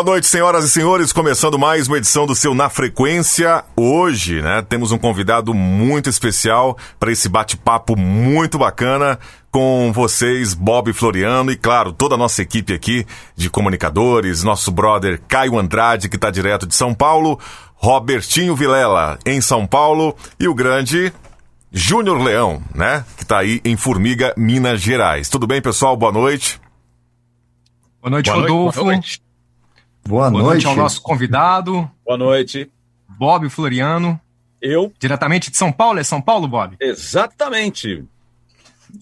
Boa noite, senhoras e senhores. Começando mais uma edição do seu Na Frequência. Hoje, né, temos um convidado muito especial para esse bate-papo muito bacana com vocês, Bob Floriano e, claro, toda a nossa equipe aqui de comunicadores, nosso brother Caio Andrade, que está direto de São Paulo, Robertinho Vilela, em São Paulo, e o grande Júnior Leão, né, que está aí em Formiga, Minas Gerais. Tudo bem, pessoal? Boa noite. Boa noite, boa Rodolfo. Boa noite. Boa, boa noite. noite ao nosso convidado. Boa noite. Bob Floriano. Eu. Diretamente de São Paulo, é São Paulo, Bob? Exatamente.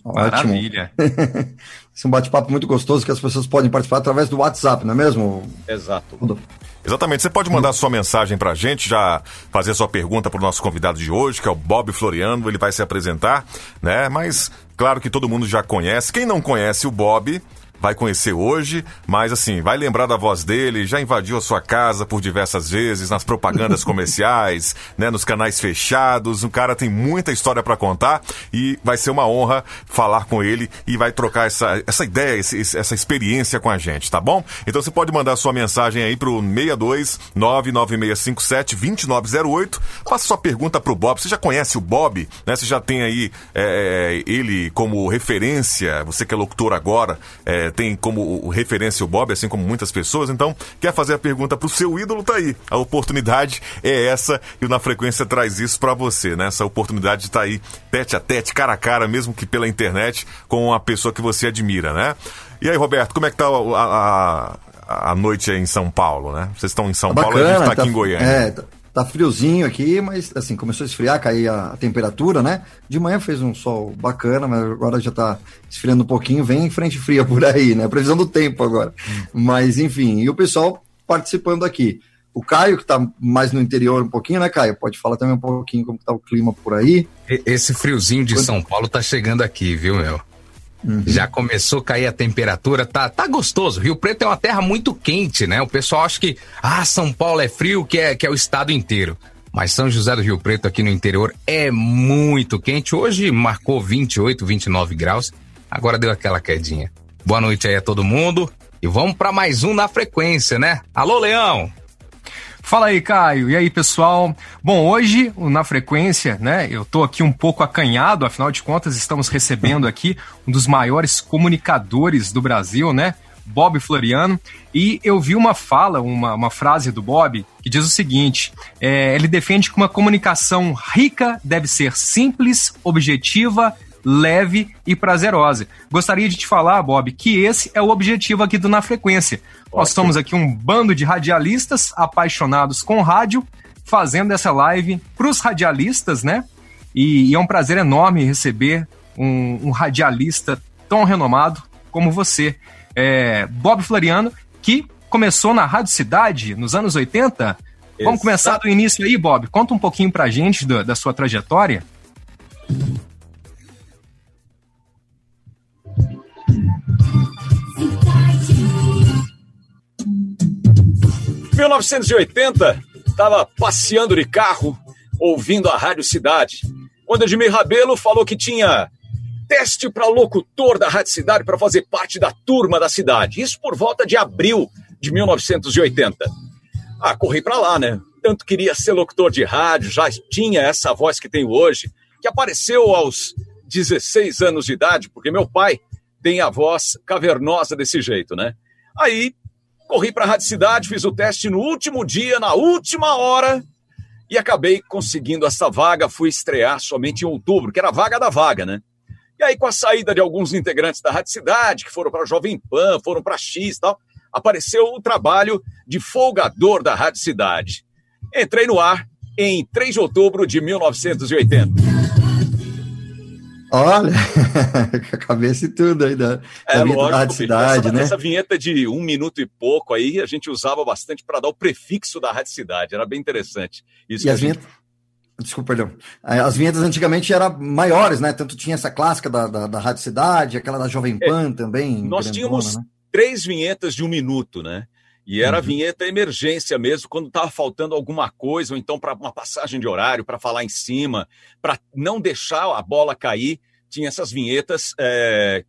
Ótimo. Maravilha. Esse é um bate-papo muito gostoso que as pessoas podem participar através do WhatsApp, não é mesmo? Exato. Exatamente. Você pode mandar sua mensagem pra gente, já fazer sua pergunta pro nosso convidado de hoje, que é o Bob Floriano, ele vai se apresentar, né? Mas claro que todo mundo já conhece. Quem não conhece o Bob, vai conhecer hoje, mas assim, vai lembrar da voz dele, já invadiu a sua casa por diversas vezes, nas propagandas comerciais, né, nos canais fechados. O cara tem muita história para contar e vai ser uma honra falar com ele e vai trocar essa, essa ideia, esse, essa experiência com a gente, tá bom? Então você pode mandar sua mensagem aí pro 62 99657 2908. Faça sua pergunta pro Bob. Você já conhece o Bob, né? Você já tem aí é, ele como referência, você que é locutor agora, é, tem como referência o Bob, assim como muitas pessoas. Então, quer fazer a pergunta pro seu ídolo, tá aí. A oportunidade é essa e o Na Frequência traz isso para você, né? Essa oportunidade de tá aí tete a tete, cara a cara, mesmo que pela internet, com a pessoa que você admira, né? E aí, Roberto, como é que tá a, a, a noite aí em São Paulo, né? Vocês estão em São tá Paulo, bacana, a gente tá, tá aqui em Goiânia. É, tá, friozinho aqui, mas assim, começou a esfriar, cair a temperatura, né? De manhã fez um sol bacana, mas agora já tá esfriando um pouquinho, vem frente fria por aí, né? Previsão do tempo agora. Hum. Mas enfim, e o pessoal participando aqui. O Caio, que está mais no interior um pouquinho, né, Caio? Pode falar também um pouquinho como está o clima por aí. Esse friozinho de São Paulo tá chegando aqui, viu, meu? Uhum. Já começou a cair a temperatura, tá, tá gostoso. Rio Preto é uma terra muito quente, né? O pessoal acha que, ah, São Paulo é frio, que é, que é o estado inteiro. Mas São José do Rio Preto aqui no interior é muito quente. Hoje marcou 28, 29 graus. Agora deu aquela quedinha. Boa noite aí a todo mundo. E vamos para mais um na frequência, né? Alô, Leão! Fala aí, Caio. E aí, pessoal? Bom, hoje, na frequência, né? Eu tô aqui um pouco acanhado, afinal de contas, estamos recebendo aqui um dos maiores comunicadores do Brasil, né? Bob Floriano, e eu vi uma fala, uma, uma frase do Bob, que diz o seguinte: é, ele defende que uma comunicação rica deve ser simples, objetiva, leve e prazerosa. Gostaria de te falar, Bob, que esse é o objetivo aqui do Na Frequência. Nós somos aqui um bando de radialistas apaixonados com rádio, fazendo essa live para os radialistas, né? E, e, é um prazer enorme receber um, um radialista tão renomado como você, é, Bob Floriano, que começou na Rádio Cidade nos anos 80. Vamos começar do início aí, Bob. Conta um pouquinho pra gente da, da sua trajetória. 1980, estava passeando de carro, ouvindo a Rádio Cidade, quando Edmir Rabelo falou que tinha teste para locutor da Rádio Cidade para fazer parte da turma da cidade. Isso por volta de abril de 1980. Ah, corri para lá, né? Tanto queria ser locutor de rádio, já tinha essa voz que tenho hoje, que apareceu aos 16 anos de idade, porque meu pai tem a voz cavernosa desse jeito, né? Aí Corri para a Rádio Cidade, fiz o teste no último dia, na última hora, e acabei conseguindo essa vaga. Fui estrear somente em outubro, que era a vaga da vaga, né? E aí, com a saída de alguns integrantes da Rádio Cidade, que foram para Jovem Pan, foram para X e tal, apareceu o trabalho de folgador da Rádio Cidade. Entrei no ar em 3 de outubro de 1980. Olha, a cabeça e tudo aí da, é, da lógico, cidade, essa, né? Essa vinheta de um minuto e pouco aí, a gente usava bastante para dar o prefixo da Rádio Cidade, era bem interessante. Isso e as gente... vinhetas... Desculpa, perdão. As vinhetas antigamente eram maiores, né? Tanto tinha essa clássica da, da, da Rádio Cidade, aquela da Jovem é, Pan é, também. Nós grandona, tínhamos né? três vinhetas de um minuto, né? E era uhum. a vinheta emergência mesmo, quando estava faltando alguma coisa, ou então para uma passagem de horário, para falar em cima, para não deixar a bola cair. Tinha essas vinhetas é,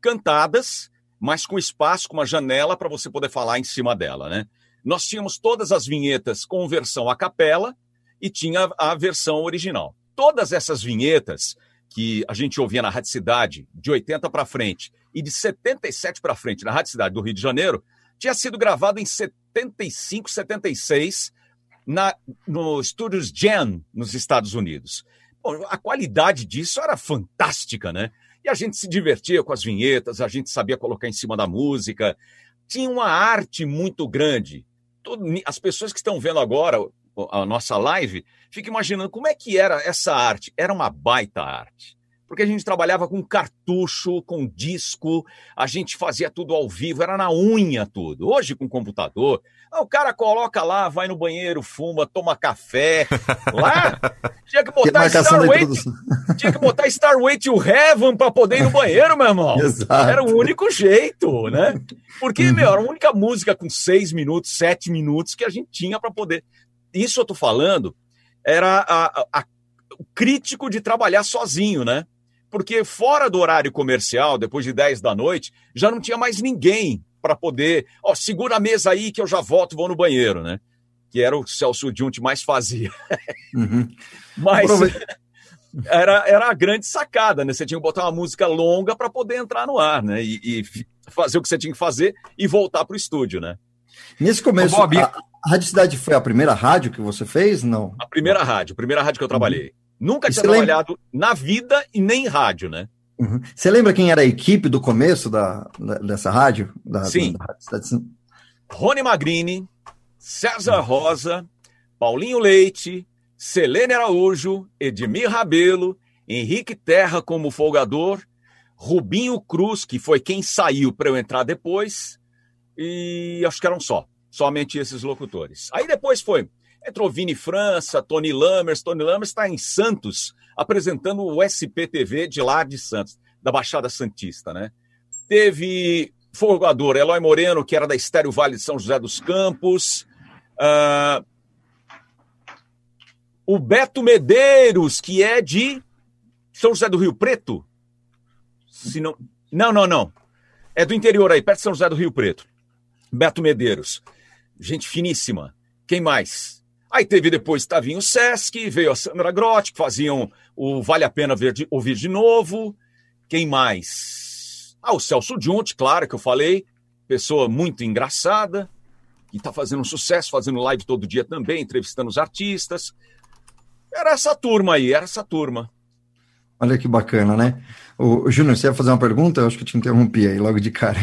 cantadas mas com espaço, com uma janela para você poder falar em cima dela, né? Nós tínhamos todas as vinhetas com versão a capela e tinha a versão original. Todas essas vinhetas que a gente ouvia na Rádio Cidade de 80 para frente e de 77 para frente na Rádio Cidade do Rio de Janeiro, tinha sido gravado em 75, 76 na, no Estúdios Jam, nos Estados Unidos. Bom, a qualidade disso era fantástica, né? E a gente se divertia com as vinhetas, a gente sabia colocar em cima da música. Tinha uma arte muito grande. Todo, as pessoas que estão vendo agora a nossa live ficam imaginando como é que era essa arte. Era uma baita arte porque a gente trabalhava com cartucho, com disco, a gente fazia tudo ao vivo, era na unha tudo. Hoje, com computador, o cara coloca lá, vai no banheiro, fuma, toma café. Lá, tinha que botar Starway, tinha que botar Starway to Heaven para poder ir no banheiro, meu irmão. Exato. Era o único jeito, né? Porque, uhum. meu, era a única música com seis minutos, sete minutos que a gente tinha para poder. Isso eu tô falando, era a, a, a, o crítico de trabalhar sozinho, né? Porque fora do horário comercial, depois de 10 da noite, já não tinha mais ninguém para poder, ó, segura a mesa aí que eu já volto, vou no banheiro, né? Que era o Celso Junte mais fazia. Uhum. Mas era, era a grande sacada, né? Você tinha que botar uma música longa para poder entrar no ar, né? E, e, fazer o que você tinha que fazer e voltar para o estúdio, né? Nesse começo, Bob, a, a Rádio Cidade foi a primeira rádio que você fez? Não. A primeira rádio, a primeira rádio que eu trabalhei. Uhum. Nunca tinha trabalhado lembra... na vida e nem em rádio, né? Uhum. Você lembra quem era a equipe do começo da, da dessa rádio? Da, Sim. Da, da... Rony Magrini, César Rosa, Paulinho Leite, Selene Araújo, Edmir Rabelo, Henrique Terra como folgador, Rubinho Cruz, que foi quem saiu para eu entrar depois, e acho que eram só, somente esses locutores. Aí depois foi Entrou Vini França, Tony Lammers. Tony Lammers está em Santos, apresentando o SPTV de lá de Santos, da Baixada Santista, né? Teve Fogador, Eloy Moreno, que era da Estéreo Vale de São José dos Campos. Uh, o Beto Medeiros, que é de São José do Rio Preto. Se não... não, não, não. É do interior aí, perto de São José do Rio Preto. Beto Medeiros. Gente finíssima. Quem mais? Aí teve depois Tavinho Sesc, veio a Sandra Grotti, que faziam o Vale a Pena ver de, Ouvir de Novo. Quem mais? Ah, o Celso Junte, claro, que eu falei. Pessoa muito engraçada, que está fazendo um sucesso, fazendo live todo dia também, entrevistando os artistas. Era essa turma aí, era essa turma. Olha que bacana, né? O, Júnior, você ia fazer uma pergunta? Eu acho que te interrompi aí logo de cara.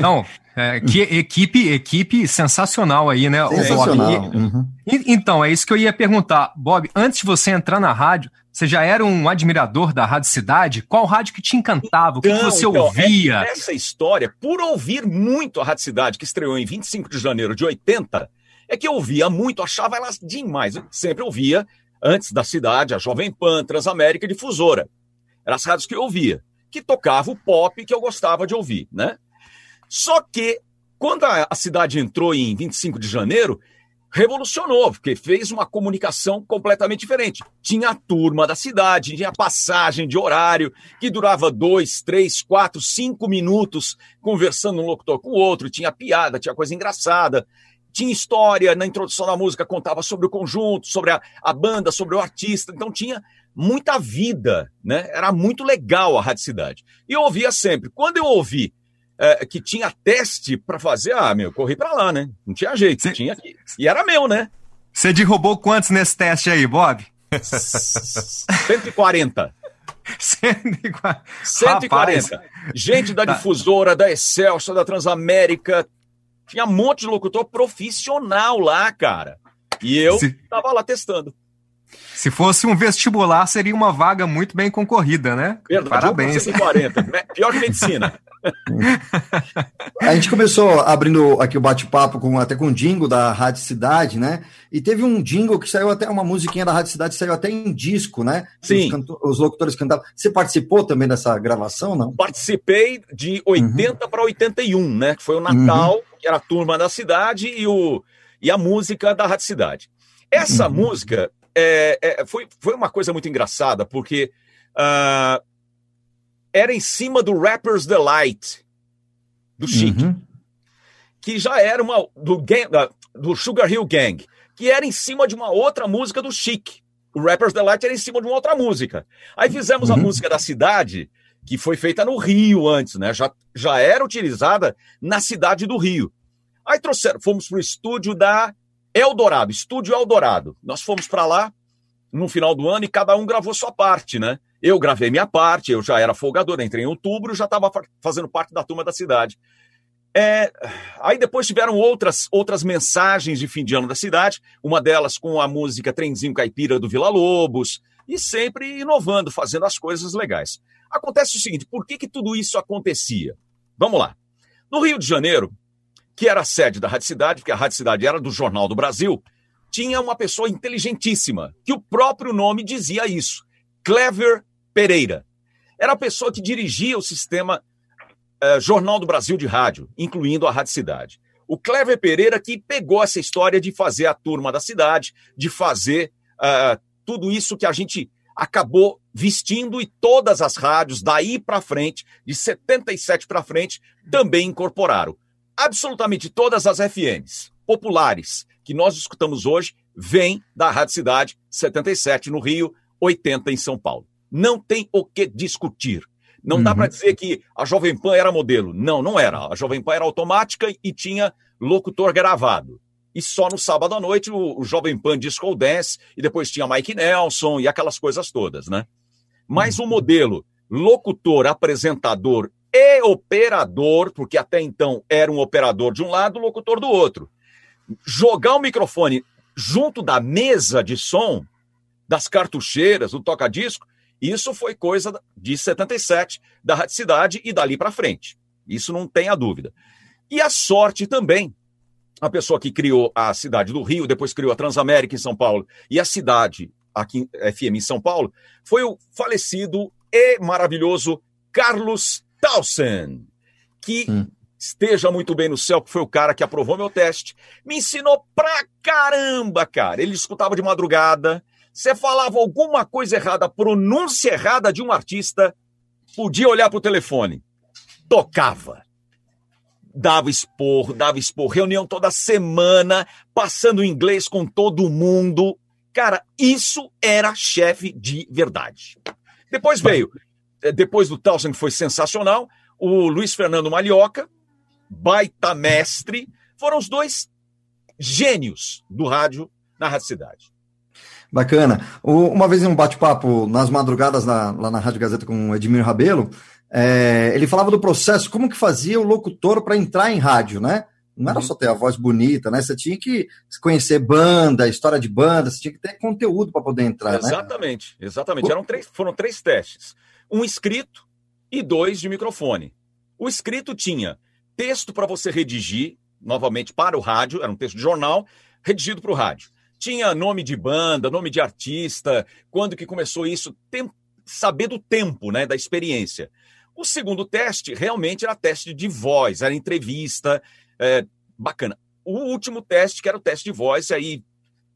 Não, é, que equipe, equipe sensacional aí, né? Sensacional. Bob. Uhum. Então, é isso que eu ia perguntar. Bob, antes de você entrar na rádio, você já era um admirador da Rádio Cidade? Qual rádio que te encantava? O que, então, que você então, ouvia? É, essa história, por ouvir muito a Rádio Cidade, que estreou em 25 de janeiro de 80, é que eu ouvia muito, achava elas demais. Eu sempre ouvia antes da cidade, a Jovem Pan, Transamérica e Difusora. Eram as rádios que eu ouvia, que tocava o pop que eu gostava de ouvir, né? Só que, quando a, a cidade entrou em 25 de janeiro, revolucionou, porque fez uma comunicação completamente diferente. Tinha a turma da cidade, tinha passagem de horário, que durava dois, três, quatro, cinco minutos conversando um locutor com o outro, tinha piada, tinha coisa engraçada tinha história na introdução da música, contava sobre o conjunto, sobre a, a banda, sobre o artista, então tinha muita vida, né? Era muito legal a Rádio Cidade. E eu ouvia sempre. Quando eu ouvi é, que tinha teste para fazer, ah, meu, corri para lá, né? Não tinha jeito, Cê... tinha. E era meu, né? Você derrubou quantos nesse teste aí, Bob? 140. 140. 140. Gente da tá. difusora, da Excelsior, da Transamérica, tinha um monte de locutor profissional lá, cara. E eu Se... tava lá testando. Se fosse um vestibular, seria uma vaga muito bem concorrida, né? Verdade, Parabéns. 140. Pior que medicina. A gente começou abrindo aqui o bate-papo com, até com o jingle da Rádio Cidade, né? E teve um jingle que saiu até, uma musiquinha da Rádio Cidade saiu até em disco, né? Sim. Os, os locutores cantavam. Você participou também dessa gravação, não? Participei de 80 uhum. para 81, né? Que foi o Natal, uhum. que era a turma da cidade e, o, e a música da Rádio Cidade. Essa uhum. música é, é, foi, foi uma coisa muito engraçada, porque uh, era em cima do Rapper's Delight. do Chic, uhum. que já era uma do, gang, do Sugar Hill Gang, que era em cima de uma outra música do Chic. O Rapper's Delight era em cima de uma outra música. Aí fizemos uhum. a música da cidade, que foi feita no Rio antes, né? Já, já era utilizada na cidade do Rio. Aí trouxeram, fomos pro estúdio da Eldorado, Estúdio Eldorado. Nós fomos para lá no final do ano e cada um gravou sua parte, né? Eu gravei minha parte, eu já era folgador, entrei em outubro, já estava fazendo parte da turma da cidade. É, aí depois tiveram outras, outras mensagens de fim de ano da cidade, uma delas com a música Trenzinho Caipira do Vila Lobos, e sempre inovando, fazendo as coisas legais. Acontece o seguinte: por que, que tudo isso acontecia? Vamos lá. No Rio de Janeiro, que era a sede da Rádio Cidade, porque a Rádio Cidade era do Jornal do Brasil, tinha uma pessoa inteligentíssima, que o próprio nome dizia isso: Clever Pereira. Era a pessoa que dirigia o sistema uh, Jornal do Brasil de rádio, incluindo a Rádio Cidade. O Clever Pereira que pegou essa história de fazer a turma da cidade, de fazer uh, tudo isso que a gente acabou vestindo e todas as rádios daí para frente, de 77 para frente, também incorporaram. Absolutamente todas as FMs populares que nós escutamos hoje vêm da Rádio Cidade 77 no Rio, 80 em São Paulo. Não tem o que discutir. Não uhum. dá para dizer que a Jovem Pan era modelo. Não, não era. A Jovem Pan era automática e tinha locutor gravado. E só no sábado à noite o, o Jovem Pan Disco Dance, e depois tinha Mike Nelson e aquelas coisas todas, né? Mas uhum. o modelo locutor, apresentador e operador, porque até então era um operador de um lado, locutor do outro. Jogar o microfone junto da mesa de som, das cartucheiras, do toca-disco, isso foi coisa de 77, da Radicidade e dali para frente. Isso não tem a dúvida. E a sorte também. A pessoa que criou a cidade do Rio, depois criou a Transamérica em São Paulo e a cidade aqui FM em São Paulo, foi o falecido e maravilhoso Carlos Towson, que hum. esteja muito bem no céu, que foi o cara que aprovou meu teste, me ensinou pra caramba, cara. Ele escutava de madrugada, você falava alguma coisa errada, pronúncia errada de um artista, podia olhar para o telefone. Tocava. Dava esporro, dava esporro. Reunião toda semana, passando inglês com todo mundo. Cara, isso era chefe de verdade. Depois veio, depois do Towson, que foi sensacional, o Luiz Fernando Malhoca, baita mestre, foram os dois gênios do rádio na Rádio Cidade. Bacana. Uma vez em um bate-papo nas madrugadas na, lá na Rádio Gazeta com o Edmir Rabelo, é, ele falava do processo, como que fazia o locutor para entrar em rádio, né? Não era uhum. só ter a voz bonita, né? Você tinha que conhecer banda, história de banda, você tinha que ter conteúdo para poder entrar, exatamente, né? Exatamente, exatamente. Eram três, foram três testes. Um escrito e dois de microfone. O escrito tinha texto para você redigir, novamente para o rádio, era um texto de jornal, redigido para o rádio tinha nome de banda, nome de artista, quando que começou isso, tem, saber do tempo, né, da experiência. O segundo teste realmente era teste de voz, era entrevista, é, bacana. O último teste, que era o teste de voz, aí,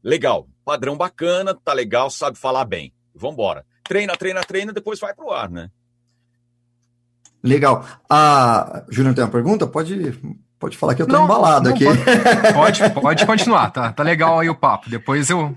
legal, padrão bacana, tá legal, sabe falar bem. Vambora. Treina, treina, treina, depois vai pro ar, né? Legal. A ah, Júnior tem uma pergunta? Pode Pode falar que eu tô não, embalado não, aqui. Pode, pode, pode, continuar, tá, tá legal aí o papo. Depois eu.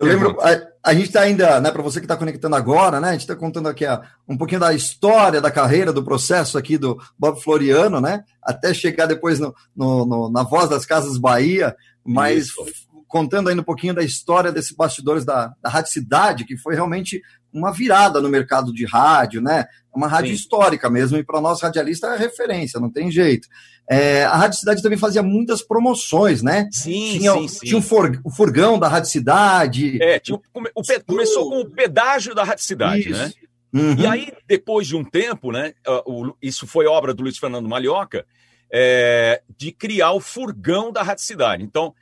Eu, lembro, a, a gente está ainda, né, para você que está conectando agora, né, a gente está contando aqui a, um pouquinho da história da carreira, do processo aqui do Bob Floriano, né, até chegar depois no, no, no na Voz das Casas Bahia, mas Isso. contando ainda um pouquinho da história desses bastidores da, da Rádio Cidade, que foi realmente uma virada no mercado de rádio, né? Uma rádio Sim. histórica mesmo, e para nós radialistas é referência, não tem jeito. É, a Rádio Cidade também fazia muitas promoções, né? Sim, tinha, sim, sim. Tinha um for, o furgão da Rádio Cidade. É, tinha o, o, começou com o pedágio da Rádio Cidade, Isso. né? Uhum. E aí, depois de um tempo, né? O, isso foi obra do Luiz Fernando Malhoca, é, de criar o furgão da Rádio Cidade. Então,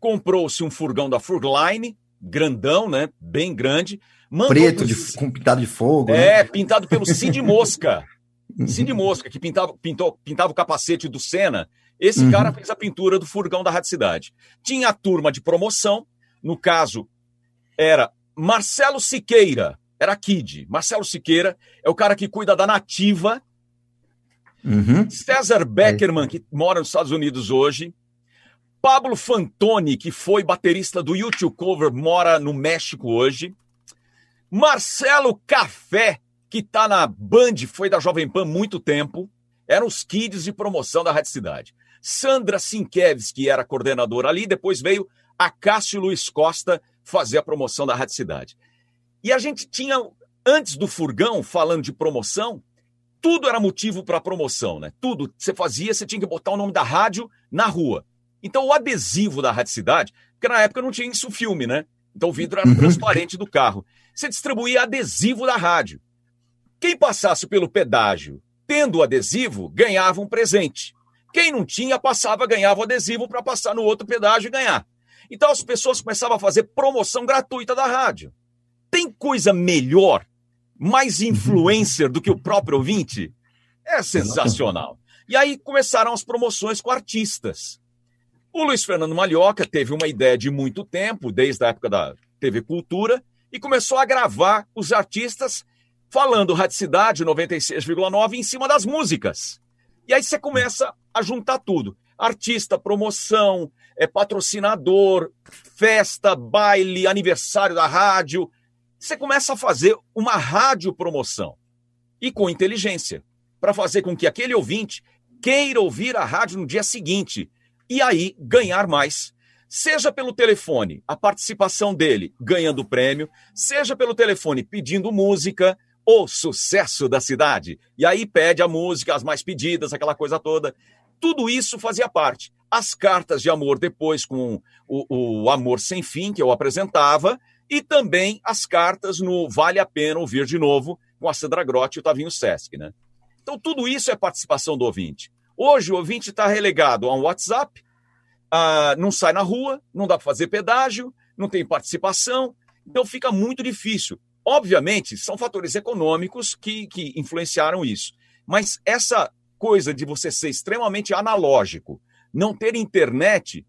comprou-se um furgão da Furline, grandão, né? Bem grande Preto, de, com pintado de fogo. É, né? pintado pelo Cid Mosca. Cid Mosca, que pintava, pintou, pintava o capacete do Senna. Esse uhum. cara fez a pintura do furgão da Rádio Cidade. Tinha a turma de promoção, no caso, era Marcelo Siqueira, era Kid. Marcelo Siqueira é o cara que cuida da nativa. Uhum. César Beckerman, que mora nos Estados Unidos hoje. Pablo Fantoni, que foi baterista do YouTube Cover, mora no México hoje. Marcelo Café, que está na Band, foi da Jovem Pan muito tempo. Eram os kids de promoção da Rádio Cidade. Sandra Sinkevs, que era coordenadora ali, depois veio a Cássio Luiz Costa fazer a promoção da Rádio Cidade. E a gente tinha, antes do furgão, falando de promoção, tudo era motivo para promoção, né? Tudo você fazia, você tinha que botar o nome da rádio na rua. Então o adesivo da Rádio Cidade, porque na época não tinha isso filme, né? Então o vidro era uhum. transparente do carro. Você distribuía adesivo da rádio. Quem passasse pelo pedágio tendo o adesivo ganhava um presente. Quem não tinha passava, ganhava o adesivo para passar no outro pedágio e ganhar. Então as pessoas começavam a fazer promoção gratuita da rádio. Tem coisa melhor, mais influencer do que o próprio ouvinte? É sensacional. E aí começaram as promoções com artistas. O Luiz Fernando Malhoca teve uma ideia de muito tempo, desde a época da TV Cultura, e começou a gravar os artistas falando Radicidade 96,9 em cima das músicas. E aí você começa a juntar tudo: artista, promoção, é patrocinador, festa, baile, aniversário da rádio. Você começa a fazer uma rádio promoção e com inteligência para fazer com que aquele ouvinte queira ouvir a rádio no dia seguinte e aí ganhar mais. Seja pelo telefone, a participação dele ganhando prêmio, seja pelo telefone pedindo música, o sucesso da cidade. E aí pede a música, as mais pedidas, aquela coisa toda. Tudo isso fazia parte. As cartas de amor depois com o, o Amor Sem Fim, que eu apresentava, e também as cartas no Vale a Pena Ouvir de Novo, com a Sandra Grotti e o Tavinho Sesc, né? Então, tudo isso é participação do ouvinte. Hoje, o ouvinte está relegado a um WhatsApp, uh, não sai na rua, não dá para fazer pedágio, não tem participação, então fica muito difícil. Obviamente, são fatores econômicos que, que influenciaram isso. Mas essa coisa de você ser extremamente analógico, não ter internet,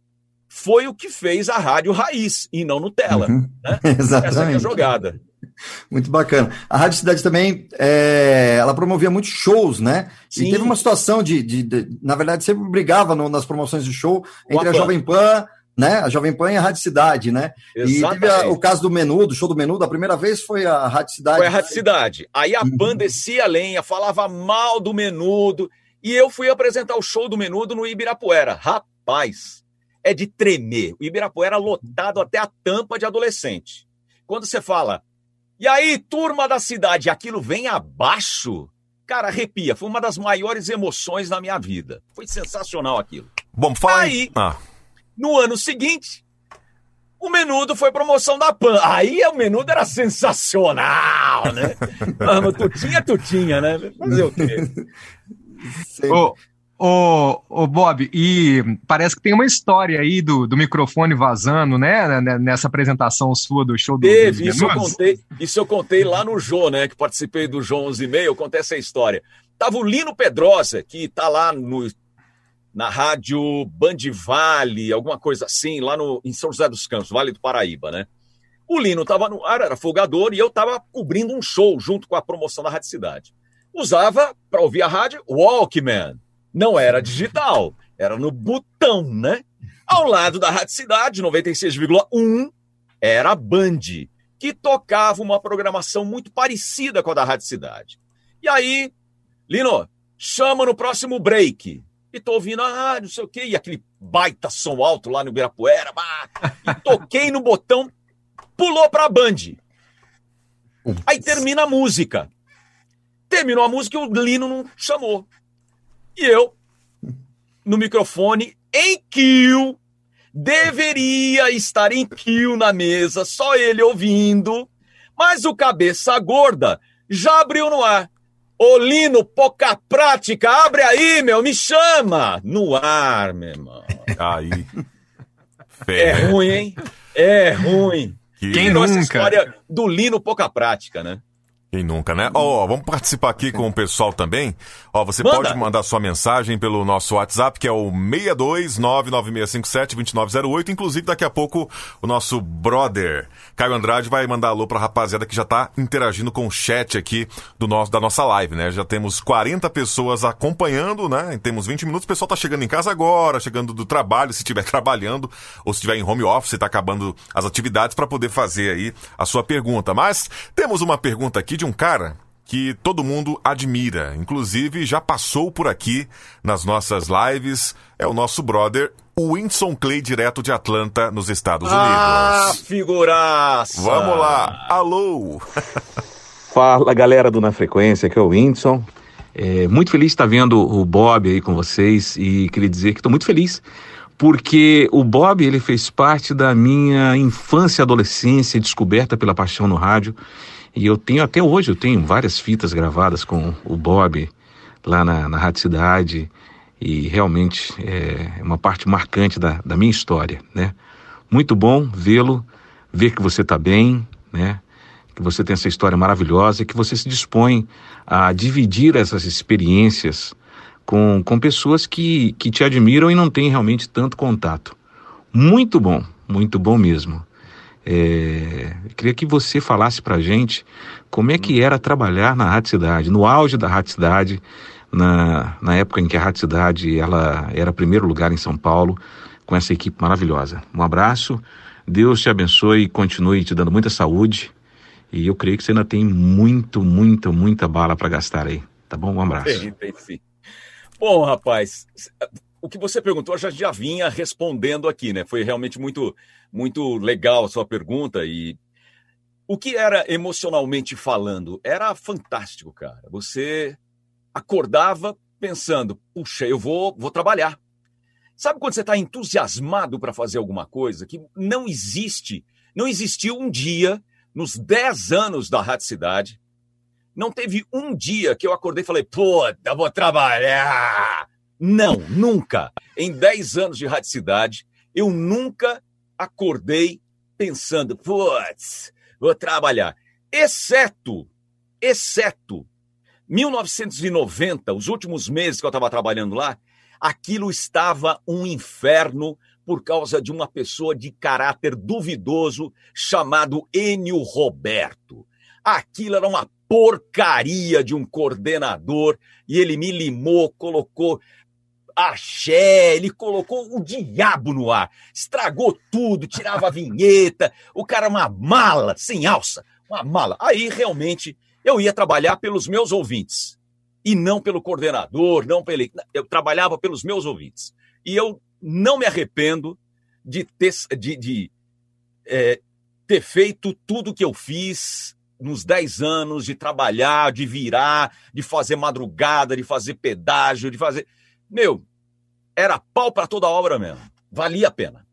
foi o que fez a rádio raiz e não Nutella. Uhum. Né? Exatamente. Essa é a jogada. Muito bacana. A Rádio Cidade também, é, ela promovia muitos shows, né? Sim. E teve uma situação de, de, de na verdade, sempre brigava no, nas promoções de show entre a Jovem Pan né? A Jovem Pan e a Rádio Cidade, né? Exatamente. E teve a, o caso do menu, do show do menu, da primeira vez foi a Rádio Cidade. Foi a Rádio Cidade. Aí a Pan uhum. descia a lenha, falava mal do menudo, e eu fui apresentar o show do menudo no Ibirapuera. Rapaz, é de tremer. O Ibirapuera lotado até a tampa de adolescente. Quando você fala, e aí, turma da cidade, aquilo vem abaixo. Cara, arrepia. Foi uma das maiores emoções da minha vida. Foi sensacional aquilo. Bom, fala aí. Ah. No ano seguinte, o menudo foi promoção da PAN. Aí o menudo era sensacional, né? Mas tutinha, tutinha, né? Fazer o quê? Ô, ô, ô, Bob, e parece que tem uma história aí do, do microfone vazando, né? Nessa apresentação sua do show do Teve, isso eu, contei, isso eu contei lá no Jô, né? Que participei do Jô 11 e meio, eu contei essa história. Tava o Lino Pedrosa, que tá lá no na rádio Band Vale, alguma coisa assim, lá no, em São José dos Campos, Vale do Paraíba, né? O Lino estava no ar, era folgador, e eu estava cobrindo um show junto com a promoção da Rádio Cidade. Usava, para ouvir a rádio, Walkman. Não era digital, era no botão, né? Ao lado da Rádio Cidade, 96,1, era a Band, que tocava uma programação muito parecida com a da Rádio Cidade. E aí, Lino, chama no próximo break e tô ouvindo, ah, não sei o quê, e aquele baita som alto lá no Ibirapuera, bah, e toquei no botão, pulou pra Band. Aí termina a música. Terminou a música e o Lino não chamou. E eu, no microfone, em kill, deveria estar em kill na mesa, só ele ouvindo, mas o cabeça gorda já abriu no ar. Olino, pouca prática, abre aí, meu, me chama! No ar, meu irmão. Aí. É ruim, hein? É ruim. Que... Quem nunca? Essa história do Lino, pouca prática, né? Quem nunca, né? Ó, oh, vamos participar aqui com o pessoal também. Ó, você Manda. pode mandar sua mensagem pelo nosso WhatsApp, que é o 62996572908. Inclusive, daqui a pouco, o nosso brother Caio Andrade vai mandar alô pra rapaziada que já tá interagindo com o chat aqui do nosso, da nossa live, né? Já temos 40 pessoas acompanhando, né? Temos 20 minutos. O pessoal tá chegando em casa agora, chegando do trabalho, se estiver trabalhando, ou se estiver em home office, tá acabando as atividades para poder fazer aí a sua pergunta. Mas temos uma pergunta aqui de um cara que todo mundo admira, inclusive já passou por aqui nas nossas lives, é o nosso brother o Winson Clay, direto de Atlanta, nos Estados ah, Unidos. Ah, figuraça! Vamos lá, alô! Fala galera do Na Frequência, aqui é o Winson. É, muito feliz de estar vendo o Bob aí com vocês e queria dizer que estou muito feliz porque o Bob ele fez parte da minha infância e adolescência descoberta pela paixão no rádio e eu tenho até hoje, eu tenho várias fitas gravadas com o Bob lá na, na Rádio Cidade e realmente é uma parte marcante da, da minha história, né? Muito bom vê-lo, ver que você está bem, né? Que você tem essa história maravilhosa e que você se dispõe a dividir essas experiências com, com pessoas que, que te admiram e não têm realmente tanto contato. Muito bom, muito bom mesmo. É, queria que você falasse para gente como é que era trabalhar na Rádio Cidade, no auge da Rádio Cidade, na, na época em que a Rádio Cidade ela era primeiro lugar em São Paulo, com essa equipe maravilhosa. Um abraço, Deus te abençoe e continue te dando muita saúde. E eu creio que você ainda tem muito, muita, muita bala para gastar aí. Tá bom? Um abraço. Tem sim. Bom, rapaz, o que você perguntou já já vinha respondendo aqui, né? Foi realmente muito muito legal a sua pergunta e o que era emocionalmente falando era fantástico, cara. Você acordava pensando, puxa, eu vou vou trabalhar. Sabe quando você está entusiasmado para fazer alguma coisa que não existe, não existiu um dia nos 10 anos da Rádio Cidade, não teve um dia que eu acordei e falei, puta, vou trabalhar. Não, nunca. Em 10 anos de radicidade, eu nunca acordei pensando, putz, vou trabalhar. Exceto, exceto 1990, os últimos meses que eu estava trabalhando lá, aquilo estava um inferno por causa de uma pessoa de caráter duvidoso chamado Enio Roberto. Aquilo era uma porcaria de um coordenador e ele me limou, colocou axé, ele colocou o diabo no ar, estragou tudo, tirava a vinheta, o cara uma mala, sem alça, uma mala. Aí realmente eu ia trabalhar pelos meus ouvintes e não pelo coordenador, não pelo. Eu trabalhava pelos meus ouvintes. E eu não me arrependo de ter, de, de é, ter feito tudo que eu fiz nos 10 anos, de trabalhar, de virar, de fazer madrugada, de fazer pedágio, de fazer. Meu, era pau para toda obra mesmo. Valia a pena.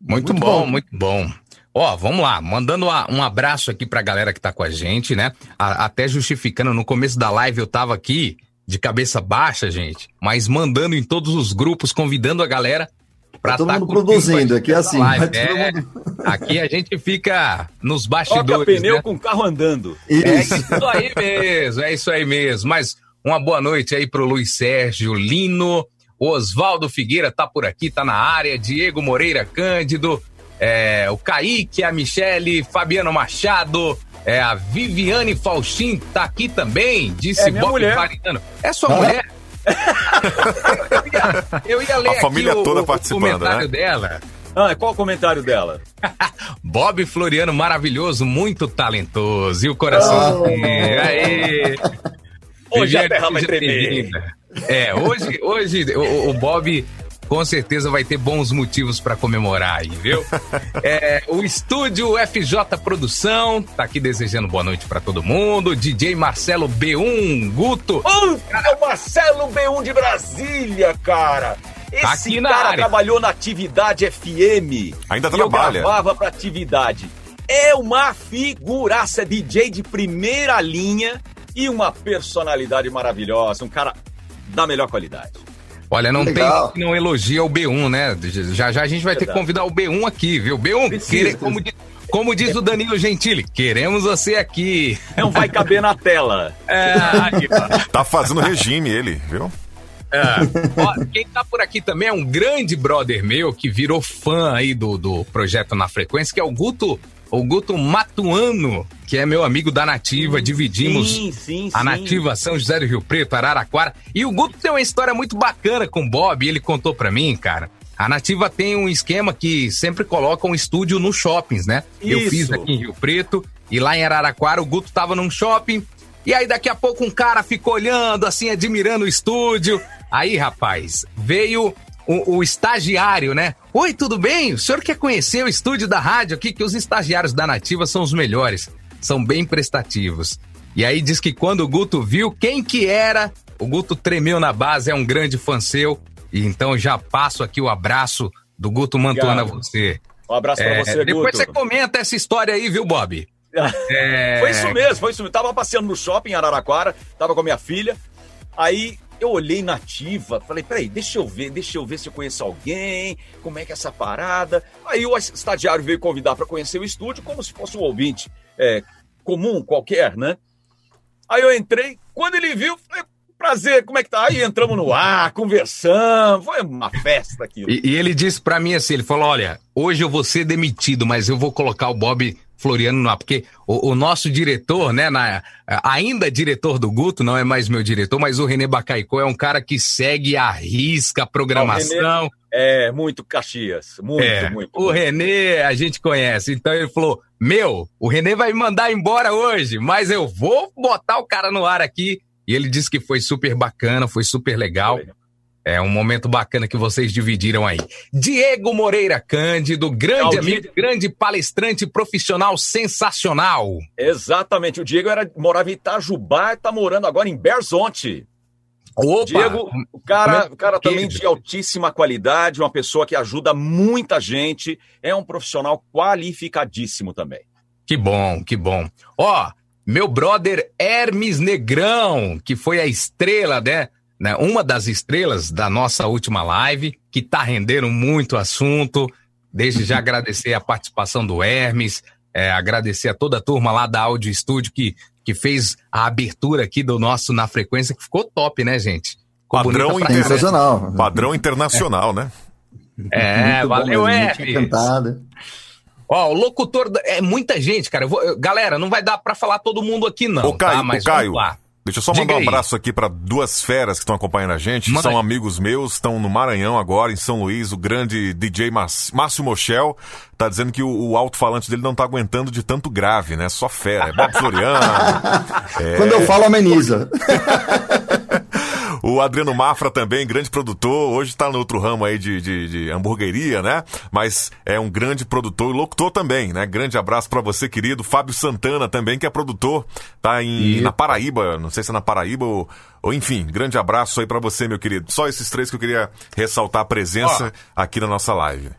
Muito, muito bom, bom, muito bom. Ó, vamos lá, mandando um abraço aqui pra galera que tá com a gente, né? A, até justificando, no começo da live eu tava aqui de cabeça baixa, gente, mas mandando em todos os grupos, convidando a galera pra tá todo tá mundo produzindo, aqui é assim. É, mundo... Aqui a gente fica nos bastidores. Toca pneu né? com o carro andando. Isso. É isso aí mesmo, é isso aí mesmo. Mas uma boa noite aí pro Luiz Sérgio Lino, Oswaldo Figueira tá por aqui, tá na área, Diego Moreira Cândido, é, o Kaique, a Michele, Fabiano Machado, é, a Viviane Faustin tá aqui também, disse é Bob. Mariano. É sua ah. mulher? eu, ia, eu, ia, ler a família o, toda o, participando, o comentário né? dela. Ah, qual o comentário dela? Bob Floriano, maravilhoso, muito talentoso. E o coração. Oh. Aê! Hoje a terra vai tremer. É, hoje, hoje o, o Bob com certeza vai ter bons motivos para comemorar aí, viu? É, o estúdio FJ Produção tá aqui desejando boa noite para todo mundo. DJ Marcelo B1, Guto. Oh, é o Marcelo B1 de Brasília, cara. Tá Esse aqui cara área. trabalhou na Atividade FM. Ainda trabalha. Eu gravava pra Atividade. É uma figuraça, DJ de primeira linha e uma personalidade maravilhosa, um cara da melhor qualidade. Olha, não Legal. tem que não elogia o B1, né? Já já a gente vai ter que convidar o B1 aqui, viu? B1, querer, como, como diz o Danilo Gentili, queremos você aqui. Não vai caber na tela. É, aí. Tá fazendo regime ele, viu? É. Ó, quem tá por aqui também é um grande brother meu que virou fã aí do, do projeto Na Frequência, que é o Guto, o Guto Matuano, que é meu amigo da Nativa. Dividimos Sim, sim, a sim. Nativa São José do Rio Preto, Araraquara. E o Guto tem uma história muito bacana com o Bob, ele contou pra mim, cara. A Nativa tem um esquema que sempre coloca um estúdio nos shoppings, né? Eu Isso. fiz aqui em Rio Preto e lá em Araraquara o Guto tava num shopping e aí daqui a pouco um cara ficou olhando, assim, admirando o estúdio. Aí, rapaz, veio o, o estagiário, né? Oi, tudo bem? O senhor quer conhecer o estúdio da rádio aqui? Que os estagiários da Nativa são os melhores, são bem prestativos. E aí diz que quando o Guto viu quem que era, o Guto tremeu na base, é um grande fã seu. E então já passo aqui o abraço do Guto Mantuano a você. Um abraço pra É, você, depois Guto. você comenta essa história aí, viu, Bob? É, Foi isso mesmo, foi isso mesmo. Tava passeando no shopping em Araraquara, tava com a minha filha. Aí eu olhei nativa, falei, peraí, deixa eu ver, deixa eu ver se eu conheço alguém, como é que é essa parada. Aí o estagiário veio convidar para conhecer o estúdio, como se fosse um ouvinte é, comum, qualquer, né? Aí eu entrei, quando ele viu, falei, prazer, como é que tá? Aí entramos no ar, conversamos, foi uma festa aquilo. E, e ele disse pra mim assim, ele falou, olha, hoje eu vou ser demitido, mas eu vou colocar o Bob Floriano no ar, porque o, o nosso diretor, né, na, ainda diretor do Guto, não é mais meu diretor, mas o Renê Bacaicô é um cara que segue a risca a programação. É, muito Caxias, muito, É, muito. o muito. Renê a gente conhece, então ele falou, meu, o Renê vai me mandar embora hoje, mas eu vou botar o cara no ar aqui. E ele disse que foi super bacana, foi super legal. Foi. É um momento bacana que vocês dividiram aí. Diego Moreira Cândido, grande amigo, grande palestrante profissional sensacional. Exatamente, o Diego era, morava em Itajubá e tá morando agora em Berzonte. Opa! Diego, o cara, o cara também Querido. de altíssima qualidade, uma pessoa que ajuda muita gente, é um profissional qualificadíssimo também. Que bom, que bom. Ó, meu brother Hermes Negrão, que foi a estrela, né? Né, Uma das estrelas da nossa última live, que tá rendendo muito assunto. Desde já agradecer a participação do Hermes, é, agradecer a toda a turma lá da Áudio Estúdio que, que fez a abertura aqui do nosso Na Frequência, que ficou top, né, gente? Ficou Padrão bonita pra interna- caramba. Sensacional. Padrão internacional, né? É, Muito valeu, Hermes. Ó, o locutor. É muita gente, cara. Eu vou- eu- galera, não vai dar pra falar todo mundo aqui, não. Ô, Caio, tá? Mas ô, Caio, vamos lá. Deixa eu só mandar um abraço aqui para duas feras que estão acompanhando a gente. Manda São amigos meus, estão no Maranhão agora, em São Luís. O grande DJ Mas- Márcio Mochel tá dizendo que o, o alto-falante dele não tá aguentando de tanto grave, né? Só fera. É Bob Floriano. Quando eu falo, ameniza. O Adriano Mafra também, grande produtor, hoje tá no outro ramo aí de, de, de hamburgueria, né? Mas é um grande produtor e locutor também, né? Grande abraço pra você, querido. Fábio Santana também, que é produtor, tá em, na Paraíba, não sei se é na Paraíba ou, ou enfim, grande abraço aí pra você, meu querido. Só esses três que eu queria ressaltar a presença aqui na nossa live.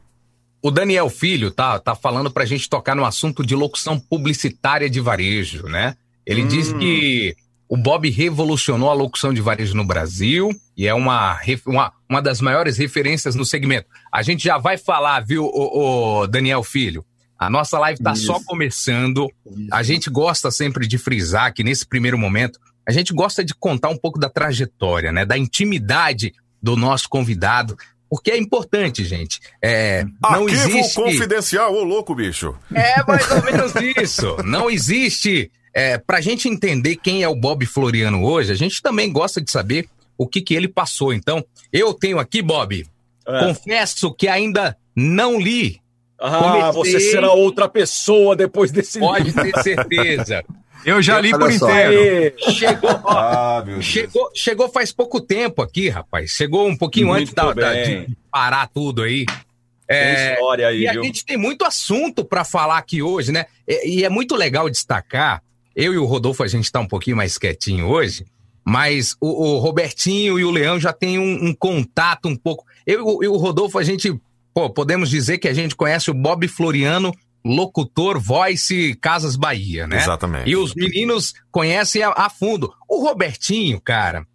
O Daniel Filho tá, tá falando pra gente tocar no assunto de locução publicitária de varejo, né? Ele diz que o Bob revolucionou a locução de varejo no Brasil e é uma, uma, uma das maiores referências no segmento. A gente já vai falar, viu, o, o Daniel Filho? A nossa live tá Isso. só começando. A gente gosta sempre de frisar que nesse primeiro momento, a gente gosta de contar um pouco da trajetória, né? Da intimidade do nosso convidado. Porque é importante, gente. É, não Arquivo existe. confidencial, ô louco, bicho. É mais ou menos isso. Não existe. É, pra gente entender quem é o Bob Floriano hoje, a gente também gosta de saber o que, que ele passou. Então, eu tenho aqui, Bob, É. confesso que ainda não li. Ah, Comecei- você será outra pessoa depois desse Pode livro. ter certeza. Eu já li Olha por só. inteiro. Chegou, ó, Ah, chegou, chegou faz pouco tempo aqui, rapaz. Chegou um pouquinho Muito antes da, da- de parar tudo aí. É, história aí, E a viu? gente tem muito assunto para falar aqui hoje, né? E, e é muito legal destacar. Eu e o Rodolfo, a gente tá um pouquinho mais quietinho hoje, mas o, o Robertinho e o Leão já têm um, um contato um pouco. Eu e o- e o Rodolfo, a gente, pô, podemos dizer que a gente conhece o Bob Floriano, locutor, voice Casas Bahia, né? Exatamente. E os meninos conhecem a, a fundo. O Robertinho, cara.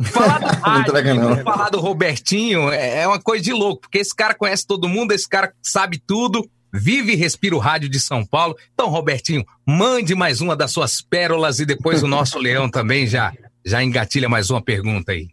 Falar do rádio, entrega, não. falar do Robertinho é, é uma coisa de louco, porque esse cara conhece todo mundo, esse cara sabe tudo, vive e respira o rádio de São Paulo. Então, Robertinho, mande mais uma das suas pérolas e depois o nosso leão também já, já engatilha mais uma pergunta aí.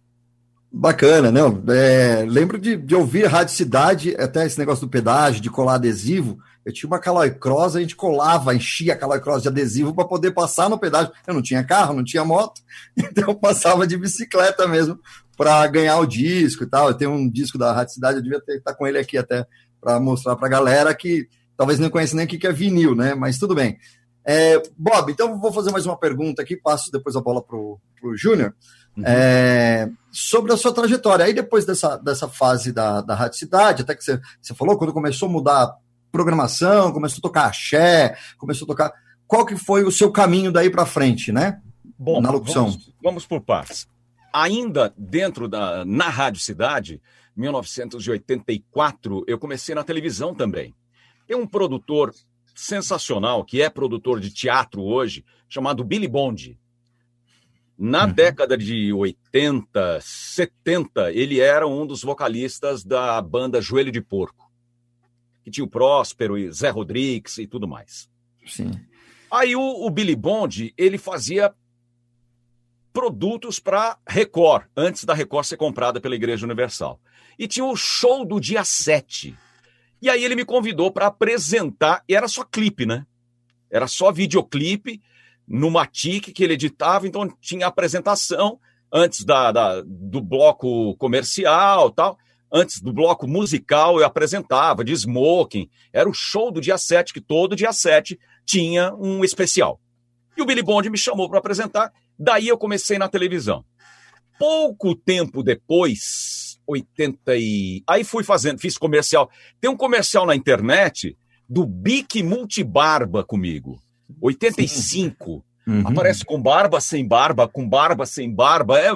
Bacana, não? É, lembro de, de ouvir Rádio Cidade, até esse negócio do pedágio, de colar adesivo. Eu tinha uma Caloi Cross, a gente colava, enchia a Caloi Cross de adesivo para poder passar no pedágio. Eu não tinha carro, não tinha moto, então eu passava de bicicleta mesmo para ganhar o disco e tal. Eu tenho um disco da Rádio Cidade, eu devia estar tá com ele aqui até para mostrar para a galera que talvez não conheça nem o que é vinil, né? Mas tudo bem. É, Bob, então vou fazer mais uma pergunta aqui, passo depois a bola para o Júnior. Uhum. É, sobre a sua trajetória. Aí depois dessa, dessa fase da, da Rádio Cidade, até que você, você falou, quando começou a mudar programação, começou a tocar axé, começou a tocar. Qual que foi o seu caminho daí para frente, né? Bom, na locução. Vamos, vamos por partes. Ainda dentro da na Rádio Cidade, 1984, eu comecei na televisão também. Tem um produtor sensacional que é produtor de teatro hoje, chamado Billy Bond. Na uhum. década de 80, 70, ele era um dos vocalistas da banda Joelho de Porco, que tinha o Próspero e Zé Rodrigues e tudo mais. Sim. Aí o, o Billy Bond, ele fazia produtos para Record, antes da Record ser comprada pela Igreja Universal. E tinha o show do dia 7. E aí ele me convidou para apresentar, e era só clipe, né? Era só videoclipe no Matic que ele editava, então tinha apresentação antes da, da, do bloco comercial tal. Antes do bloco musical eu apresentava de smoking. Era o show do dia 7, que todo dia 7 tinha um especial. E o Billy Bond me chamou para apresentar. Daí eu comecei na televisão. Pouco tempo depois, 80 e... Aí fui fazendo, fiz comercial. Tem um comercial na internet do Bic Multibarba comigo. 85. Uhum. Aparece com barba, sem barba, com barba, sem barba. É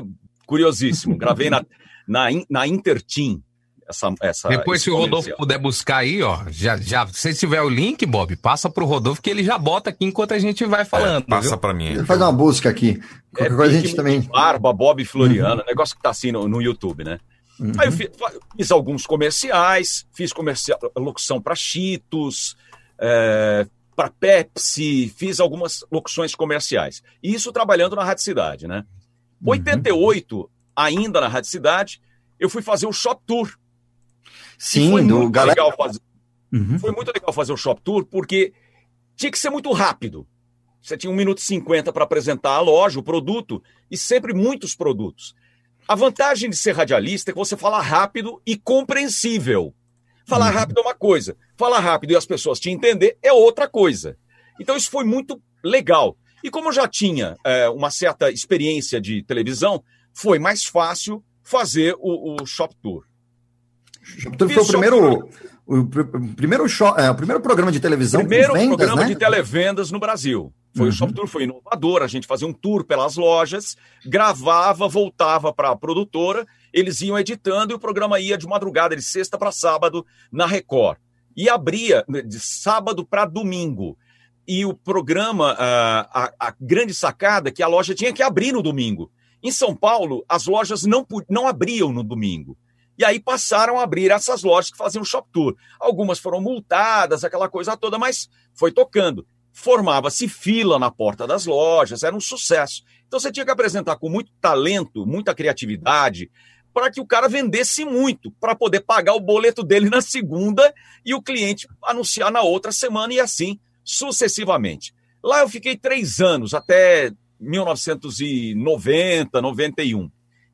curiosíssimo. Gravei na, na, na Interteam. Essa, essa, Depois, se o Rodolfo puder buscar aí, ó, já, já, se tiver o link, Bob, passa pro Rodolfo que ele já bota aqui enquanto a gente vai falando. É, passa para mim. Ele faz uma busca aqui. Qualquer é, coisa a gente também. Barba, Bob Floriano, uhum. negócio que tá assim no, no YouTube, né? Uhum. Aí eu fiz, fiz, alguns comerciais, fiz comercial, locução para Cheetos, é, para Pepsi, fiz algumas locuções comerciais. E isso trabalhando na Rádio Cidade, né? Uhum. 88, ainda na Rádio Cidade, eu fui fazer o Shop Tour. Sim, foi muito galera... legal fazer. Uhum. Foi muito legal fazer o Shop Tour, porque tinha que ser muito rápido. Você tinha 1 minuto e 50 para apresentar a loja, o produto, e sempre muitos produtos. A vantagem de ser radialista é que você fala rápido e compreensível. Falar uhum. rápido é uma coisa, falar rápido e as pessoas te entender é outra coisa. Então isso foi muito legal. E como eu já tinha é, uma certa experiência de televisão, foi mais fácil fazer o, o Shop Tour. Shop Tour foi o primeiro, o, primeiro show, é, o primeiro programa de televisão primeiro vendas, programa né? de televendas no Brasil. Foi uhum. o Shop Tour, foi inovador. A gente fazia um tour pelas lojas, gravava, voltava para a produtora eles iam editando e o programa ia de madrugada, de sexta para sábado, na Record. E abria né, de sábado para domingo. E o programa, a, a, grande sacada, é que a loja tinha que abrir no domingo. Em São Paulo, as lojas não, não abriam no domingo. E aí passaram a abrir essas lojas que faziam shop tour. Algumas foram multadas, aquela coisa toda, mas foi tocando. Formava-se fila na porta das lojas, era um sucesso. Então você tinha que apresentar com muito talento, muita criatividade, para que o cara vendesse muito, para poder pagar o boleto dele na segunda e o cliente anunciar na outra semana e assim sucessivamente. Lá eu fiquei três anos, até 1990, 91.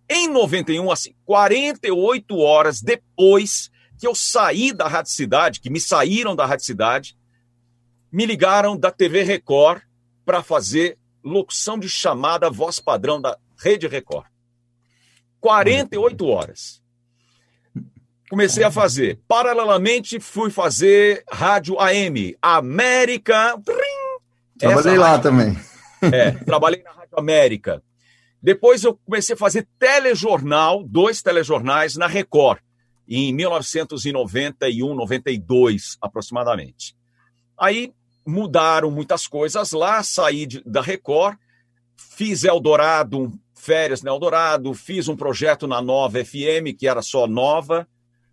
Em 91, assim, 48 horas depois que eu saí da Rádio Cidade, que me saíram da Rádio Cidade, me ligaram da TV Record para fazer locução de chamada voz padrão da Rede Record. 48 horas. Comecei a fazer. Paralelamente, fui fazer rádio AM, América. Trabalhei lá rádio, também. É, trabalhei na Rádio América. Depois eu comecei a fazer telejornal, dois telejornais na Record, em 1991, 92 aproximadamente. Aí mudaram muitas coisas lá, saí de, da Record, fiz Eldorado férias no Eldorado, fiz um projeto na Nova FM, que era só Nova,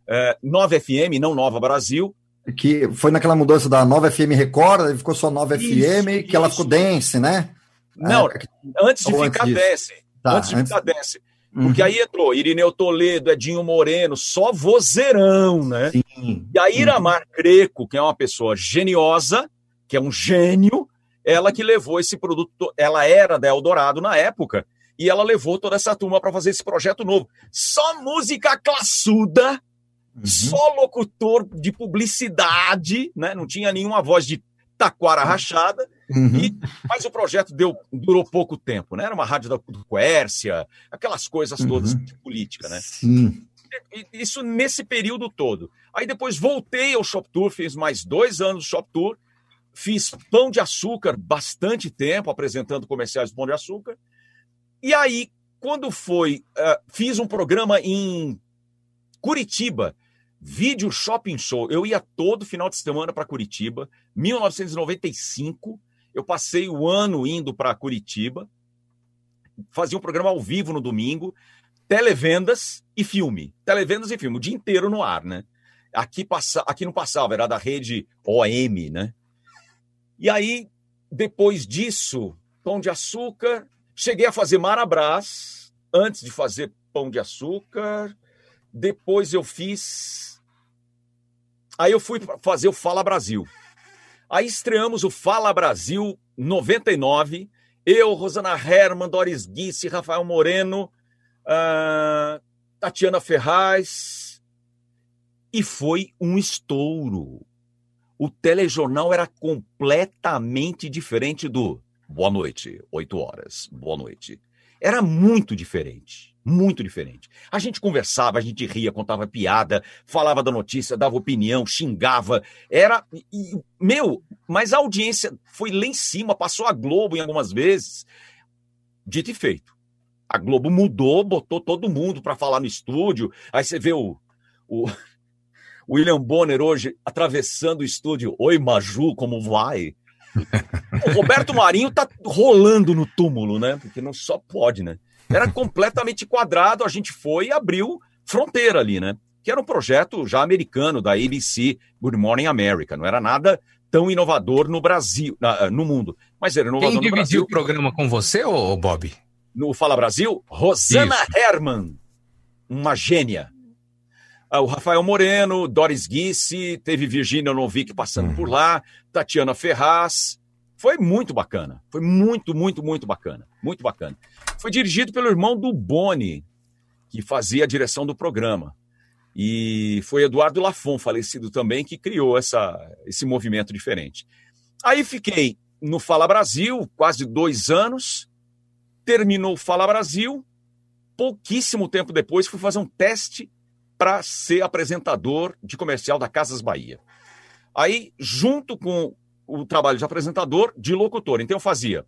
é, Nova FM, não Nova Brasil, Que foi naquela mudança da nova FM Record, ficou só nova isso, FM, que isso. ela ficou dance, né? Não, é, antes de ficar antes dance. Tá, antes de antes... ficar dance. Porque uhum. aí entrou Irineu Toledo, Edinho Moreno, só vozeirão, né? Sim. E a Iramar uhum. Creco, que é uma pessoa geniosa, que é um gênio, ela que levou esse produto, ela era da Eldorado na época, e ela levou toda essa turma para fazer esse projeto novo. Só música classuda, uhum. só locutor de publicidade, né? Não tinha nenhuma voz de taquara rachada. Uhum. E, mas o projeto deu, durou pouco tempo, né? Era uma rádio da, do Quércia, aquelas coisas todas uhum. de política, né? Sim. Isso nesse período todo. Aí depois voltei ao Shop Tour, fiz mais dois anos de Shop Tour, fiz Pão de Açúcar bastante tempo, apresentando comerciais do Pão de Açúcar. E aí, quando foi, uh, fiz um programa em Curitiba, Vídeo Shopping Show. Eu ia todo final de semana para Curitiba, 1995 eu passei o ano indo para Curitiba, fazia um programa ao vivo no domingo, televendas e filme. Televendas e filme, o dia inteiro no ar, né? Aqui, passa, aqui não passava, era da rede OM, né? E aí, depois disso, Pão de Açúcar, cheguei a fazer Marabras, antes de fazer Pão de Açúcar. Depois eu fiz. Aí eu fui fazer o Fala Brasil. Aí estreamos o Fala Brasil 99. Eu, Rosana Herman, Doris Guice, Rafael Moreno, uh, Tatiana Ferraz. E foi um estouro. O telejornal era completamente diferente do Boa noite, 8 horas, boa noite. Era muito diferente muito diferente. A gente conversava, a gente ria, contava piada, falava da notícia, dava opinião, xingava. Era. E, meu, mas a audiência foi lá em cima, passou a Globo em algumas vezes. Dito e feito. A Globo mudou, botou todo mundo para falar no estúdio. Aí você vê o, o, o William Bonner hoje atravessando o estúdio. Oi, Maju, como vai? O Roberto Marinho tá rolando no túmulo, né? Porque não só pode, né? Era completamente quadrado, a gente foi e abriu fronteira ali, né? Que era um projeto já americano da ABC, Good Morning America. Não era nada tão inovador no Brasil, no mundo. Mas era inovador Quem dividiu o programa com você, ô Bob? No Fala Brasil, Rosana Isso. Herman, uma gênia. Ah, o Rafael Moreno, Doris Guisse, teve Virginia Novick passando uhum. por lá, Tatiana Ferraz. Foi muito bacana. Foi muito, muito, muito bacana. Muito bacana. Foi dirigido pelo irmão do Boni, que fazia a direção do programa. E foi Eduardo Lafon, falecido também, que criou essa, esse movimento diferente. Aí fiquei no Fala Brasil, quase dois anos. Terminou o Fala Brasil. Pouquíssimo tempo depois, fui fazer um teste para ser apresentador de comercial da Casas Bahia. Aí, junto com o trabalho de apresentador, de locutor. Então, eu fazia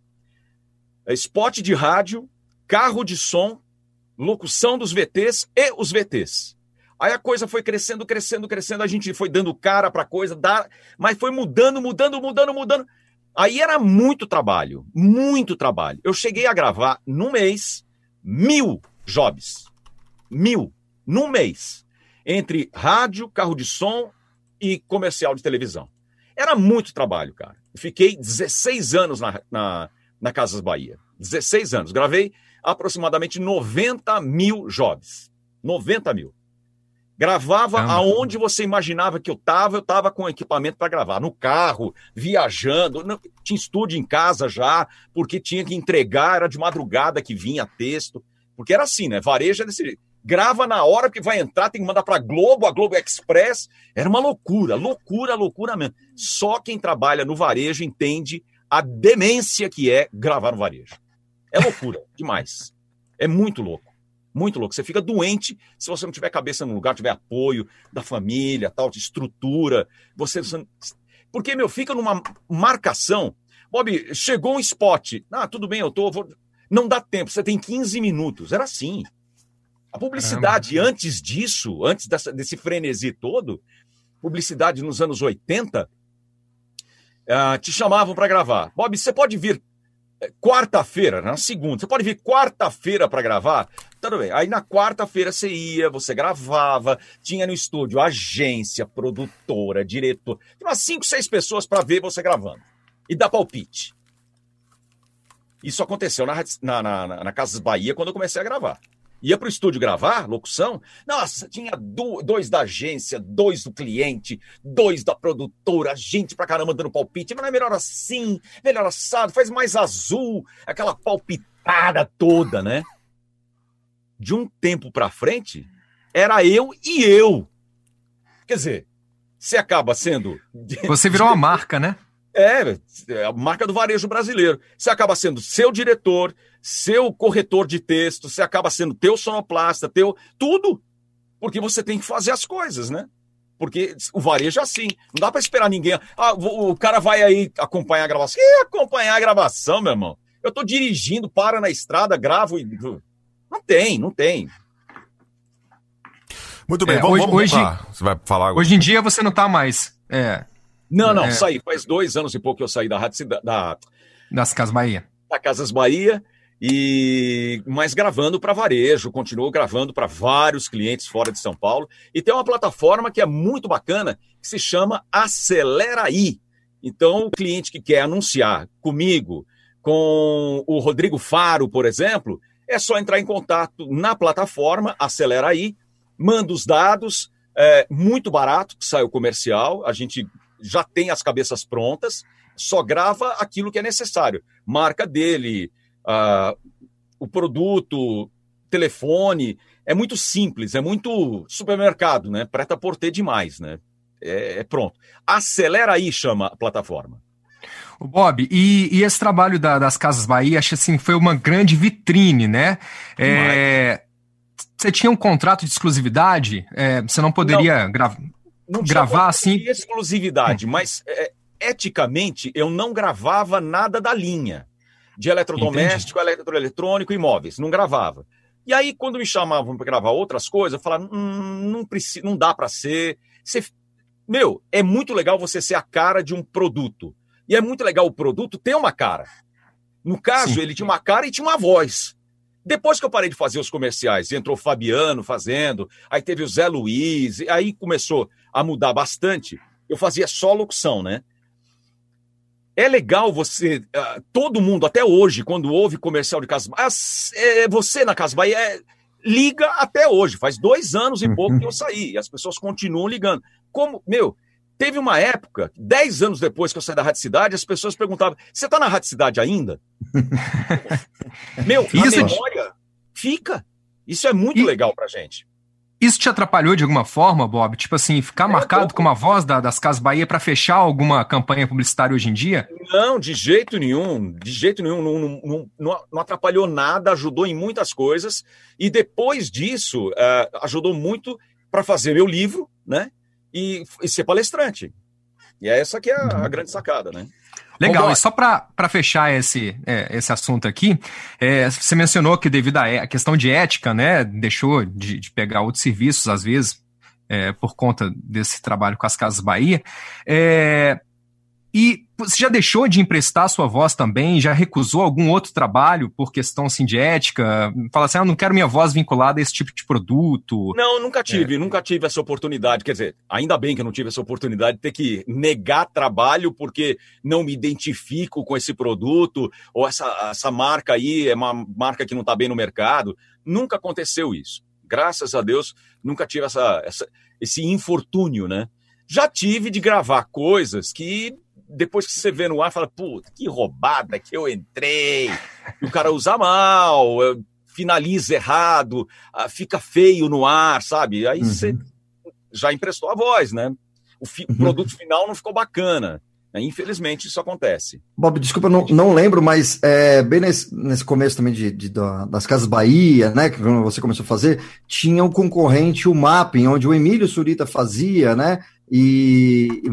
spot de rádio, carro de som, locução dos VTs e os VTs. Aí a coisa foi crescendo, crescendo, crescendo, a gente foi dando cara para coisa, mas foi mudando, mudando, mudando, mudando. Aí era muito trabalho, muito trabalho. Eu cheguei a gravar num mês mil jobs. Mil. Num mês. Entre rádio, carro de som e comercial de televisão. Era muito trabalho, cara. Fiquei 16 anos na, na, na Casas Bahia. 16 anos. Gravei aproximadamente 90 mil jobs. 90 mil. Gravava aonde você imaginava que eu estava, eu estava com equipamento para gravar. No carro, viajando, não, tinha estúdio em casa já, porque tinha que entregar, era de madrugada que vinha texto. Porque era assim, né? Varejo é desse jeito. Grava na hora que vai entrar, tem que mandar para Globo, a Globo Express. Era uma loucura, loucura, loucura mesmo. Só quem trabalha no varejo entende a demência que é gravar no varejo. É loucura, demais. É muito louco. Muito louco. Você fica doente se você não tiver cabeça no lugar, tiver apoio da família, tal, de estrutura. Você. Porque, meu, fica numa marcação. Bob, chegou um spot. Ah, tudo bem, eu tô. Vou... Não dá tempo, você tem 15 minutos. Era assim. A publicidade, Caramba. antes disso, antes dessa, desse frenesi todo, publicidade nos anos 80, uh, ah, te chamavam para gravar. Bob, você pode vir quarta-feira, na segunda, você pode vir quarta-feira para gravar? Tudo bem. Aí na quarta-feira você ia, você gravava, tinha no estúdio agência, produtora, diretor, tinha umas cinco, seis pessoas para ver você gravando e dar palpite. Isso aconteceu na, na, na, na Casas Bahia quando eu comecei a gravar ia para o estúdio gravar, locução, nossa, tinha do, dois da agência, dois do cliente, dois da produtora, gente pra caramba dando palpite, mas não é melhor assim, melhor assado, faz mais azul, aquela palpitada toda, né? De um tempo pra frente, era eu e eu. Quer dizer, você acaba sendo. Você virou uma marca, né? É, é, a marca do varejo brasileiro. Você acaba sendo seu diretor, seu corretor de texto, você acaba sendo teu sonoplasta, teu. tudo. Porque você tem que fazer as coisas, né? Porque o varejo é assim. Não dá para esperar ninguém. Ah, o cara vai aí acompanhar a gravação. Que acompanhar a gravação, meu irmão? Eu tô dirigindo, para na estrada, gravo e. Não tem, não tem. Muito bem, é, vamos, hoje, vamos hoje, você vai falar agora. Hoje em dia você não tá mais. É, não, não, é. saí. Faz dois anos e pouco que eu saí da Rádio da, Das Casas Bahia. Da Casas Bahia. E mas gravando para varejo, continuo gravando para vários clientes fora de São Paulo e tem uma plataforma que é muito bacana que se chama Aceleraí. Então, o cliente que quer anunciar comigo, com o Rodrigo Faro, por exemplo, é só entrar em contato na plataforma Aceleraí, manda os dados, é muito barato, que sai o comercial, a gente já tem as cabeças prontas, só grava aquilo que é necessário. Marca dele, uh, o produto, telefone. É muito simples, é muito supermercado, né? Preta por ter demais, né? É, é pronto. Acelera aí, chama a plataforma. O Bob, e, e, esse trabalho da, das Casas Bahia, acho assim, foi uma grande vitrine, né? É, você tinha um contrato de exclusividade? É, você não poderia gravar não gravar assim. exclusividade, mas é, eticamente eu não gravava nada da linha de eletrodoméstico, Entendi. eletroeletrônico e imóveis. Não gravava. E aí, quando me chamavam para gravar outras coisas, eu falava: hum, não, precisa, não dá para ser. Você... Meu, é muito legal você ser a cara de um produto. E é muito legal o produto ter uma cara. No caso, Sim. ele tinha uma cara e tinha uma voz. Depois que eu parei de fazer os comerciais, entrou o Fabiano fazendo, aí teve o Zé Luiz, aí começou a mudar bastante. Eu fazia só locução, né? É legal você, uh, todo mundo, até hoje, quando ouve comercial de Casa Bahia, é, você na Casa Bahia é, liga até hoje. Faz dois anos e pouco que eu saí, e as pessoas continuam ligando. Como, meu, teve uma época, dez anos depois que eu saí da Rádio Cidade, as pessoas perguntavam: você está na Rádio Cidade ainda? meu, a memória fica. Isso é muito e... legal pra gente. Isso te atrapalhou de alguma forma, Bob? Tipo assim, ficar é, marcado tô... com uma voz da, das Casas Bahia para fechar alguma campanha publicitária hoje em dia? Não, de jeito nenhum. De jeito nenhum. Não, não, não, não atrapalhou nada, ajudou em muitas coisas. E depois disso, uh, ajudou muito para fazer meu livro, né? E, e, ser palestrante. E é essa que é a, a uhum. grande sacada, né? Legal, e só para fechar esse, é, esse assunto aqui, é, você mencionou que devido à questão de ética, né, deixou de, de pegar outros serviços, às vezes, é, por conta desse trabalho com as Casas Bahia. É, e você já deixou de emprestar sua voz também? Já recusou algum outro trabalho por questão assim, de ética? Fala assim, ah, não quero minha voz vinculada a esse tipo de produto. Não, nunca tive, é. nunca tive essa oportunidade. Quer dizer, ainda bem que eu não tive essa oportunidade de ter que negar trabalho porque não me identifico com esse produto ou essa, essa marca aí é uma marca que não está bem no mercado. Nunca aconteceu isso. Graças a Deus, nunca tive essa, essa, esse infortúnio, né? Já tive de gravar coisas que depois que você vê no ar, fala, puta, que roubada que eu entrei. E o cara usa mal, finaliza errado, ah, fica feio no ar, sabe? Aí uhum. você já emprestou a voz, né? O, fi, uhum. o produto final não ficou bacana. Infelizmente, isso acontece. Bob, desculpa, não, não lembro, mas é, bem nesse, nesse começo também de, de, das Casas Bahia, né, que você começou a fazer, tinha um concorrente, o Mapping, onde o Emílio Surita fazia, né, e, e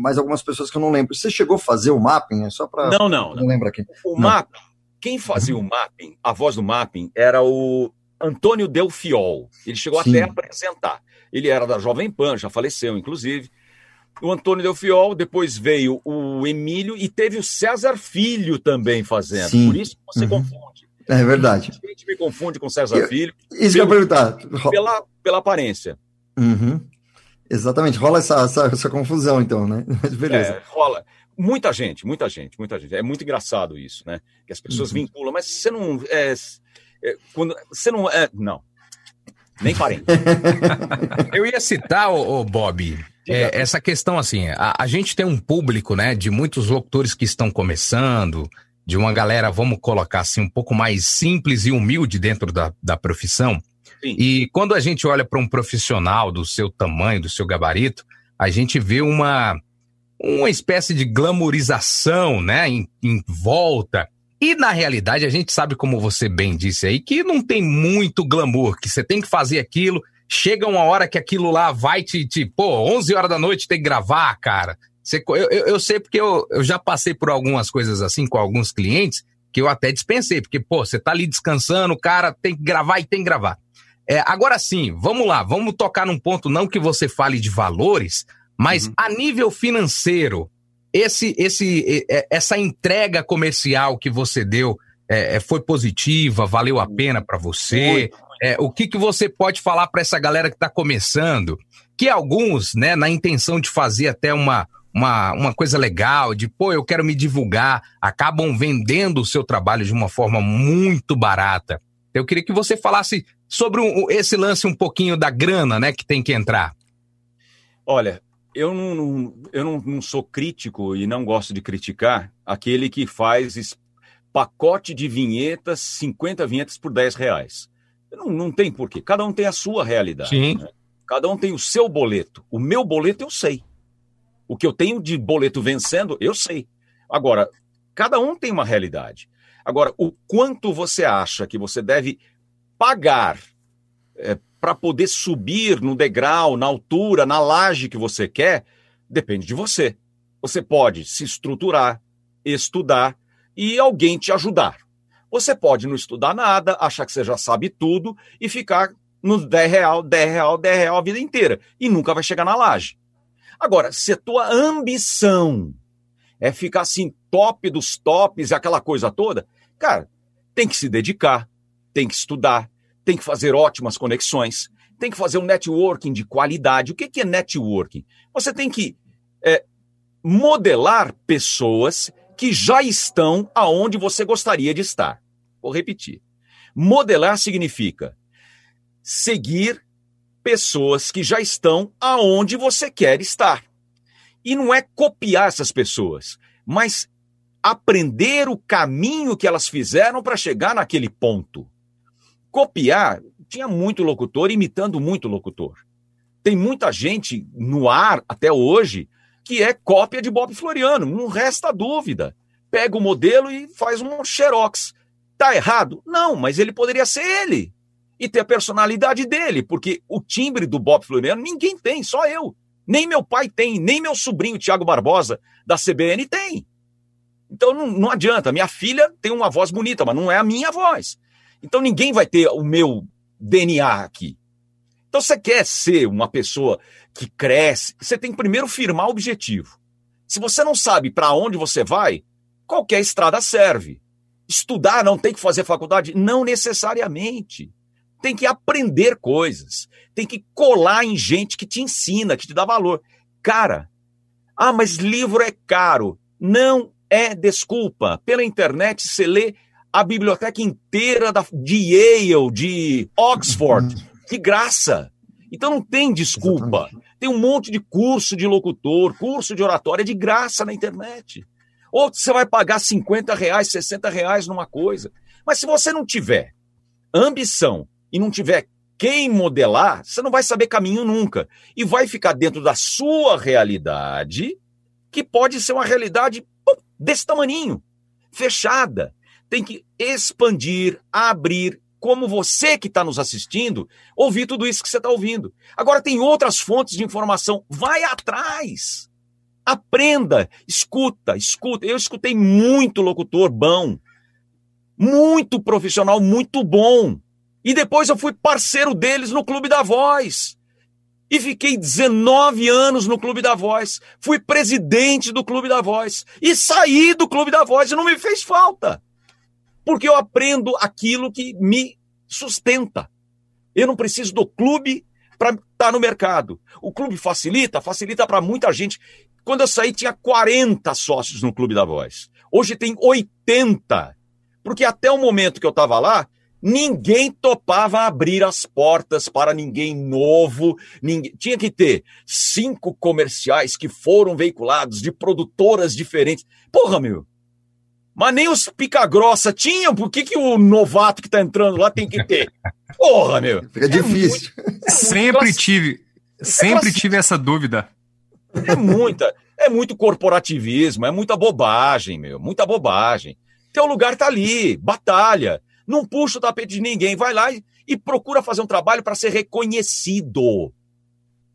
mais algumas pessoas que eu não lembro. Você chegou a fazer o mapping? É só para. Não, não. Não lembro aqui. O não. mapping, quem fazia o mapping, a voz do mapping, era o Antônio Delfiol. Ele chegou Sim. até a apresentar. Ele era da Jovem Pan, já faleceu, inclusive. o Antônio Delfiol, depois veio o Emílio e teve o César Filho também fazendo. Sim. Por isso que você Uhum. confunde. É verdade. A gente me confunde com o César Eu- Filho Isso que eu ia perguntar. Pela, pela aparência. Uhum. Exatamente, rola essa, essa, essa confusão, então, né? Mas beleza. É, rola. Muita gente, muita gente, muita gente. É muito engraçado isso, né? Que as pessoas Uhum. vinculam, mas você não. É, é, quando, você não. É, não. Nem parente. Eu ia citar, ô, Bob, é, essa questão assim, a, a gente tem um público, né, de muitos locutores que estão começando, de uma galera, vamos colocar assim, um pouco mais simples e humilde dentro da, da profissão. E quando a gente olha para um profissional do seu tamanho, do seu gabarito, a gente vê uma, uma espécie de glamorização, né, em, em volta. E na realidade, a gente sabe, como você bem disse aí, que não tem muito glamour, que você tem que fazer aquilo, chega uma hora que aquilo lá vai te, te pô, 11 horas da noite tem que gravar, cara. Você, eu, eu, eu sei porque eu, eu já passei por algumas coisas assim com alguns clientes que eu até dispensei, porque, pô, você tá ali descansando, o cara tem que gravar e tem que gravar. É, agora sim, vamos lá, vamos tocar num ponto, não que você fale de valores, mas a nível financeiro, esse, esse, é, essa entrega comercial que você deu é, é, foi positiva, valeu a pena para você? É, o que, que você pode falar para essa galera que está começando? Que alguns, né, na intenção de fazer até uma, uma, uma coisa legal, de pô, eu quero me divulgar, acabam vendendo o seu trabalho de uma forma muito barata. Eu queria que você falasse sobre um, esse lance um pouquinho da grana, né, que tem que entrar. Olha, eu não, não- eu não, não sou crítico e não gosto de criticar aquele que faz pacote de vinhetas, 50 vinhetas por 10 reais. Não, não tem porquê. Cada um tem a sua realidade. Sim. né? Cada um tem o seu boleto. O meu boleto eu sei. O que eu tenho de boleto vencendo, eu sei. Agora, cada um tem uma realidade. Agora, o quanto você acha que você deve pagar para poder subir no degrau, na altura, na laje que você quer, depende de você. Você pode se estruturar, estudar e alguém te ajudar. Você pode não estudar nada, achar que você já sabe tudo e ficar nos 10 real, 10 real, 10 real a vida inteira e nunca vai chegar na laje. Agora, se a tua ambição é ficar assim top dos tops aquela coisa toda, cara, tem que se dedicar, tem que estudar, tem que fazer ótimas conexões, tem que fazer um networking de qualidade. O que é networking? Você tem que é, modelar pessoas que já estão aonde você gostaria de estar. Vou repetir. Modelar significa seguir pessoas que já estão aonde você quer estar. E não é copiar essas pessoas, mas aprender o caminho que elas fizeram para chegar naquele ponto. Copiar, tinha muito locutor imitando muito locutor. Tem muita gente no ar até hoje que é cópia de Bob Floriano, não resta dúvida. Pega o modelo e faz um xerox. Tá errado? Não, mas ele poderia ser ele e ter a personalidade dele, porque o timbre do Bob Floriano ninguém tem, só eu. Nem meu pai tem, nem meu sobrinho Tiago Barbosa da CBN tem. Então não, não adianta. Minha filha tem uma voz bonita, mas não é a minha voz. Então ninguém vai ter o meu DNA aqui. Então você quer ser uma pessoa que cresce, você tem que primeiro firmar o objetivo. Se você não sabe para onde você vai, qualquer estrada serve. Estudar não tem que fazer faculdade? Não necessariamente. Tem que aprender coisas. Tem que colar em gente que te ensina, que te dá valor. Cara, ah, mas livro é caro. Não é desculpa. Pela internet você lê a biblioteca inteira da, de Yale, de Oxford, de graça. Então não tem desculpa. Exatamente. Tem um monte de curso de locutor, curso de oratória de graça na internet. Ou você vai pagar 50 reais, 60 reais numa coisa. Mas se você não tiver ambição e não tiver quem modelar, você não vai saber caminho nunca. E vai ficar dentro da sua realidade, que pode ser uma realidade desse tamaninho, fechada. Tem que expandir, abrir, como você que está nos assistindo, ouvir tudo isso que você está ouvindo. Agora tem outras fontes de informação. Vai atrás. Aprenda, escuta, escuta. Eu escutei muito locutor bom, muito profissional, muito bom. E depois eu fui parceiro deles no Clube da Voz. E fiquei 19 anos no Clube da Voz. Fui presidente do Clube da Voz. E saí do Clube da Voz e não me fez falta. Porque eu aprendo aquilo que me sustenta. Eu não preciso do clube para estar tá no mercado. O clube facilita, facilita para muita gente. Quando eu saí, tinha 40 sócios no Clube da Voz. Hoje tem 80. Porque até o momento que eu estava lá, Ninguém topava abrir as portas para ninguém novo. Ninguém... Tinha que ter cinco comerciais que foram veiculados de produtoras diferentes. Porra, meu. Mas nem os pica-grossa tinham. Por que, que o novato que tá entrando lá tem que ter? Porra, meu. Fica é difícil. Muito... É sempre tive. É sempre tive essa dúvida. É muita. É muito corporativismo, é muita bobagem, meu. Muita bobagem. Teu lugar tá ali, batalha. Não puxa o tapete de ninguém, vai lá e, e procura fazer um trabalho para ser reconhecido.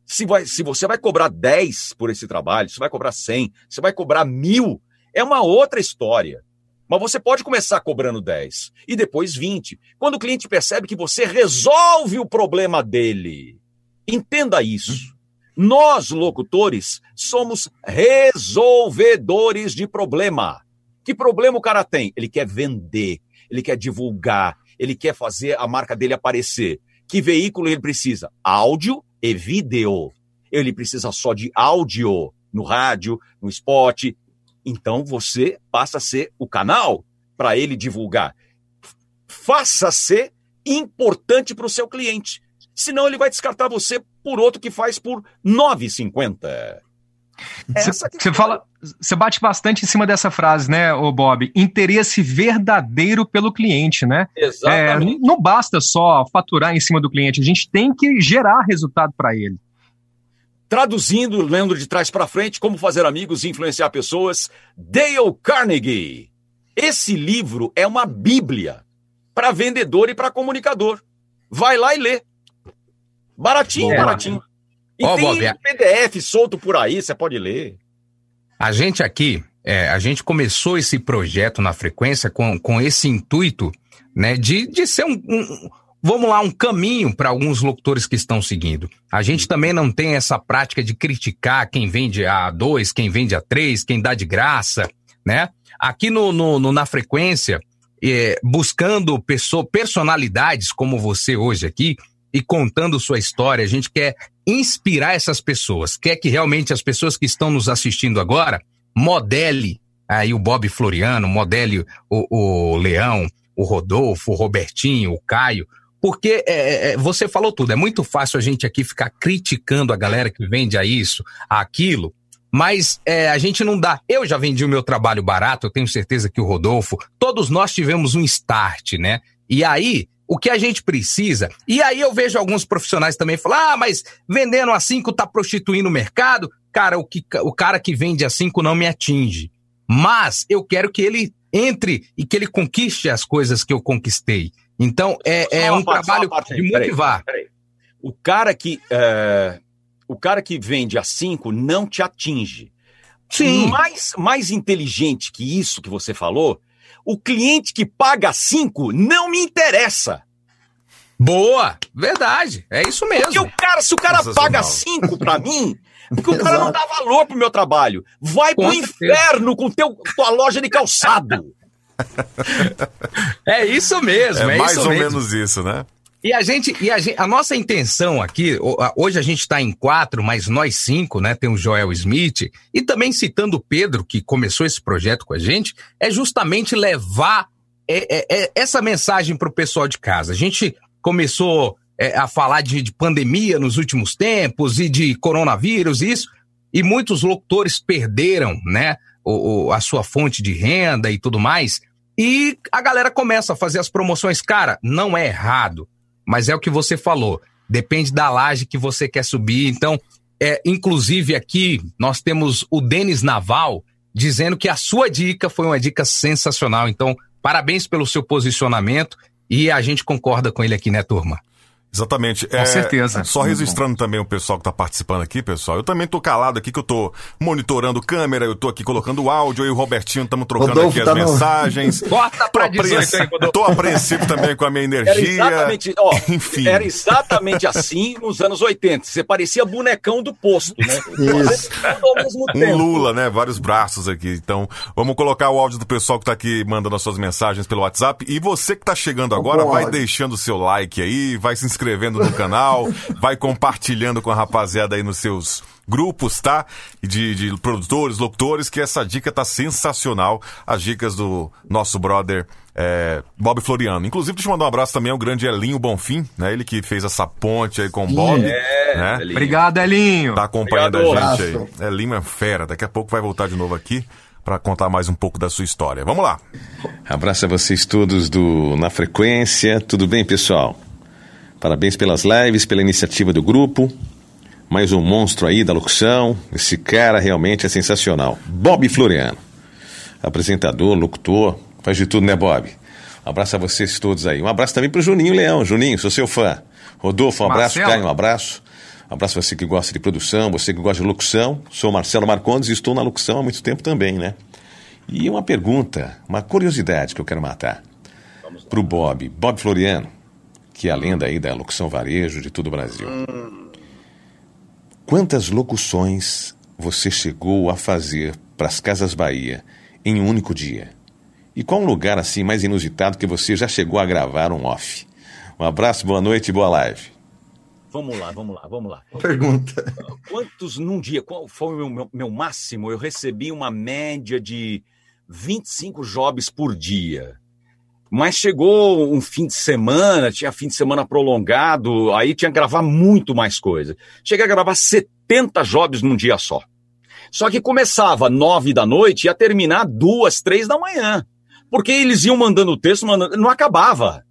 Se, vai, se você vai cobrar 10 por esse trabalho, se vai cobrar 100, se vai cobrar mil, é uma outra história. Mas você pode começar cobrando 10 e depois 20. Quando o cliente percebe que você resolve o problema dele. Entenda isso. Nós, locutores, somos resolvedores de problema. Que problema o cara tem? Ele quer vender ele quer divulgar, ele quer fazer a marca dele aparecer. Que veículo ele precisa? Áudio e vídeo. Ele precisa só de áudio no rádio, no spot. Então você passa a ser o canal para ele divulgar. Faça ser importante para o seu cliente. Senão ele vai descartar você por outro que faz por 9,50. Você fala, você bate bastante em cima dessa frase, né, o Bob? Interesse verdadeiro pelo cliente, né? Exatamente. É, não basta só faturar em cima do cliente, a gente tem que gerar resultado para ele. Traduzindo, lendo de trás para frente, como fazer amigos e influenciar pessoas, Dale Carnegie. Esse livro é uma bíblia para vendedor e para comunicador. Vai lá e lê. Baratinho, baratinho. E oh, tem Bob, um PDF solto por aí, você pode ler. A gente aqui, é, a gente começou esse projeto na frequência com, com esse intuito, né, de, de ser um, um vamos lá, um caminho para alguns locutores que estão seguindo. A gente também não tem essa prática de criticar quem vende a dois, quem vende a três, quem dá de graça, né? Aqui no, no, no na frequência, é, buscando pessoa, personalidades como você hoje aqui e contando sua história, a gente quer inspirar essas pessoas, quer que realmente as pessoas que estão nos assistindo agora modele aí o Bob Floriano, modele o, o Leão, o Rodolfo, o Robertinho, o Caio, porque é, é, é, você falou tudo, é muito fácil a gente aqui ficar criticando a galera que vende a isso, a aquilo, mas é, a gente não dá. Eu já vendi o meu trabalho barato, eu tenho certeza que o Rodolfo, todos nós tivemos um start, né? E aí o que a gente precisa. E aí eu vejo alguns profissionais também falar: ah, mas vendendo a 5 tá prostituindo o mercado. Cara, o, que, o cara que vende a 5 não me atinge. Mas eu quero que ele entre e que ele conquiste as coisas que eu conquistei. Então, é, é um parte, trabalho parte, de motivar. Peraí, peraí. O cara que. É, o cara que vende a 5 não te atinge. Sim. Mais, mais inteligente que isso que você falou o cliente que paga cinco não me interessa. Boa, verdade, é isso mesmo. Porque o cara, se o cara paga cinco para mim, porque o cara não dá valor pro meu trabalho. Vai com pro certeza. inferno com teu, tua loja de calçado. é isso mesmo, é, é mais ou mesmo. menos isso, né? E a gente, e a gente, a nossa intenção aqui, hoje a gente está em quatro, mas nós cinco, né? Tem o Joel Smith e também citando o Pedro que começou esse projeto com a gente, é justamente levar é, é, é, essa mensagem para o pessoal de casa. A gente começou é, a falar de, de, pandemia nos últimos tempos e de coronavírus isso, e muitos locutores perderam, né? O, o, a sua fonte de renda e tudo mais. E a galera começa a fazer as promoções. Cara, não é errado mas é o que você falou. Depende da laje que você quer subir. Então, é, inclusive aqui nós temos o Denis Naval dizendo que a sua dica foi uma dica sensacional. Então, parabéns pelo seu posicionamento e a gente concorda com ele aqui, né, turma? Exatamente. Com é, certeza. Só registrando também o pessoal que está participando aqui, pessoal. Eu também tô calado aqui, que eu tô monitorando câmera, eu tô aqui colocando o áudio, eu e o Robertinho estamos trocando Rodolfo aqui tá as no... mensagens. Bota pra tô, apreensivo, aí, tô apreensivo também com a minha energia. Era exatamente, ó, Enfim. Era exatamente assim nos anos 80. Você parecia bonecão do posto, né? Isso. um Lula, né? Vários braços aqui. Então, vamos colocar o áudio do pessoal que está aqui mandando as suas mensagens pelo WhatsApp. E você que está chegando agora, vai deixando o seu like aí, vai se inscrevendo inscrevendo no canal, vai compartilhando com a rapaziada aí nos seus grupos, tá? De, de produtores, locutores, que essa dica tá sensacional. As dicas do nosso brother é, Bob Floriano. Inclusive, deixa eu mandar um abraço também ao grande Elinho Bonfim, né? Ele que fez essa ponte aí com o Bob. É, né? Elinho. Obrigado, Elinho. Tá acompanhando Obrigado, a gente aí. Elinho é fera, daqui a pouco vai voltar de novo aqui para contar mais um pouco da sua história. Vamos lá. Abraço a vocês todos do Na Frequência. Tudo bem, pessoal? Parabéns pelas lives, pela iniciativa do grupo. Mais um monstro aí da locução. Esse cara realmente é sensacional. Bob Floriano. Apresentador, locutor, faz de tudo, né, Bob? Um abraço a vocês todos aí. Um abraço também pro Juninho Leão. Juninho, sou seu fã. Rodolfo, um abraço. Marcelo. Caio, um abraço. Um abraço a você que gosta de produção, você que gosta de locução. Sou Marcelo Marcondes e estou na locução há muito tempo também, né? E uma pergunta, uma curiosidade que eu quero matar. Pro Bob. Bob Floriano que é a lenda aí da locução varejo de todo o Brasil. Quantas locuções você chegou a fazer para as Casas Bahia em um único dia? E qual um lugar assim mais inusitado que você já chegou a gravar um off? Um abraço, boa noite e boa live. Vamos lá, vamos lá, vamos lá. Pergunta. Quantos num dia? Qual foi o meu, meu, meu máximo? Eu recebi uma média de 25 jobs por dia. Mas chegou um fim de semana, tinha fim de semana prolongado, aí tinha que gravar muito mais coisa. Cheguei a gravar 70 jobs num dia só. Só que começava nove da noite e ia terminar duas, três da manhã. Porque eles iam mandando o texto, mandando, não acabava.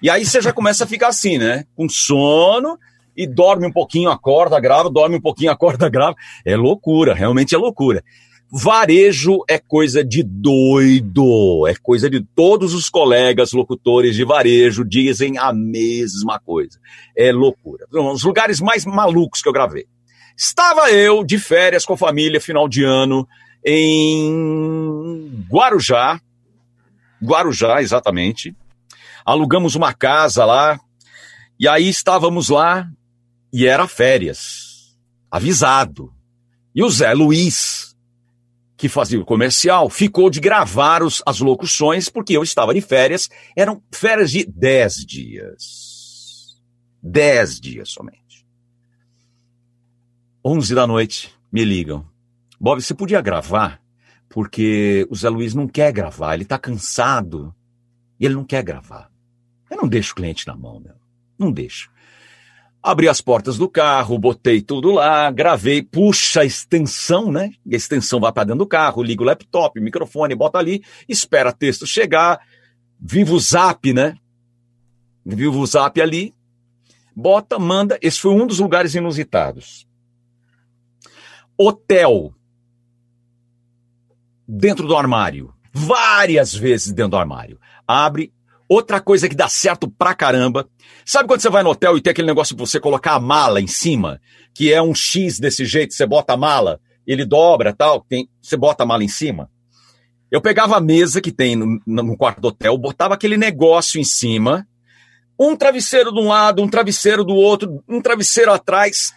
E aí você já começa a ficar assim, né? Com sono e dorme um pouquinho, acorda, grava, dorme um pouquinho, acorda, grava. É loucura, realmente é loucura. Varejo é coisa de doido, é coisa de todos os colegas locutores de varejo dizem a mesma coisa. É loucura. Um os lugares mais malucos que eu gravei. Estava eu de férias com a família, final de ano, em Guarujá. Guarujá, exatamente. Alugamos uma casa lá. E aí estávamos lá e era férias. Avisado. E o Zé Luiz, que fazia o comercial, ficou de gravar os, as locuções, porque eu estava de férias. Eram férias de 10 dias. 10 dias somente. 11 da noite, me ligam. Bob, você podia gravar? Porque o Zé Luiz não quer gravar, ele está cansado e ele não quer gravar. Eu não deixo o cliente na mão, meu. Não deixo. Abri as portas do carro, botei tudo lá, gravei, puxa a extensão, né? A extensão vai para dentro do carro, liga o laptop, microfone, bota ali, espera texto chegar, viva o zap, né? Viva o zap ali, bota, manda. Esse foi um dos lugares inusitados. Hotel. Dentro do armário. Várias vezes dentro do armário. Abre. Outra coisa que dá certo pra caramba. Sabe quando você vai no hotel e tem aquele negócio de você colocar a mala em cima, que é um X desse jeito, você bota a mala, ele dobra tal, tem, você bota a mala em cima? Eu pegava a mesa que tem no, no quarto do hotel, botava aquele negócio em cima, um travesseiro de um lado, um travesseiro do outro, um travesseiro atrás,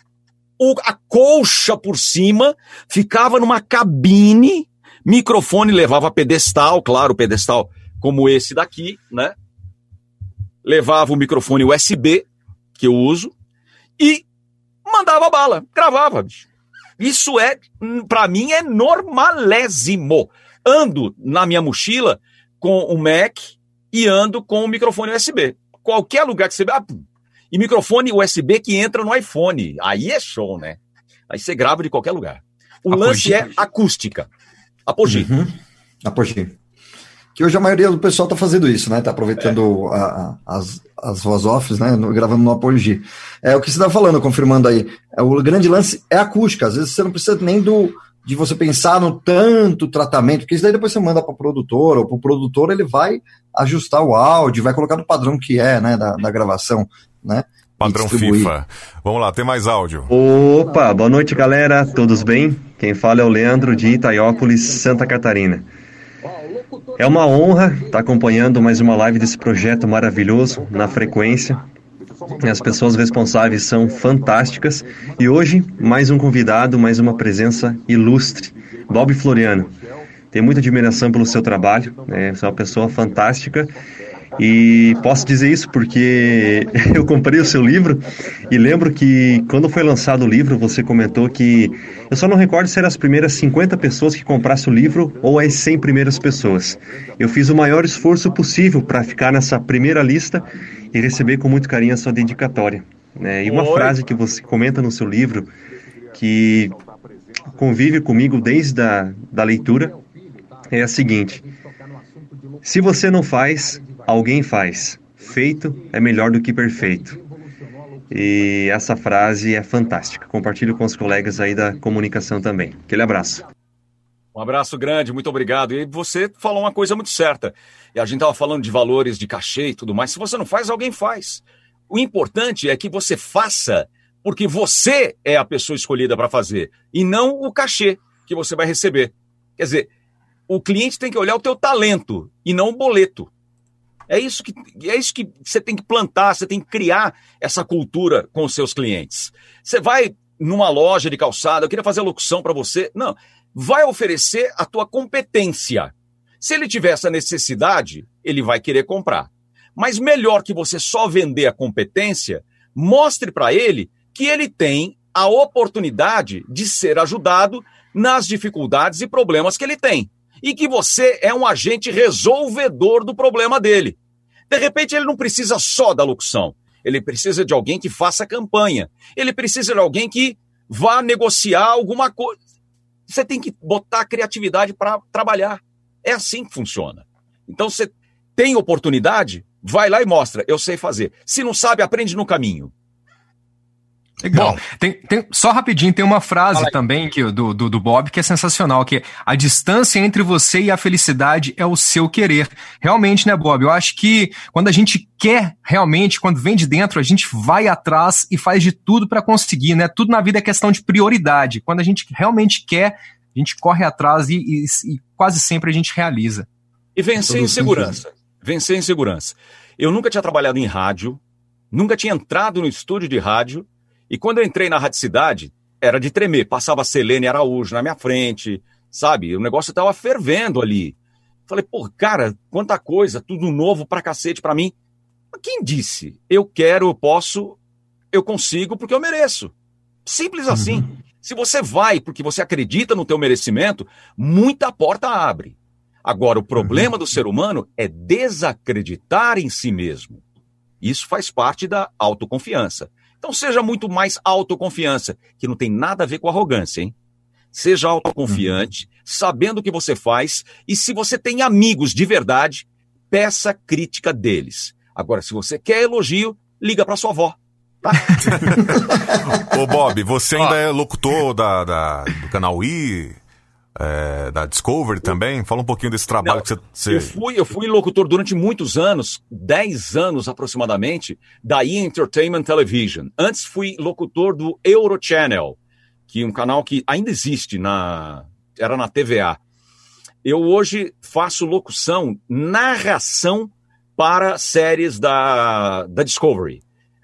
o, a colcha por cima, ficava numa cabine, microfone levava pedestal, claro, pedestal como esse daqui, né? levava o microfone USB, que eu uso, e mandava bala, gravava. Bicho. Isso é, para mim, é normalésimo. Ando na minha mochila com o Mac e ando com o microfone USB. Qualquer lugar que você. Ah, e microfone USB que entra no iPhone. Aí é show, né? Aí você grava de qualquer lugar. O Apogee. lance é acústica. Apogee. Uhum. Apogee que hoje a maioria do pessoal está fazendo isso, né? Está aproveitando é. a, a, as, as voz offs, né? Gravando no Apogee. É o que você está falando, confirmando aí. É, o grande lance é acústica. Às vezes você não precisa nem do de você pensar no tanto tratamento, porque isso daí depois você manda para o produtor, ou para o produtor ele vai ajustar o áudio, vai colocar no padrão que é, né, da, da gravação, né? Padrão FIFA. Vamos lá, tem mais áudio. Opa, boa noite, galera. Todos bem? Quem fala é o Leandro de Itaiópolis, Santa Catarina. É uma honra estar acompanhando mais uma live desse projeto maravilhoso na frequência. As pessoas responsáveis são fantásticas e hoje mais um convidado, mais uma presença ilustre, Bob Floriano. Tenho muita admiração pelo seu trabalho, né? É uma pessoa fantástica e posso dizer isso porque eu comprei o seu livro e lembro que quando foi lançado o livro, você comentou que eu só não recordo se eram as primeiras 50 pessoas que comprassem o livro ou as 100 primeiras pessoas. Eu fiz o maior esforço possível para ficar nessa primeira lista e receber com muito carinho a sua dedicatória. Né? E uma Oi. frase que você comenta no seu livro que convive comigo desde a da leitura é a seguinte: se você não faz, alguém faz. Feito é melhor do que perfeito. E essa frase é fantástica. Compartilho com os colegas aí da comunicação também. Aquele abraço. Um abraço grande, muito obrigado. E você falou uma coisa muito certa. E a gente estava falando de valores de cachê e tudo mais. Se você não faz, alguém faz. O importante é que você faça porque você é a pessoa escolhida para fazer e não o cachê que você vai receber. Quer dizer, o cliente tem que olhar o teu talento e não o boleto. É isso que é isso que você tem que plantar, você tem que criar essa cultura com os seus clientes. Você vai numa loja de calçado, eu queria fazer locução para você. Não, vai oferecer a tua competência. Se ele tiver essa necessidade, ele vai querer comprar. Mas melhor que você só vender a competência, mostre para ele que ele tem a oportunidade de ser ajudado nas dificuldades e problemas que ele tem e que você é um agente resolvedor do problema dele. De repente, ele não precisa só da locução. Ele precisa de alguém que faça campanha. Ele precisa de alguém que vá negociar alguma coisa. Você tem que botar criatividade para trabalhar. É assim que funciona. Então, você tem oportunidade, vai lá e mostra. Eu sei fazer. Se não sabe, aprende no caminho. Legal. Bom, tem, tem, só rapidinho, tem uma frase também que, do, do, do, Bob que é sensacional, que é, a distância entre você e a felicidade é o seu querer. Realmente, né, Bob? Eu acho que quando a gente quer realmente, quando vem de dentro, a gente vai atrás e faz de tudo para conseguir, né? Tudo na vida é questão de prioridade. Quando a gente realmente quer, a gente corre atrás e, e, e quase sempre a gente realiza. E vencer em segurança. Vencer em segurança. Eu nunca tinha trabalhado em rádio, nunca tinha entrado no estúdio de rádio, e quando eu entrei na Rádio Cidade, era de tremer. Passava Selene Araújo na minha frente, sabe? O negócio estava fervendo ali. Falei, pô, cara, quanta coisa, tudo novo pra cacete pra mim. Mas quem disse? Eu quero, eu posso, eu consigo porque eu mereço. Simples assim. Uhum. Se você vai porque você acredita no teu merecimento, muita porta abre. Agora, o problema uhum. do ser humano é desacreditar em si mesmo. Isso faz parte da autoconfiança. Então seja muito mais autoconfiança, que não tem nada a ver com arrogância, hein? Seja autoconfiante, uhum. sabendo o que você faz, e se você tem amigos de verdade, peça crítica deles. Agora, se você quer elogio, liga para sua avó. Tá? Ô Bob, você ainda é locutor da, da, do canal I? É, da Discovery também? Fala um pouquinho desse trabalho Não, que você, Eu, fui, eu fui locutor durante muitos anos, 10 anos aproximadamente, da E! Entertainment Television. Antes fui locutor do Eurochannel, que é um canal que ainda existe, na era na TVA. Eu hoje faço locução, narração para séries da, da Discovery.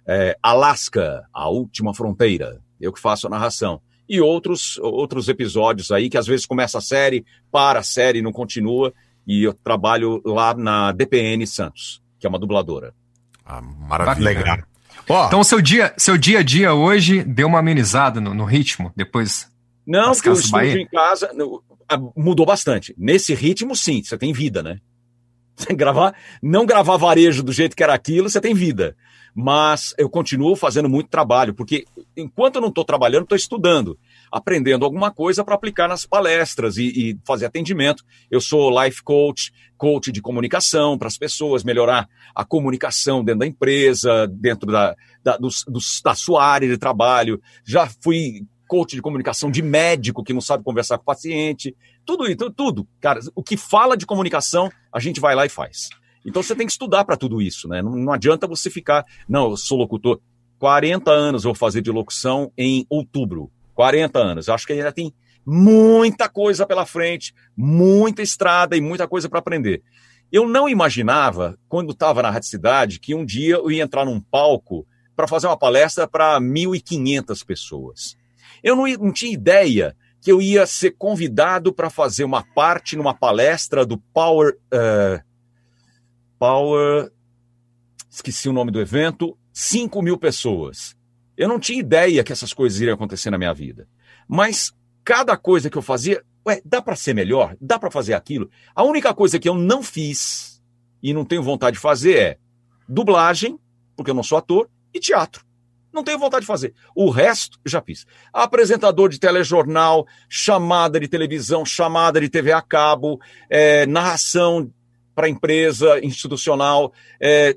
É, Alaska, A Última Fronteira. Eu que faço a narração e outros, outros episódios aí, que às vezes começa a série, para a série, não continua, e eu trabalho lá na DPN Santos, que é uma dubladora. Ah, maravilha. Legal. Oh. Então, seu dia, seu dia a dia hoje deu uma amenizada no, no ritmo, depois Não, porque o estúdio em casa mudou bastante. Nesse ritmo, sim, você tem vida, né? Você gravar, não gravar varejo do jeito que era aquilo, você tem vida mas eu continuo fazendo muito trabalho, porque enquanto eu não estou trabalhando, estou estudando, aprendendo alguma coisa para aplicar nas palestras e, e, fazer atendimento. Eu sou life coach, coach de comunicação para as pessoas, melhorar a comunicação dentro da empresa, dentro da, da, dos, dos, da sua área de trabalho. Já fui coach de comunicação de médico que não sabe conversar com o paciente. Tudo isso, tudo. Cara, o que fala de comunicação, a gente vai lá e faz. Então você tem que estudar para tudo isso, né? Não, não, adianta você ficar, não, eu sou locutor. 40 anos vou fazer de locução em outubro. 40 anos. Acho que ainda tem muita coisa pela frente, muita estrada e muita coisa para aprender. Eu não imaginava, quando estava na Rádio Cidade, que um dia eu ia entrar num palco para fazer uma palestra para 1.500 pessoas. Eu não, não tinha ideia que eu ia ser convidado para fazer uma parte numa palestra do Power. Uh, Power. Esqueci o nome do evento. 5 mil pessoas. Eu não tinha ideia que essas coisas iriam acontecer na minha vida. Mas cada coisa que eu fazia, ué, dá para ser melhor? Dá para fazer aquilo? A única coisa que eu não fiz e não tenho vontade de fazer é dublagem, porque eu não sou ator, e teatro. Não tenho vontade de fazer. O resto já fiz. Apresentador de telejornal, chamada de televisão, chamada de TV a cabo, é, narração para empresa institucional, é,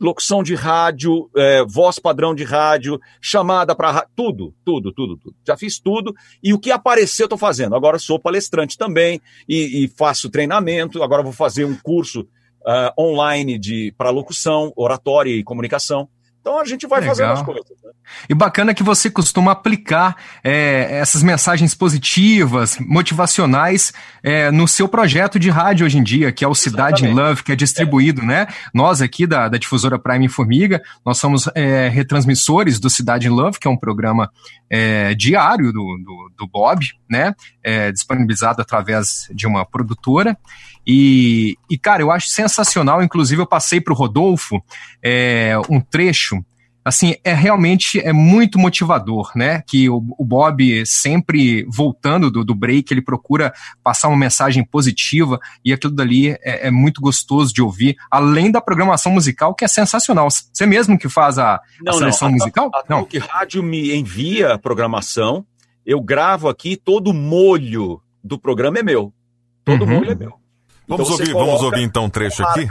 locução de rádio, é, voz padrão de rádio, chamada para tudo, tudo, tudo, tudo. Já fiz tudo e o que aparecer eu estou fazendo. Agora sou palestrante também e, e, faço treinamento. Agora vou fazer um curso uh, online de para locução, oratória e comunicação. Então a gente vai Legal. fazendo as coisas. Né? E bacana que você costuma aplicar é, essas mensagens positivas, motivacionais, é, no seu projeto de rádio hoje em dia, que é o Cidade in Love, que é distribuído, é. né? Nós aqui da, da difusora Prime Formiga, nós somos é, retransmissores do Cidade in Love, que é um programa é, diário do, do, do, Bob, né? É, disponibilizado através de uma produtora. E, e, cara, eu acho sensacional. Inclusive, eu passei para o Rodolfo é, um trecho. Assim, é realmente é muito motivador, né? Que o, o Bob sempre voltando do, do, break, ele procura passar uma mensagem positiva e aquilo dali é, é, muito gostoso de ouvir, além da programação musical, que é sensacional. Você mesmo que faz a, não, a seleção não, musical? A, a não. que rádio me envia a programação, eu gravo aqui, todo molho do programa é meu. Todo uhum. molho é meu. Vamos, então ouvir, vamos ouvir então um trecho aqui?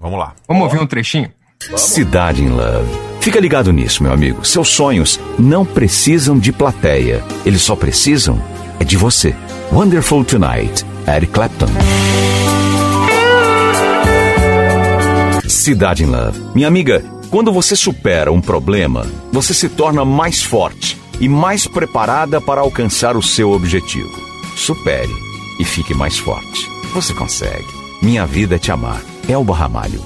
Vamos lá. Vamos ouvir um trechinho? Cidade in Love. Fica ligado nisso, meu amigo. Seus sonhos não precisam de plateia. Eles só precisam é de você. Wonderful Tonight, Eric Clapton. Cidade in Love. Minha amiga, quando você supera um problema, você se torna mais forte e mais preparada para alcançar o seu objetivo. Supere e fique mais forte. Você consegue. Minha vida é te amar. Elba Ramalho.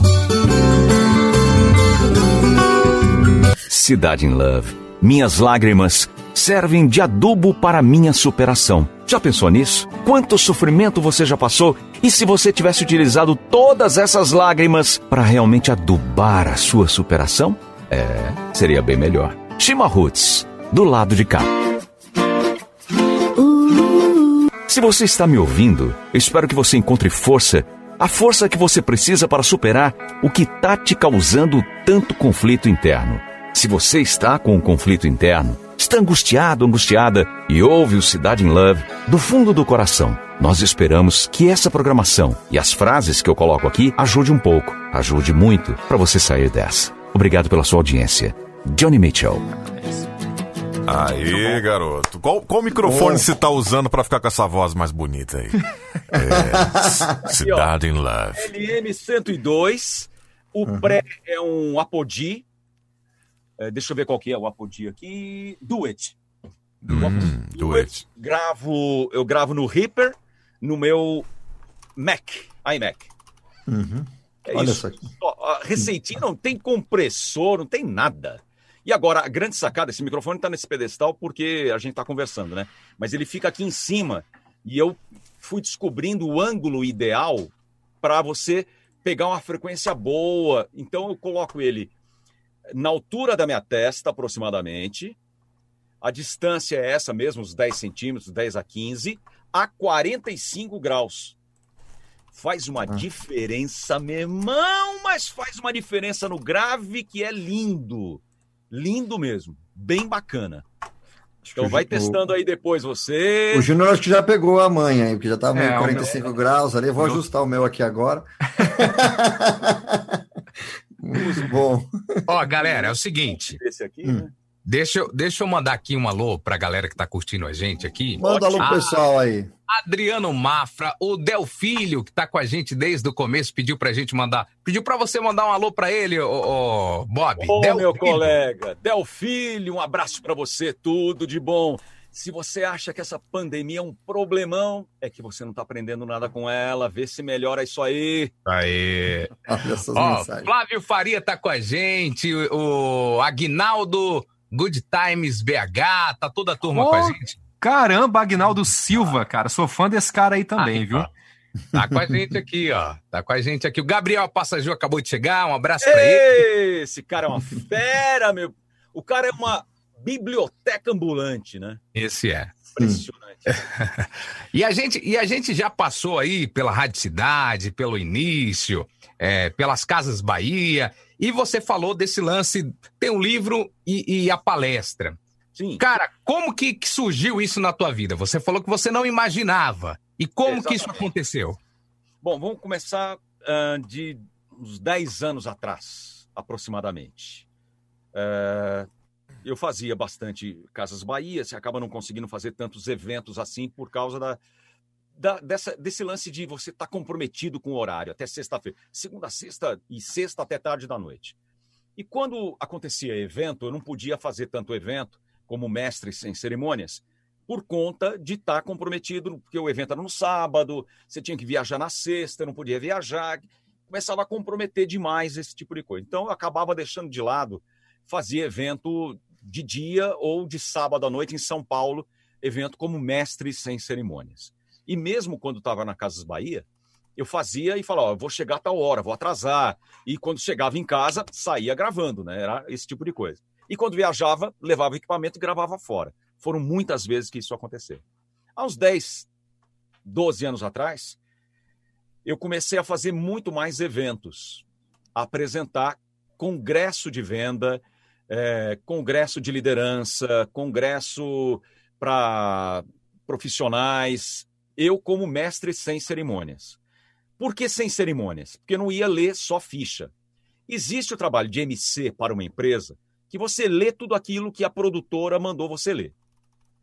Cidade in Love. Minhas lágrimas servem de adubo para minha superação. Já pensou nisso? Quanto sofrimento você já passou? E se você tivesse utilizado todas essas lágrimas para realmente adubar a sua superação? É, seria bem melhor. Shima Roots, do lado de cá. Se você está me ouvindo, espero que você encontre força, a força que você precisa para superar o que está te causando tanto conflito interno. Se você está com um conflito interno, está angustiado, angustiada e ouve o Cidade in Love do fundo do coração, nós esperamos que essa programação e as frases que eu coloco aqui ajude um pouco, ajude muito para você sair dessa. Obrigado pela sua audiência. Johnny Mitchell. Aí, garoto. Qual, qual microfone você tá usando para ficar com essa voz mais bonita aí? É, Cidade in Love. LM102. O uhum. pré é um Apodi. É, deixa eu ver qual que é o Apodi aqui. Do It. Hum, do, it. Gravo, eu gravo no Reaper, no meu Mac, iMac. Uhum. É Olha isso. Só, receitinha não tem compressor, não tem nada. E agora, a grande sacada, esse microfone está nesse pedestal porque a gente está conversando, né? Mas ele fica aqui em cima e eu fui descobrindo o ângulo ideal para você pegar uma frequência boa. Então eu coloco ele na altura da minha testa, aproximadamente. A distância é essa mesmo, uns 10 centímetros, 10 a 15, a 45 graus. Faz uma ah. diferença, meu irmão, mas faz uma diferença no grave que é lindo. Lindo mesmo, bem bacana. Então vai testando aí depois você. O Júnior acho que já pegou a manha aí, porque já tá meio é, 45 meu... graus ali. Eu vou ajustar o meu aqui agora. Muito bom. Ó, galera, é o seguinte. Esse aqui, hum. né? Deixa eu, deixa eu mandar aqui um alô pra galera que tá curtindo a gente aqui. Manda alô pro pessoal aí. Adriano Mafra, o Delfilho, que tá com a gente desde o começo, pediu pra gente mandar. Pediu pra você mandar um alô pra ele, ô, ô Bob. Ô, Delfilho. meu colega, Delfilho, um abraço pra você, tudo de bom. Se você acha que essa pandemia é um problemão, é que você não tá aprendendo nada com ela, vê se melhora isso aí. Essas Ó, mensagens. Flávio Faria tá com a gente, o Agnaldo Good Times BH, tá toda a turma Ô, com a gente. Caramba, Agnaldo Silva, cara. Sou fã desse cara aí também, Aí, viu? ó. Tá com a gente aqui, ó. Tá com a gente aqui. O Gabriel Passageiro acabou de chegar, um abraço pra ele. Esse cara é uma fera, meu. O cara é uma biblioteca ambulante, né? Esse é. Impressionante. E a gente, e a gente já passou aí pela Rádio Cidade, pelo início, é, pelas Casas Bahia, e você falou desse lance, tem um livro e, e a palestra. Sim. Cara, como que, que surgiu isso na tua vida? Você falou que você não imaginava. E como que isso Exatamente. aconteceu? Bom, vamos começar ah, de uns 10 anos atrás, aproximadamente. Eh, eu fazia bastante Casas Bahia, você acaba não conseguindo fazer tantos eventos assim por causa da, da- dessa, desse lance de você estar comprometido com o horário, até sexta-feira. Segunda, sexta e sexta até tarde da noite. E quando acontecia evento, eu não podia fazer tanto evento como mestre sem cerimônias, por conta de estar comprometido, porque o evento era no sábado, você tinha que viajar na sexta, não podia viajar, começava a comprometer demais esse tipo de coisa. Então eu acabava deixando de lado, fazia evento de dia ou de sábado à noite em São Paulo, evento como mestre sem cerimônias. E mesmo quando estava na Casas Bahia, eu fazia e falava, ó, vou chegar a tal hora, vou atrasar. E quando chegava em casa, saía gravando, né? Era esse tipo de coisa. E quando viajava, levava equipamento e gravava fora. Foram muitas vezes que isso aconteceu. Há uns 10, 12 anos atrás, eu comecei a fazer muito mais eventos, a apresentar congresso de venda, eh, congresso de liderança, congresso para profissionais, eu como mestre sem cerimônias. Por que sem cerimônias? Porque eu não ia ler só ficha. Existe o trabalho de MC para uma empresa que você lê tudo aquilo que a produtora mandou você ler.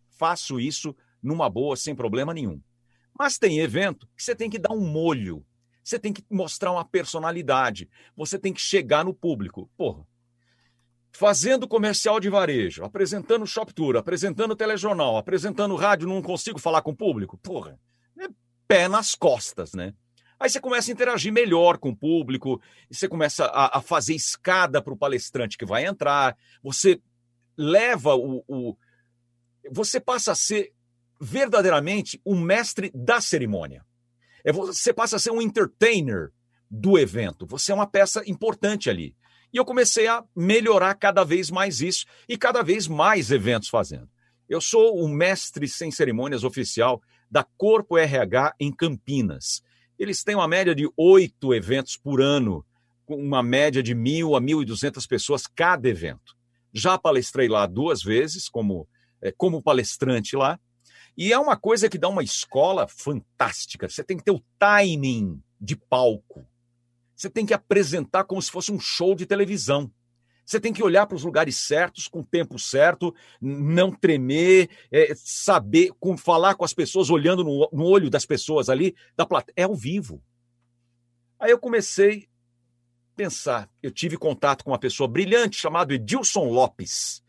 Faço isso numa boa, sem problema nenhum. Mas tem evento que você tem que dar um molho. Você tem que mostrar uma personalidade. Você tem que chegar no público. Porra. Fazendo comercial de varejo, apresentando shop tour, apresentando telejornal, apresentando rádio, não consigo falar com o público. Porra. É pé nas costas, né? Aí você começa a interagir melhor com o público, você começa a, a fazer escada para o palestrante que vai entrar, você leva o, o. Você passa a ser verdadeiramente um mestre da cerimônia. É, você passa a ser um entertainer do evento. Você é uma peça importante ali. E eu comecei a melhorar cada vez mais isso e cada vez mais eventos fazendo. Eu sou o mestre sem cerimônias oficial da Corpo RH em Campinas. Eles têm uma média de oito eventos por ano, com uma média de mil a mil e duzentas pessoas cada evento. Já palestrei lá duas vezes como, é, como palestrante lá. E é uma coisa que dá uma escola fantástica. Você tem que ter o timing de palco. Você tem que apresentar como se fosse um show de televisão. Você tem que olhar para os lugares certos, com o tempo certo, não tremer, é, saber com, falar com as pessoas, olhando no, no, olho das pessoas ali, da plateia. É ao vivo. Aí eu comecei a pensar. Eu tive contato com uma pessoa brilhante chamada Edilson Lopes,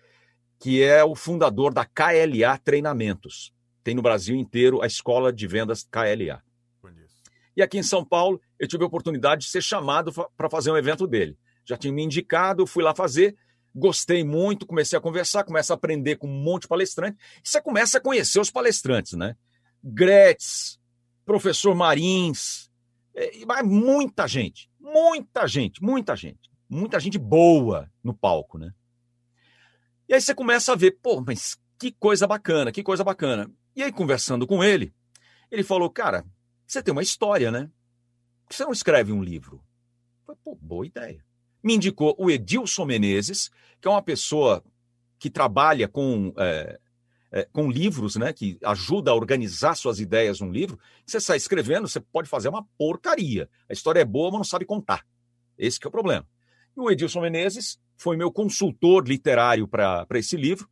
que é o fundador da KLA Treinamentos. Tem no Brasil inteiro a escola de vendas KLA. E aqui em São Paulo, eu tive a oportunidade de ser chamado para fazer um evento dele já tinha me indicado, fui lá fazer, gostei muito, comecei a conversar, começa a aprender com um monte de palestrante, e você começa a conhecer os palestrantes, né? Gretz, professor Marins, é, muita gente, muita gente, muita gente, muita gente boa no palco, né? E aí você começa a ver, pô, mas que coisa bacana, que coisa bacana. E aí, conversando com ele, ele falou, cara, você tem uma história, né? Por que você não escreve um livro? Pô, boa ideia me indicou o Edilson Menezes, que é uma pessoa que trabalha com, é, é, com livros, né, que ajuda a organizar suas ideias num livro. Você sai escrevendo, você pode fazer uma porcaria. A história é boa, mas não sabe contar. Esse é o problema. E o Edilson Menezes foi meu consultor literário para esse livro.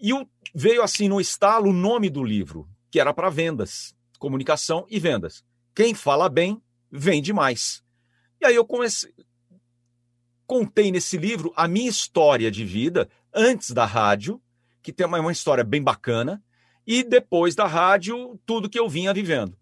E o, veio assim no estalo o nome do livro, que era para vendas, comunicação e vendas. Quem fala bem, vende mais. E aí eu comecei. Contei nesse livro a minha história de vida antes da rádio, que tem uma, uma história bem bacana, e depois da rádio, tudo que eu vinha vivendo.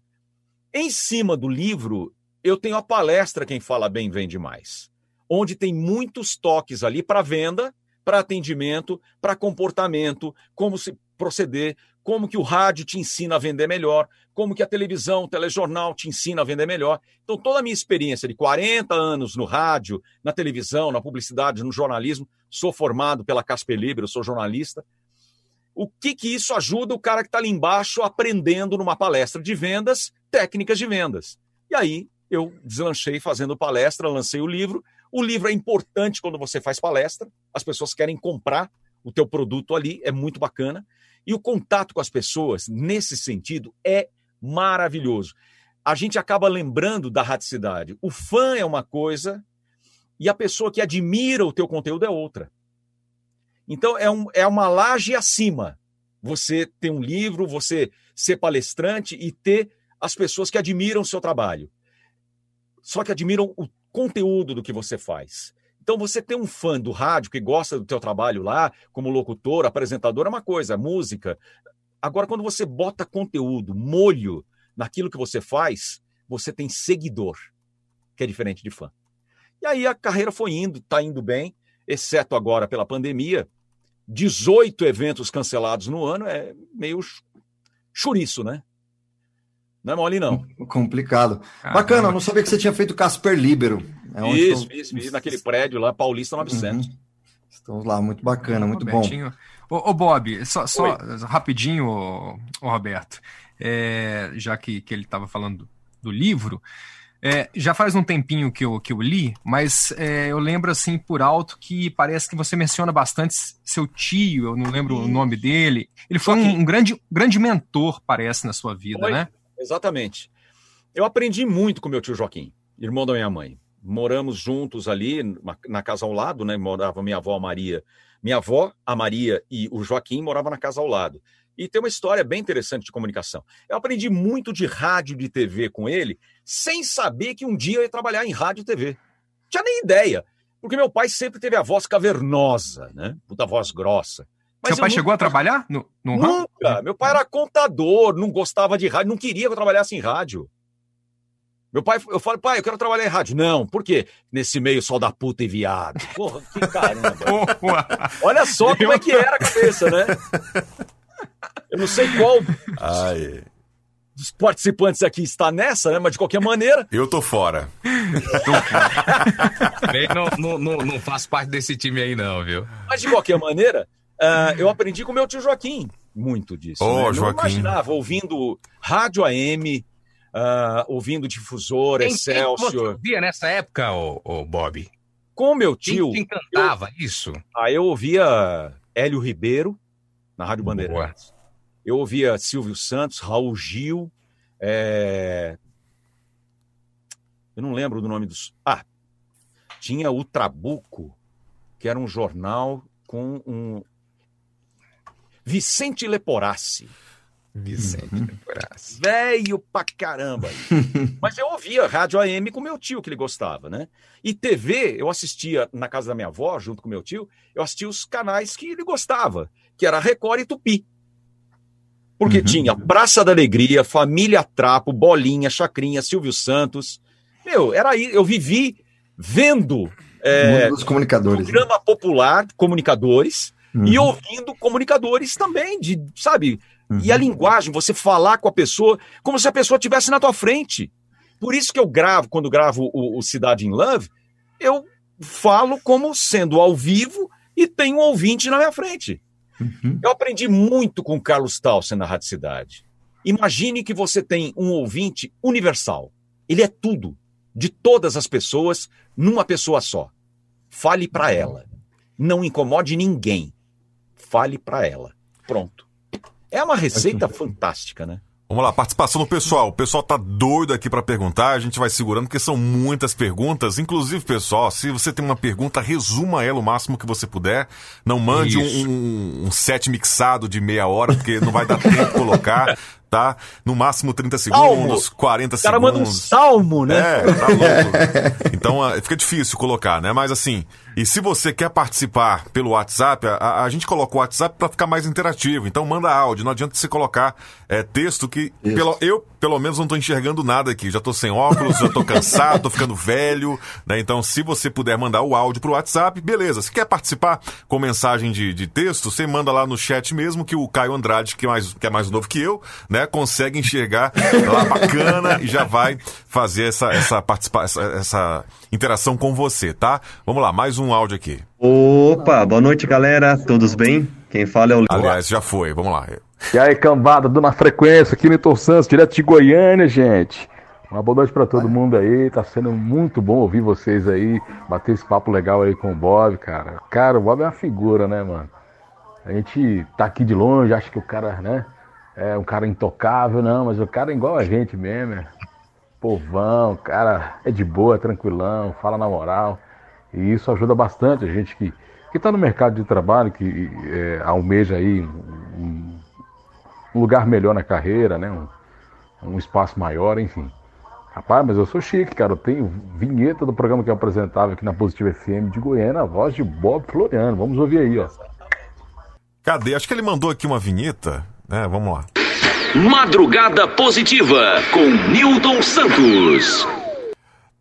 Em cima do livro, eu tenho a palestra Quem Fala Bem Vende Mais, onde tem muitos toques ali para venda, para atendimento, para comportamento, como se proceder, como que o rádio te ensina a vender melhor, como que a televisão, o telejornal te ensina a vender melhor. Então, toda a minha experiência de 40 anos no rádio, na televisão, na publicidade, no jornalismo, sou formado pela Casper Libre, sou jornalista. O que que isso ajuda o cara que está ali embaixo aprendendo numa palestra de vendas, técnicas de vendas? E aí eu deslanchei fazendo palestra, lancei o livro. O livro é importante quando você faz palestra, as pessoas querem comprar o teu produto ali, é muito bacana. E o contato com as pessoas, nesse sentido, é maravilhoso. A gente acaba lembrando da radicidade. O fã é uma coisa e a pessoa que admira o teu conteúdo é outra. Então é, um, é uma laje acima. Você ter um livro, você ser palestrante e ter as pessoas que admiram o seu trabalho. Só que admiram o conteúdo do que você faz. Então você ter um fã do rádio que gosta do teu trabalho lá, como locutor, apresentador, é uma coisa, música. Agora, quando você bota conteúdo, molho naquilo que você faz, você tem seguidor, que é diferente de fã. E aí a carreira foi indo, está indo bem, exceto agora pela pandemia. 18 eventos cancelados no ano é meio churiço, né? Não é mole, não. Complicado. Bacana, não sabia que você tinha feito Casper Libero. É isso, estou... isso, isso, naquele prédio lá, Paulista 900. Uhum. Estamos lá, muito bacana, muito bom. Ô, ô Bob, só, só rapidinho, ô, ô Roberto, é, já que, que ele estava falando do livro, é, já faz um tempinho que eu, que eu li, mas é, eu lembro assim por alto que parece que você menciona bastante seu tio, eu não lembro o nome dele. Ele foi um, um, grande, grande mentor, parece, na sua vida, foi. né? Exatamente. Eu aprendi muito com meu tio Joaquim, irmão da minha mãe. Moramos juntos ali na casa ao lado, né? Morava minha avó a Maria. Minha avó, a Maria e o Joaquim moravam na casa ao lado. E tem uma história bem interessante de comunicação. Eu aprendi muito de rádio e de TV com ele, sem saber que um dia eu ia trabalhar em rádio e TV. Não tinha nem ideia. Porque meu pai sempre teve a voz cavernosa, né? Puta voz grossa. Mas Seu pai chegou a trabalhar no, no Nunca. Meu pai era contador, não gostava de rádio, não queria que eu trabalhasse em rádio. Meu pai, eu falo, pai, eu quero trabalhar em rádio. Não, por quê? Nesse meio só da puta e viado. Porra, que caramba. Olha só como é que era a cabeça, né? Eu não sei qual Ai. dos participantes aqui está nessa, né? Mas de qualquer maneira. Eu tô fora. não, não, não, não faço parte desse time aí, não, viu? Mas de qualquer maneira, Uh, eu aprendi com meu tio Joaquim muito disso. Oh, né? Joaquim. Não imaginava, ouvindo rádio AM, uh, ouvindo difusor, quem, Excelsior. Quem você ouvia nessa época, o, o Bob? Com meu tio. Quem te encantava eu, isso? Ah, eu ouvia Hélio Ribeiro, na Rádio Bandeirantes. Boa. Eu ouvia Silvio Santos, Raul Gil. É... Eu não lembro do nome dos. Ah, tinha o Trabuco, que era um jornal com um, Vicente Leporassi. Vicente uhum. Leporassi. Velho pra caramba. Mas eu ouvia rádio AM com meu tio, que ele gostava, né? E TV, eu assistia na casa da minha avó, junto com meu tio, eu assistia os canais que ele gostava, que era Record e Tupi. Porque uhum. tinha Praça da Alegria, Família Trapo, Bolinha, Chacrinha, Silvio Santos. Meu, era aí, eu vivi vendo é, dos comunicadores. Programa popular, comunicadores, uhum. e ouvindo comunicadores também, de, sabe? Uhum. E a linguagem, você falar com a pessoa como se a pessoa estivesse na tua frente. Por isso que eu gravo, quando gravo o, o Cidade in Love, eu falo como sendo ao vivo e tenho um ouvinte na minha frente. Uhum. Eu aprendi muito com o Carlos Tausen na Rádio Cidade. Imagine que você tem um ouvinte universal. Ele é tudo, de todas as pessoas, numa pessoa só. Fale para ela. Não incomode ninguém fale para ela. Pronto. É uma receita fantástica, né? Vamos lá, participação do pessoal. O pessoal tá doido aqui para perguntar, a gente vai segurando, porque são muitas perguntas. Inclusive, pessoal, se você tem uma pergunta, resuma ela o máximo que você puder. Não mande um, um, um, set mixado de meia hora, porque não vai dar tempo de colocar tá? No máximo 30 segundos, salmo. 40 segundos. O cara manda um salmo, né? É, tá louco. então ah, fica difícil colocar, né? Mas assim, e se você quer participar pelo WhatsApp, a, a gente coloca o WhatsApp para ficar mais interativo. Então manda áudio, não adianta você colocar é, texto que pelo, eu, pelo menos, não tô enxergando nada aqui. Já tô sem óculos, já tô cansado, tô ficando velho, né? Então, se você puder mandar o áudio pro WhatsApp, beleza. Se quer participar com mensagem de, de texto, você manda lá no chat mesmo, que o Caio Andrade, que é mais, que é mais novo que eu, né? Consegue enxergar lá bacana e já vai fazer essa, essa, participa essa, essa interação com você, tá? Vamos lá, mais um áudio aqui. Opa, boa noite, galera. Todos bem? Quem fala é o Aliás, já foi, vamos lá. E aí, cambada, dando a frequência aqui no Santos, direto de Goiânia, gente. Uma boa noite para todo mundo aí. Tá sendo muito bom ouvir vocês aí, bater esse papo legal aí com o Bob, cara. Cara, o Bob é uma figura, né, mano? A gente tá aqui de longe, acha que o cara, né, é um cara intocável, não, mas o cara é igual a gente mesmo, é povão, o cara é de boa, tranquilão, fala na moral. E isso ajuda bastante a gente que, que tá no mercado de trabalho, que é, almeja aí um, um, lugar melhor na carreira, né? Um, um espaço maior, enfim. Rapaz, mas eu sou chique, cara. Eu tenho vinheta do programa que eu apresentava aqui na Positiva FM de Goiânia, a voz de Bob Floriano. Vamos ouvir aí, ó. Cadê? Acho que ele mandou aqui uma vinheta, né? Vamos lá. Madrugada Positiva com Newton Santos.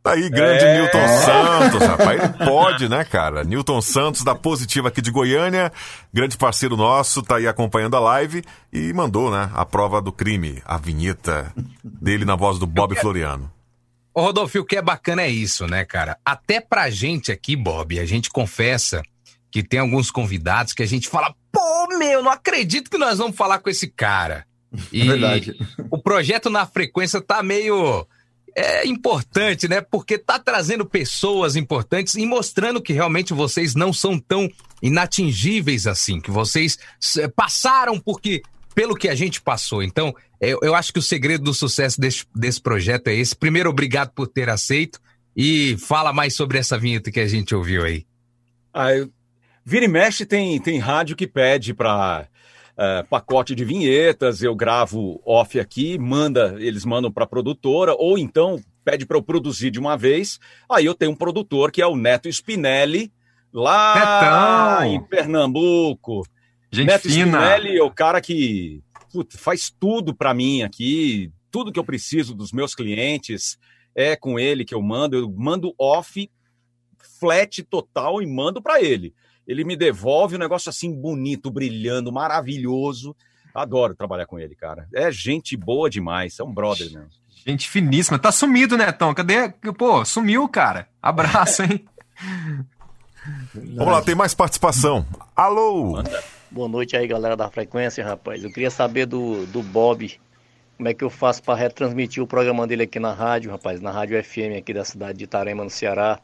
Tá aí, grande é... Newton Santos, rapaz. Ele pode, né, cara? Newton Santos, da Positiva aqui de Goiânia, grande parceiro nosso, tá aí acompanhando a live e mandou, né, a prova do crime, a vinheta dele na voz do Bob Floriano. Ô, Rodolfo, o que é bacana é isso, né, cara? Até pra gente aqui, Bob, a gente confessa que tem alguns convidados que a gente fala, pô, meu, não acredito que nós vamos falar com esse cara. E é verdade. O projeto na frequência tá meio é importante, né? Porque tá trazendo pessoas importantes e mostrando que realmente vocês não são tão inatingíveis assim, que vocês passaram porque pelo que a gente passou. Então, eu, eu acho que o segredo do sucesso desse, desse projeto é esse. Primeiro, obrigado por ter aceito e fala mais sobre essa vinheta que a gente ouviu aí. Ah, eu... Vira e mexe tem, tem rádio que pede para uh, pacote de vinhetas, eu gravo off aqui, manda, eles mandam para a produtora, ou então pede para eu produzir de uma vez. Aí eu tenho um produtor que é o Neto Spinelli, lá Netão. em Pernambuco. Gente Neto fina. Spinelli é o cara que putz, faz tudo para mim aqui, tudo que eu preciso dos meus clientes é com ele que eu mando. Eu mando off, flat total e mando para ele ele me devolve um negócio assim bonito, brilhando, maravilhoso. Adoro trabalhar com ele, cara. É gente boa demais, é um brother mesmo. Gente finíssima. Tá sumido, Netão? Cadê? Pô, sumiu, cara. Abraço, hein? Vamos lá, tem mais participação. Alô! Manda. Boa noite aí, galera da frequência, rapaz. Eu queria saber do, do Bob. Como é que eu faço para retransmitir o programa dele aqui na rádio, rapaz? Na rádio FM aqui da cidade de Itarema, no Ceará.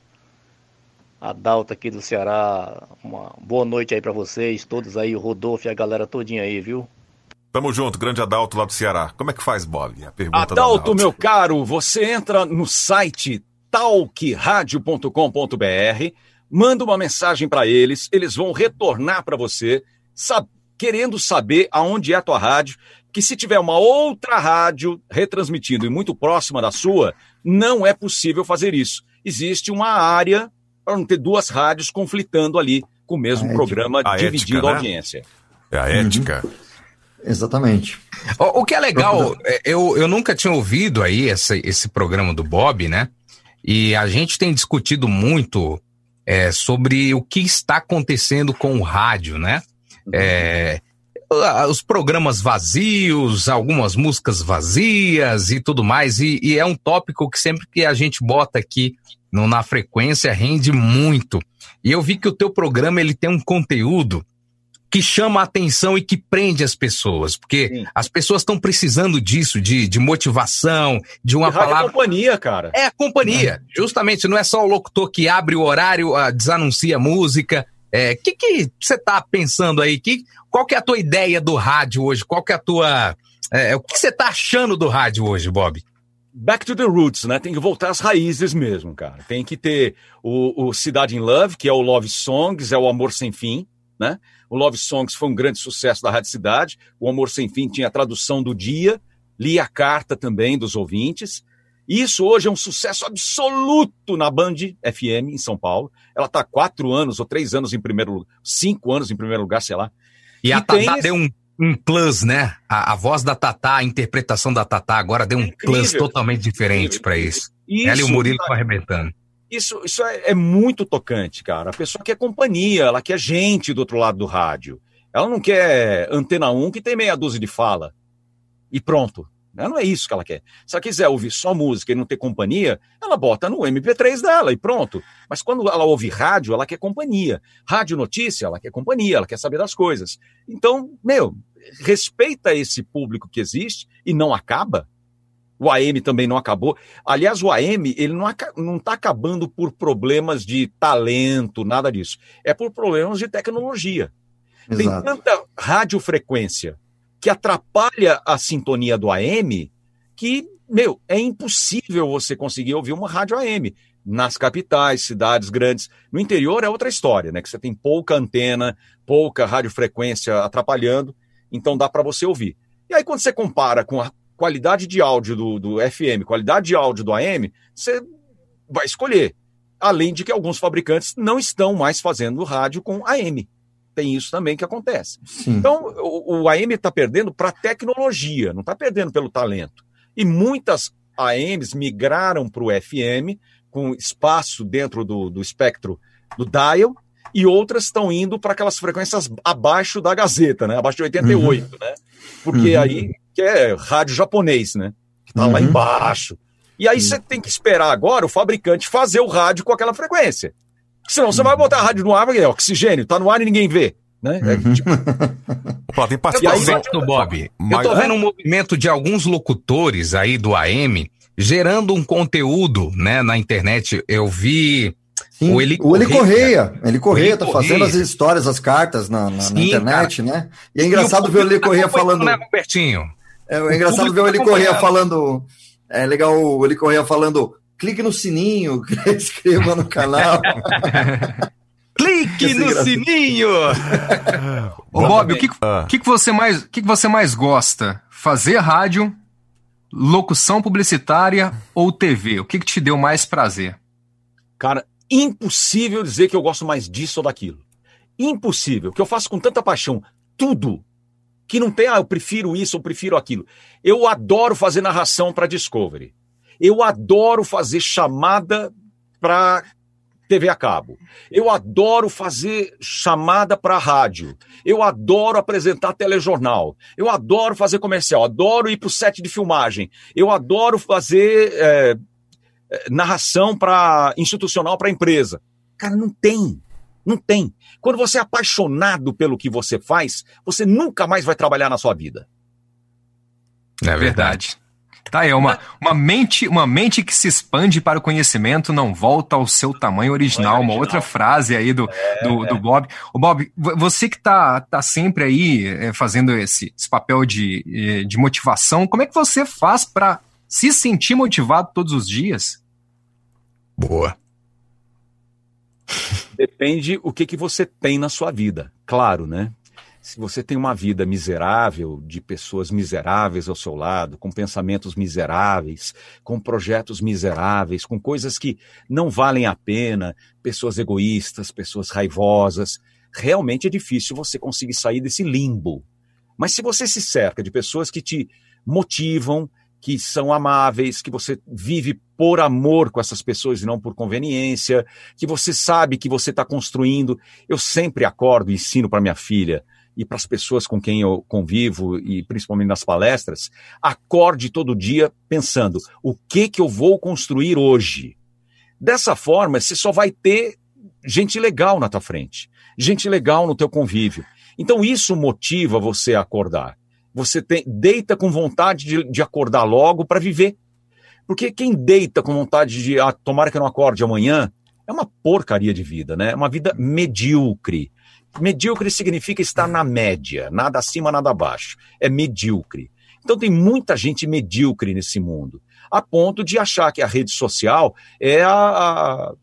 Adalto aqui do Ceará. Uma boa noite aí para vocês, todos aí, o Rodolfo e a galera todinha aí, viu? Tamo junto, grande Adalto lá do Ceará. Como é que faz, Bob? A pergunta Adalto, Adalto, meu caro, você entra no site talkradio.com.br, manda uma mensagem para eles, eles vão retornar para você, sab querendo saber aonde é a tua rádio, que se tiver uma outra rádio retransmitindo e muito próxima da sua, não é possível fazer isso. Existe uma área para não ter duas rádios conflitando ali com o mesmo a programa, ética. dividindo a, ética, a audiência. Né? É a ética. Uhum. Exatamente. O, o, que é legal, é, eu, eu nunca tinha ouvido aí esse, esse programa do Bob, né? E a gente tem discutido muito é, sobre o que está acontecendo com o rádio, né? Uhum. É, os programas vazios, algumas músicas vazias e tudo mais. E, e, é um tópico que sempre que a gente bota aqui no, na frequência rende muito. E eu vi que o teu programa ele tem um conteúdo que chama a atenção e que prende as pessoas, porque Sim. as pessoas estão precisando disso, de, de motivação, de uma de palavra. É companhia, cara. É a companhia, é. justamente. Não é só o locutor que abre o horário, uh, desanuncia a música. O é, que que você está pensando aí? Que, qual que é a tua ideia do rádio hoje? Qual que é a tua É, o que você tá achando do rádio hoje, Bob? Back to the roots, né? Tem que voltar às raízes mesmo, cara. Tem que ter o, o Cidade in Love, que é o Love Songs, é o Amor Sem Fim, né? O Love Songs foi um grande sucesso da Rádio Cidade. O Amor Sem Fim tinha a tradução do dia, lia a carta também dos ouvintes. Isso hoje é um sucesso absoluto na Band FM em São Paulo. Ela está quatro anos ou três anos em primeiro lugar, cinco anos em primeiro lugar, sei lá. E, e a Tatá deu um, um plus, né? A, a, voz da Tatá, a interpretação da Tatá agora deu um Incrível. plus totalmente diferente para isso. isso. Ela e o Murilo estão arrebentando. Isso, isso é, é, muito tocante, cara. A pessoa quer companhia, ela quer gente do outro lado do rádio. Ela não quer antena 1 que tem meia dúzia de fala. E pronto. Não é isso que ela quer. Se ela quiser ouvir só música e não ter companhia, ela bota no MP3 dela e pronto. Mas quando ela ouve rádio, ela quer companhia. Rádio notícia, ela quer companhia, ela quer saber das coisas. Então, meu, respeita esse público que existe e não acaba. O AM também não acabou. Aliás, o AM, ele não está acabando por problemas de talento, nada disso. É por problemas de tecnologia. Exato. Tem tanta radiofrequência que atrapalha a sintonia do AM, que, meu, é impossível você conseguir ouvir uma rádio AM nas capitais, cidades grandes. No interior é outra história, né? Que você tem pouca antena, pouca radiofrequência atrapalhando, então dá para você ouvir. E aí, quando você compara com a qualidade de áudio do, do FM, qualidade de áudio do AM, você vai escolher. Além de que alguns fabricantes não estão mais fazendo rádio com AM tem isso também que acontece. Sim. Então, o, o AM está perdendo para a tecnologia, não está perdendo pelo talento. E muitas AMs migraram para o FM, com espaço dentro do, do espectro do dial, e outras estão indo para aquelas frequências abaixo da Gazeta, né? Abaixo de 88, uhum. né? Porque uhum. aí que é rádio japonês, né? Que tá uhum. lá embaixo. E aí você tem que esperar agora o fabricante fazer o rádio com aquela frequência. Senão você vai botar a rádio no ar, é oxigênio, tá no ar e ninguém vê. Né? É, uhum. tipo... Opa, tem do Bob. Eu tô vendo um movimento de alguns locutores aí do AM gerando um conteúdo, né, na internet. Eu vi Sim, o Eli Correia. O Eli Correia, Eli Correia tá Correia. fazendo as histórias, as cartas na, na, Sim, na internet, cara. né? E é engraçado e ver o Eli Correia tá falando. Né, Robertinho? É, é engraçado ver o Eli tá Correia falando. É legal o Eli Correia falando clique no sininho, inscreva no canal. clique no sininho! Ô, Bob, o que, que, que, você mais, que, que você mais gosta? Fazer rádio, locução publicitária ou TV? O que, que te deu mais prazer? Cara, impossível dizer que eu gosto mais disso ou daquilo. Impossível, que eu faço com tanta paixão tudo que não tem, ah, eu prefiro isso, eu prefiro aquilo. Eu adoro fazer narração para Discovery. Eu adoro fazer chamada para TV a cabo. Eu adoro fazer chamada para rádio. Eu adoro apresentar telejornal. Eu adoro fazer comercial. Adoro ir para o set de filmagem. Eu adoro fazer é, narração para institucional para empresa. Cara, não tem. Não tem. Quando você é apaixonado pelo que você faz, você nunca mais vai trabalhar na sua vida. É verdade. Tá, é uma, uma, mente, uma mente que se expande para o conhecimento não volta ao seu tamanho original. Uma outra frase aí do, é, do, do, Bob. O Bob, você que tá, tá sempre aí é, fazendo esse, esse papel de, é, de motivação, como é que você faz para se sentir motivado todos os dias? Boa. Depende o que, que você tem na sua vida, claro, né? se você tem uma vida miserável, de pessoas miseráveis ao seu lado, com pensamentos miseráveis, com projetos miseráveis, com coisas que não valem a pena, pessoas egoístas, pessoas raivosas, realmente é difícil você conseguir sair desse limbo. Mas se você se cerca de pessoas que te motivam, que são amáveis, que você vive por amor com essas pessoas e não por conveniência, que você sabe que você está construindo. Eu sempre acordo e ensino para minha filha e para as pessoas com quem eu convivo e principalmente nas palestras, acorde todo dia pensando o que que eu vou construir hoje. Dessa forma, você só vai ter gente legal na tua frente, gente legal no teu convívio. Então isso motiva você a acordar. Você tem, deita com vontade de, de acordar logo para viver. Porque quem deita com vontade de ah, tomara que eu não acorde amanhã, é uma porcaria de vida, né? É uma vida medíocre. Medíocre significa estar na média, nada acima, nada abaixo. É medíocre. Então tem muita gente medíocre nesse mundo, a ponto de achar que a rede social é a, a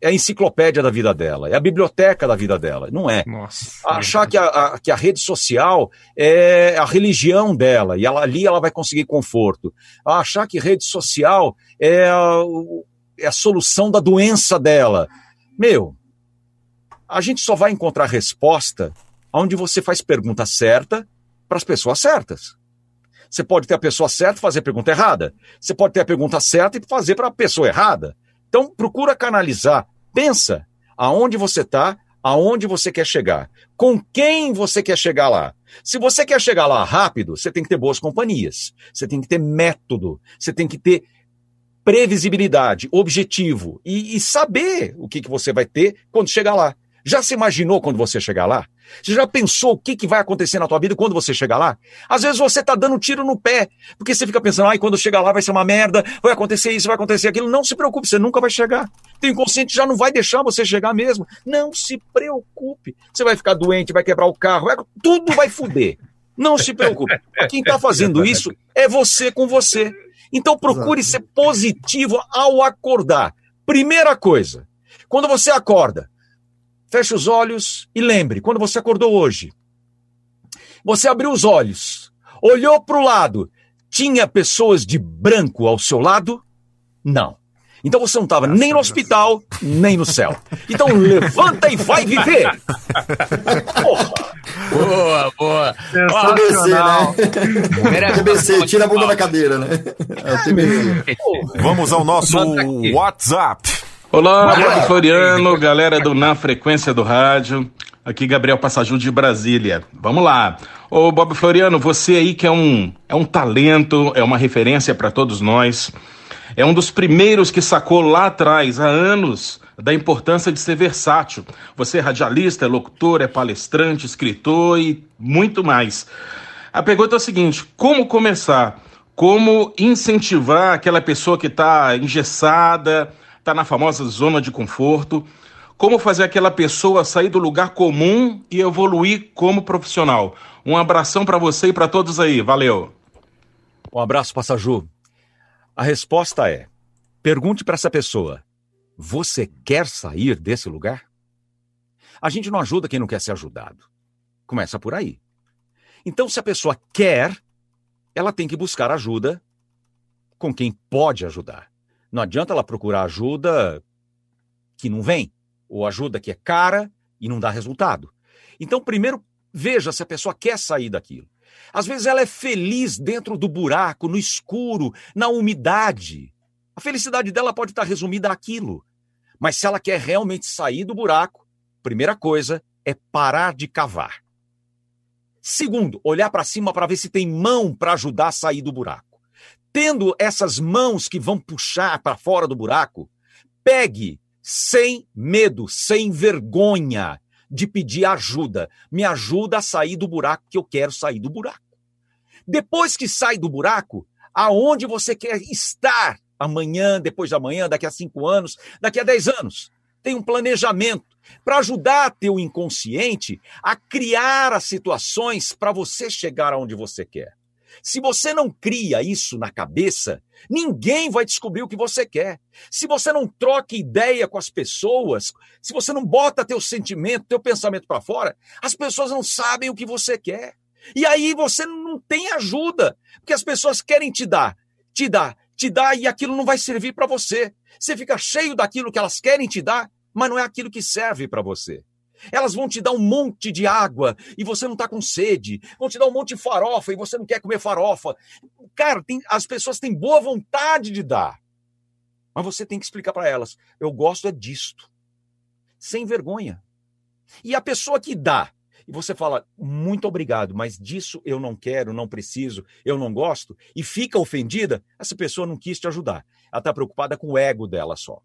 é a enciclopédia da vida dela, é a biblioteca da vida dela. Não é. Nossa. Achar que a, a, que a rede social é a religião dela e ela, ali ela vai conseguir conforto. Achar que rede social é a, é a solução da doença dela. Meu, a gente só vai encontrar resposta onde você faz pergunta certa para as pessoas certas. Você pode ter a pessoa certa e fazer a pergunta errada. Você pode ter a pergunta certa e fazer para a pessoa errada. Então, procura canalizar. Pensa aonde você está, aonde você quer chegar. Com quem você quer chegar lá. Se você quer chegar lá rápido, você tem que ter boas companhias. Você tem que ter método. Você tem que ter previsibilidade, objetivo e, e saber o que, que você vai ter quando chegar lá. Já se imaginou quando você chegar lá? Você já pensou o que, que vai acontecer na tua vida quando você chegar lá? Às vezes você tá dando tiro no pé, porque você fica pensando, ai, quando chegar lá vai ser uma merda, vai acontecer isso, vai acontecer aquilo. Não se preocupe, você nunca vai chegar. Teu inconsciente já não vai deixar você chegar mesmo. Não se preocupe. Você vai ficar doente, vai quebrar o carro, vai... tudo vai fuder. Não se preocupe. Quem está fazendo isso é você com você. Então procure ser positivo ao acordar. Primeira coisa, quando você acorda, feche os olhos e lembre, quando você acordou hoje, você abriu os olhos, olhou para o lado, tinha pessoas de branco ao seu lado? Não. Então você não estava nem no hospital, nem no céu. Então levanta e vai viver! Porra! Boa, boa! TBC, né? TBC, tira a bunda da cadeira, né? É TBC. Vamos ao nosso WhatsApp. Olá, Bob Floriano, galera do Na Frequência do Rádio. Aqui Gabriel Passaju de Brasília. Vamos lá. Ô Bob Floriano, você aí que é um, é um talento, é uma referência para todos nós. É um dos primeiros que sacou lá atrás, há anos, da importância de ser versátil. Você é radialista, é locutor, é palestrante, escritor e muito mais. A pergunta é a seguinte: como começar? Como incentivar aquela pessoa que está engessada, está na famosa zona de conforto? Como fazer aquela pessoa sair do lugar comum e evoluir como profissional? Um abração para você e para todos aí. Valeu. Um abraço, Passaju. A resposta é: pergunte para essa pessoa: você quer sair desse lugar? A gente não ajuda quem não quer ser ajudado. Começa por aí. Então, se a pessoa quer, ela tem que buscar ajuda com quem pode ajudar. Não adianta ela procurar ajuda que não vem, ou ajuda que é cara e não dá resultado. Então, primeiro, veja se a pessoa quer sair daquilo. Às vezes ela é feliz dentro do buraco, no escuro, na umidade. A felicidade dela pode estar resumida àquilo. Mas se ela quer realmente sair do buraco, primeira coisa é parar de cavar. Segundo, olhar para cima para ver se tem mão para ajudar a sair do buraco. Tendo essas mãos que vão puxar para fora do buraco, pegue sem medo, sem vergonha de pedir ajuda. Me ajuda a sair do buraco que eu quero sair do buraco. Depois que sai do buraco, aonde você quer estar amanhã, depois de amanhã, daqui a cinco anos, daqui a dez anos. Tem um planejamento para ajudar teu inconsciente a criar as situações para você chegar aonde você quer. Se você não cria isso na cabeça, ninguém vai descobrir o que você quer. Se você não troca ideia com as pessoas, se você não bota teu sentimento, teu pensamento para fora, as pessoas não sabem o que você quer. E aí você não tem ajuda, porque as pessoas querem te dar, te dar, te dar e aquilo não vai servir para você. Você fica cheio daquilo que elas querem te dar, mas não é aquilo que serve para você. Elas vão te dar um monte de água e você não está com sede. Vão te dar um monte de farofa e você não quer comer farofa. Cara, tem, as pessoas têm boa vontade de dar. Mas você tem que explicar para elas: eu gosto é disto. Sem vergonha. E a pessoa que dá e você fala, muito obrigado, mas disso eu não quero, não preciso, eu não gosto, e fica ofendida, essa pessoa não quis te ajudar. Ela está preocupada com o ego dela só.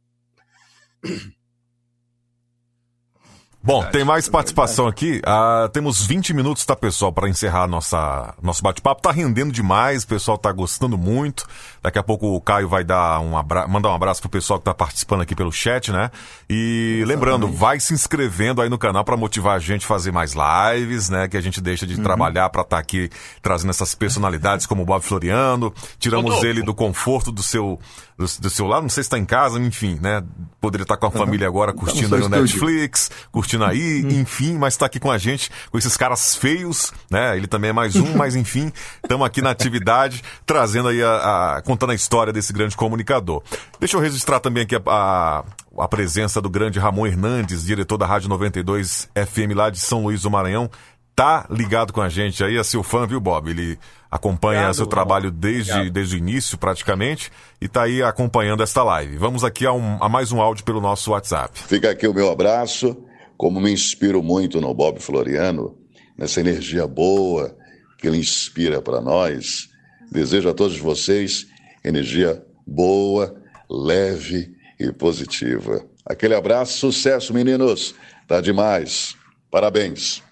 Bom, tem mais participação aqui. Ah, temos 20 minutos, tá, pessoal, para encerrar nossa, nosso bate-papo. Tá rendendo demais, o pessoal tá gostando muito. Daqui a pouco o Caio vai dar um abra... mandar um abraço pro pessoal que tá participando aqui pelo chat, né? E lembrando, vai se inscrevendo aí no canal para motivar a gente a fazer mais lives, né? Que a gente deixa de trabalhar para estar aqui trazendo essas personalidades como o Bob Floriano. Tiramos ele do conforto do seu, do, do seu lado, não sei se tá em casa, enfim, né? Poderia estar com a família agora curtindo no aí o. Netflix, curtindo aí, enfim, mas tá aqui com a gente, com esses caras feios, né? Ele também é mais um, mas enfim, estamos aqui na atividade, trazendo aí a, a- contando a história desse grande comunicador. Deixa eu registrar também aqui a, a, a presença do grande Ramon Hernandes, diretor da Rádio 92 FM lá de São Luís do Maranhão. Tá ligado com a gente aí, é seu fã, viu, Bob? Ele acompanha Obrigado, seu trabalho desde, Obrigado. desde o início, praticamente, e tá aí acompanhando esta live. Vamos aqui a, um- a mais um áudio pelo nosso WhatsApp. Fica aqui o meu abraço, como me inspiro muito no Bob Floriano, nessa energia boa que ele inspira para nós. Desejo a todos vocês energia boa, leve e positiva. Aquele abraço, sucesso, meninos. Tá demais. Parabéns.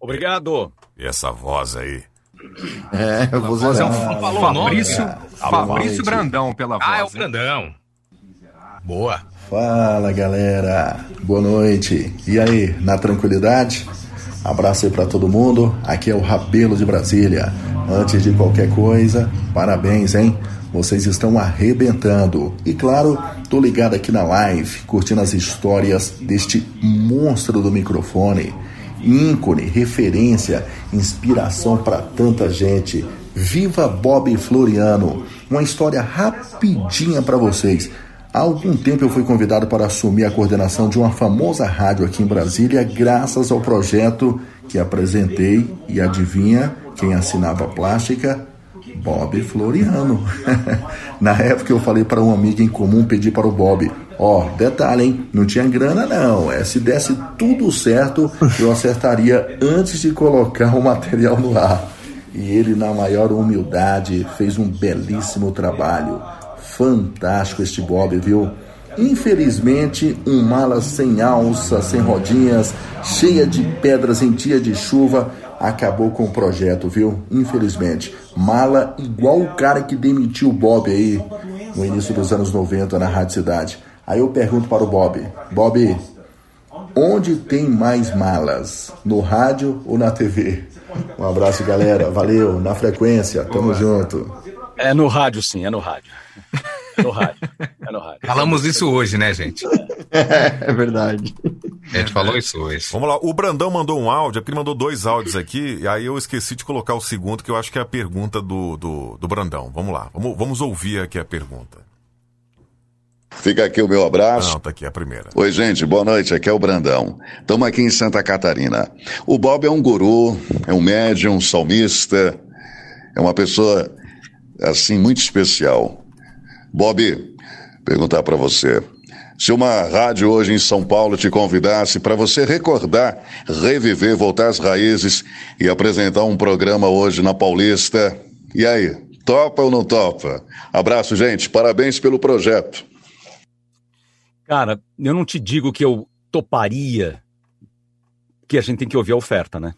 Obrigado. E essa voz aí. É, eu vou Mas é um. Falou Fabrício, cara. Fabrício Brandão pela voz. Ah, é o hein? Brandão. Boa. Fala galera, boa noite. E aí, na tranquilidade? Abraço aí pra todo mundo. Aqui é o Rabelo de Brasília. Antes de qualquer coisa, parabéns, hein? Vocês estão arrebentando. E claro, tô ligado aqui na live, curtindo as histórias deste monstro do microfone. Ícone, referência, inspiração para tanta gente. Viva Bob Floriano. Uma história rapidinha para vocês. Há algum tempo eu fui convidado para assumir a coordenação de uma famosa rádio aqui em Brasília, graças ao projeto que apresentei e adivinha quem assinava a plástica? Bob Floriano. Na época eu falei para um amigo em comum pedir para o Bob, ó, detalhe, hein? Não tinha grana não. É, se desse tudo certo, eu acertaria antes de colocar o material no ar. E ele, na maior humildade, fez um belíssimo trabalho. Fantástico este Bob, viu? Infelizmente, um mala sem alça, sem rodinhas, cheia de pedras em dia de chuva, acabou com o projeto, viu? Infelizmente. Mala igual o cara que demitiu o Bob aí no início dos anos 90 na Rádio Cidade. Aí eu pergunto para o Bob: Bob, onde tem mais malas? No rádio ou na TV? Um abraço, galera. Valeu. Na frequência. Tamo junto. É no rádio, sim, é no rádio. No rádio. É no rádio. Falamos isso hoje, né, gente? É verdade. A gente falou isso hoje. Vamos lá, o Brandão mandou um áudio, é porque ele mandou dois áudios aqui, e aí eu esqueci de colocar o segundo, que eu acho que é a pergunta do, do, do Brandão. Vamos lá, vamos, vamos ouvir aqui a pergunta. Fica aqui o meu abraço. Não, tá aqui a primeira. Oi, gente, boa noite. Aqui é o Brandão. Estamos aqui em Santa Catarina. O Bob é um guru, é um médium, um salmista, é uma pessoa, assim, muito especial. Bob, perguntar para você. Se uma rádio hoje em São Paulo te convidasse para você recordar, reviver, voltar às raízes e apresentar um programa hoje na Paulista, e aí, topa ou não topa? Abraço, gente. Parabéns pelo projeto. Cara, eu não te digo que eu toparia, que a gente tem que ouvir a oferta, né?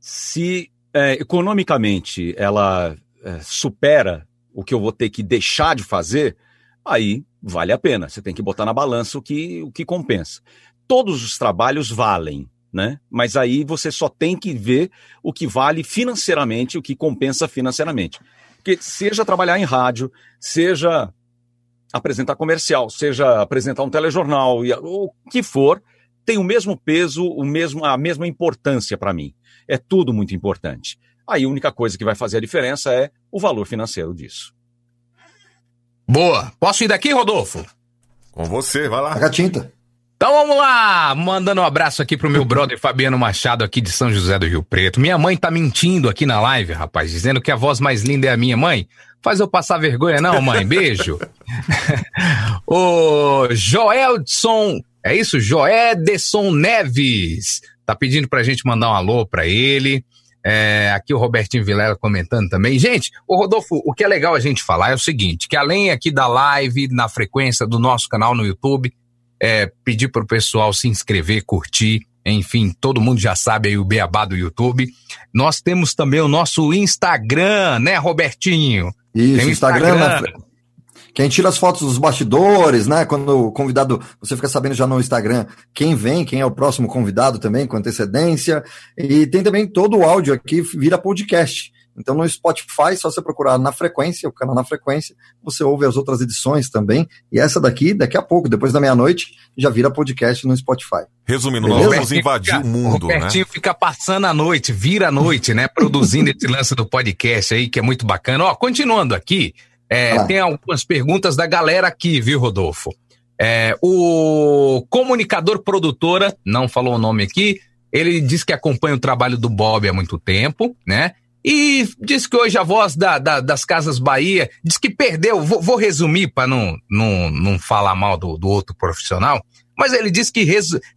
Se é, economicamente ela é, supera o que eu vou ter que deixar de fazer, aí vale a pena. Você tem que botar na balança o que, o que compensa. Todos os trabalhos valem, né? Mas aí você só tem que ver o que vale financeiramente, o que compensa financeiramente. Porque seja trabalhar em rádio, seja apresentar comercial, seja apresentar um telejornal, o que for, tem o mesmo peso, o mesmo, a mesma importância para mim. É tudo muito importante. Aí a única coisa que vai fazer a diferença é o valor financeiro disso. Boa. Posso ir daqui, Rodolfo? Com você, vai lá. Paga tinta. Então vamos lá, mandando um abraço aqui pro meu brother Fabiano Machado aqui de São José do Rio Preto. Minha mãe tá mentindo aqui na live, rapaz, dizendo que a voz mais linda é a minha mãe. Faz eu passar vergonha não, mãe. Beijo. o Joelson, é isso? Joedson Neves. Tá pedindo pra gente mandar um alô pra ele. É, aqui o Robertinho Vilela comentando também. Gente, o Rodolfo, o que é legal a gente falar é o seguinte, que além aqui da live, na frequência do nosso canal no YouTube, é, pedir pro pessoal se inscrever, curtir, enfim, todo mundo já sabe aí o beabá do YouTube. Nós temos também o nosso Instagram, né, Robertinho? Isso, Tem o Instagram. né? Quem tira as fotos dos bastidores, né? Quando o convidado, você fica sabendo já no Instagram quem vem, quem é o próximo convidado também, com antecedência. E tem também todo o áudio aqui, vira podcast. Então no Spotify, só você procurar na frequência, o canal na frequência, você ouve as outras edições também. E essa daqui, daqui a pouco, depois da meia-noite, já vira podcast no Spotify. Resumindo, Beleza? nós vamos invadir Fica- o mundo, o né? Robertinho fica passando a noite, vira a noite, né? Produzindo esse lance do podcast aí, que é muito bacana. Ó, continuando aqui, é, Ah. tem algumas perguntas da galera aqui, viu, Rodolfo? É, o comunicador produtora, não falou o nome aqui, ele diz que acompanha o trabalho do Bob há muito tempo, né? E diz que hoje a voz da- da- das Casas Bahia diz que perdeu. Vou, vou resumir para não, não, não falar mal do, do outro profissional, mas ele diz que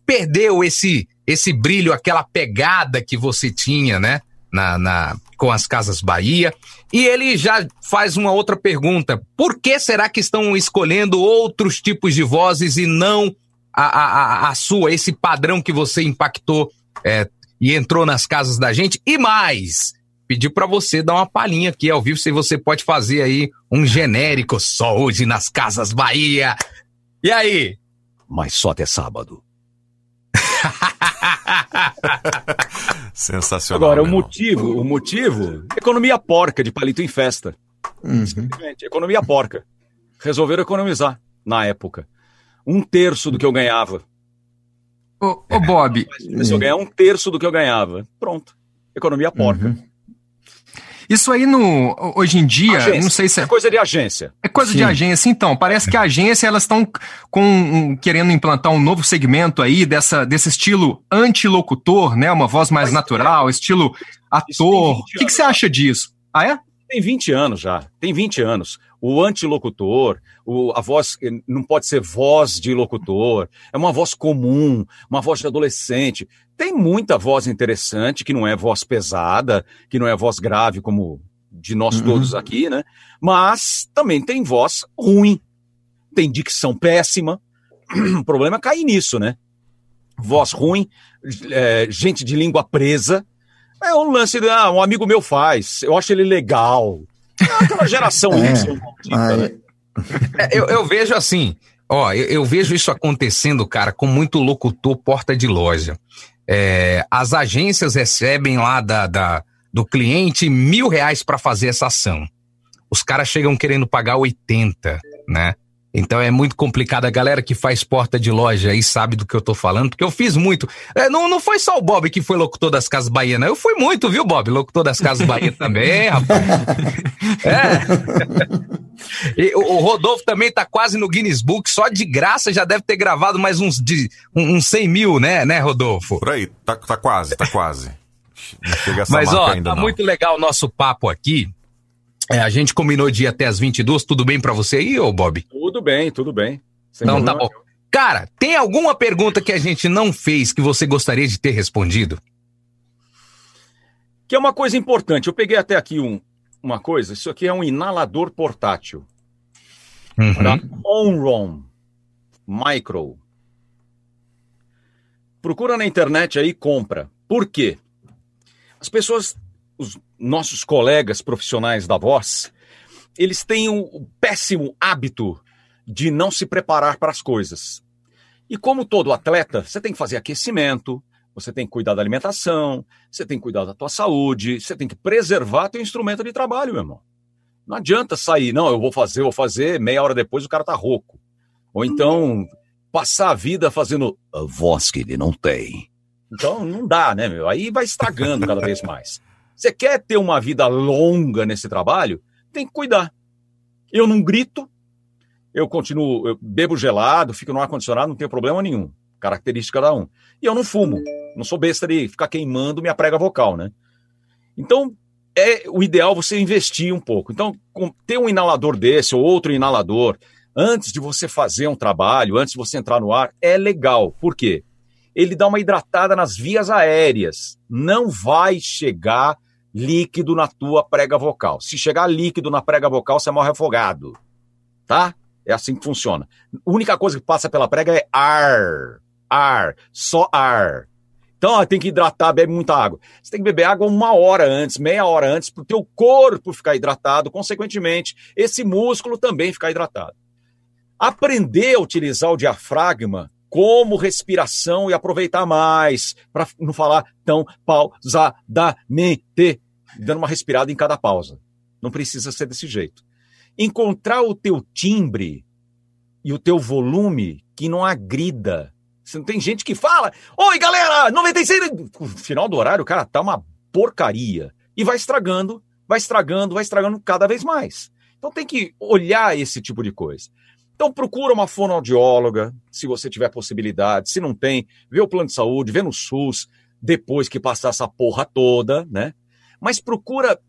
perdeu esse, esse brilho, aquela pegada que você tinha, né? Na, na, com as Casas Bahia. E ele já faz uma outra pergunta: por que será que estão escolhendo outros tipos de vozes e não a, a, a- sua, esse padrão que você impactou é, e entrou nas casas da gente? E mais, pedir para você dar uma palhinha aqui ao vivo, se você pode fazer aí um genérico só hoje nas Casas Bahia. E aí? Mas só até sábado. Sensacional. Agora, o motivo, o motivo, economia porca de palito em festa. Uhum. Simplesmente, economia porca. Resolveram economizar na época. Um terço do que eu ganhava. Ô, ô, Bob, Se eu ganhar um terço do que eu ganhava. Pronto. Economia porca. Uhum. Isso aí no, hoje em dia, Agência. não sei se É é, coisa de agência. é coisa de Sim. agência. Então, parece que a agência elas estão com um- querendo implantar um novo segmento aí dessa, desse estilo antilocutor, né? Uma voz mais natural, estilo ator. O 20 que, que você acha disso? Ah, é? Tem 20 anos já. Tem 20 anos. O antilocutor, o, a voz eh, não pode ser voz de locutor, é uma voz comum, uma voz de adolescente. Tem muita voz interessante, que não é voz pesada, que não é voz grave, como de nós Uhum. todos aqui, né? Mas também tem voz ruim, tem dicção péssima. O problema é cair nisso, né? Voz ruim, eh, gente de língua presa. É um lance, de, ah, um amigo meu faz, eu acho ele legal. É aquela geração É, Y maldita, né? É, eu, eu vejo assim, ó, eu, eu vejo isso acontecendo, cara, com muito locutor porta de loja. É, as agências recebem lá da, da- do cliente mil reais para fazer essa ação. Os caras chegam querendo pagar 80, né? Então é muito complicado. A galera que faz porta de loja aí sabe do que eu tô falando, porque eu fiz muito. É, não, não foi só o Bob que foi locutor das Casas Bahia, não. Eu fui muito, viu, Bob? Locutor das Casas Bahia também, rapaz. É. E o Rodolfo também tá quase no Guinness Book, só de graça já deve ter gravado mais uns, de, uns 100 mil, né, né, Rodolfo? Por aí, tá, tá quase, tá quase. Não chega essa Mas ó, ainda tá não. muito legal o nosso papo aqui. É, a gente combinou de ir até as 22, tudo bem pra você aí, ô Bob? Tudo bem, tudo bem. Sem Então tá bom. Cara, tem alguma pergunta que a gente não fez que você gostaria de ter respondido? Que é uma coisa importante. Eu peguei até aqui um, uma coisa. Isso aqui é um inalador portátil. Da Onron Micro. Procura na internet aí e compra. Por quê? As pessoas, os nossos colegas profissionais da voz, eles têm o, o péssimo hábito de não se preparar para as coisas. E como todo atleta, você tem que fazer aquecimento, você tem que cuidar da alimentação, você tem que cuidar da tua saúde, você tem que preservar teu instrumento de trabalho, meu irmão. Não adianta sair, não, eu vou fazer, vou fazer, meia hora depois o cara tá rouco. Ou então passar a vida fazendo a voz que ele não tem. Então não dá, né, meu? Aí vai estragando cada vez mais. Você quer ter uma vida longa nesse trabalho, tem que cuidar. Eu não grito, eu continuo, eu bebo gelado, fico no ar-condicionado, não tem problema nenhum. Característica da um. E eu não fumo. Não sou besta de ficar queimando minha prega vocal, né? Então, é o ideal você investir um pouco. Então, ter um inalador desse ou outro inalador, antes de você fazer um trabalho, antes de você entrar no ar, é legal. Por quê? Ele dá uma hidratada nas vias aéreas. Não vai chegar líquido na tua prega vocal. Se chegar líquido na prega vocal, você morre afogado. Tá? É assim que funciona. A única coisa que passa pela prega é ar. Ar. Só ar. Então, tem que hidratar, bebe muita água. Você tem que beber água uma hora antes, meia hora antes, para o teu corpo ficar hidratado, consequentemente, esse músculo também ficar hidratado. Aprender a utilizar o diafragma como respiração e aproveitar mais, para não falar tão pausadamente, dando uma respirada em cada pausa. Não precisa ser desse jeito. Encontrar o teu timbre e o teu volume que não agrida você não tem gente que fala, oi galera, 96. No final do horário, o cara tá uma porcaria. E vai estragando, vai estragando, vai estragando cada vez mais. Então tem que olhar esse tipo de coisa. Então procura uma fonoaudióloga, se você tiver possibilidade. Se não tem, vê o plano de saúde, vê no SUS, depois que passar essa porra toda, né? Mas procura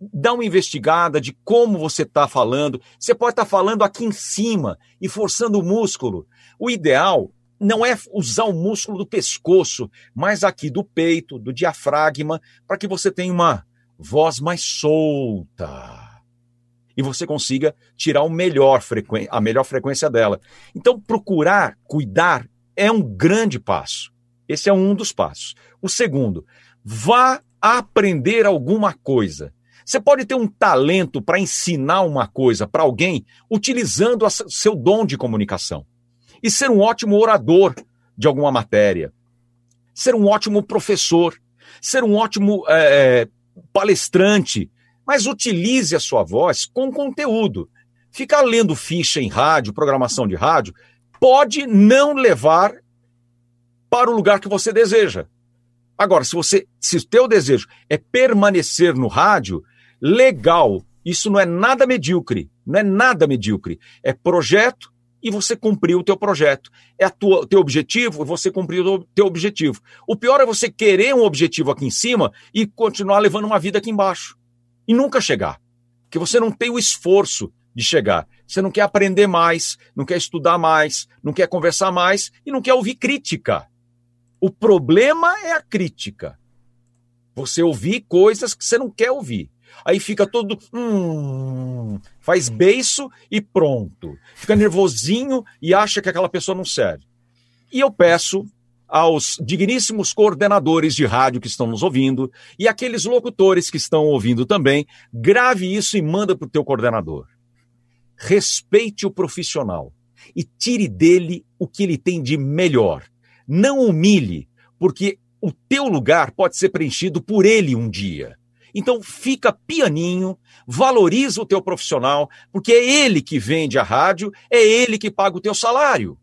dar uma investigada de como você está falando. Você pode estar tá falando aqui em cima e forçando o músculo. O ideal não é usar o músculo do pescoço, mas aqui do peito, do diafragma, para que você tenha uma voz mais solta. E você consiga tirar o melhor a melhor frequência dela. Então, procurar cuidar é um grande passo. Esse é um dos passos. O segundo, vá aprender alguma coisa. Você pode ter um talento para ensinar uma coisa para alguém utilizando seu dom de comunicação e ser um ótimo orador de alguma matéria, ser um ótimo professor, ser um ótimo é, palestrante, mas utilize a sua voz com conteúdo. Ficar lendo ficha em rádio, programação de rádio, pode não levar para o lugar que você deseja. Agora, se você, se o teu desejo é permanecer no rádio, legal. Isso não é nada medíocre, não é nada medíocre. É projeto, e você cumpriu o teu projeto. É o teu objetivo, você cumpriu o teu objetivo. O pior é você querer um objetivo aqui em cima e continuar levando uma vida aqui embaixo. E nunca chegar. Porque você não tem o esforço de chegar. Você não quer aprender mais, não quer estudar mais, não quer conversar mais e não quer ouvir crítica. O problema é a crítica. Você ouvir coisas que você não quer ouvir. Aí fica todo. Hum, faz beiço e pronto. Fica nervosinho e acha que aquela pessoa não serve. E eu peço aos digníssimos coordenadores de rádio que estão nos ouvindo e aqueles locutores que estão ouvindo também, grave isso e manda para o teu coordenador. Respeite o profissional e tire dele o que ele tem de melhor. Não humilhe, porque o teu lugar pode ser preenchido por ele um dia. Então fica pianinho, valoriza o teu profissional, porque é ele que vende a rádio, é ele que paga o teu salário.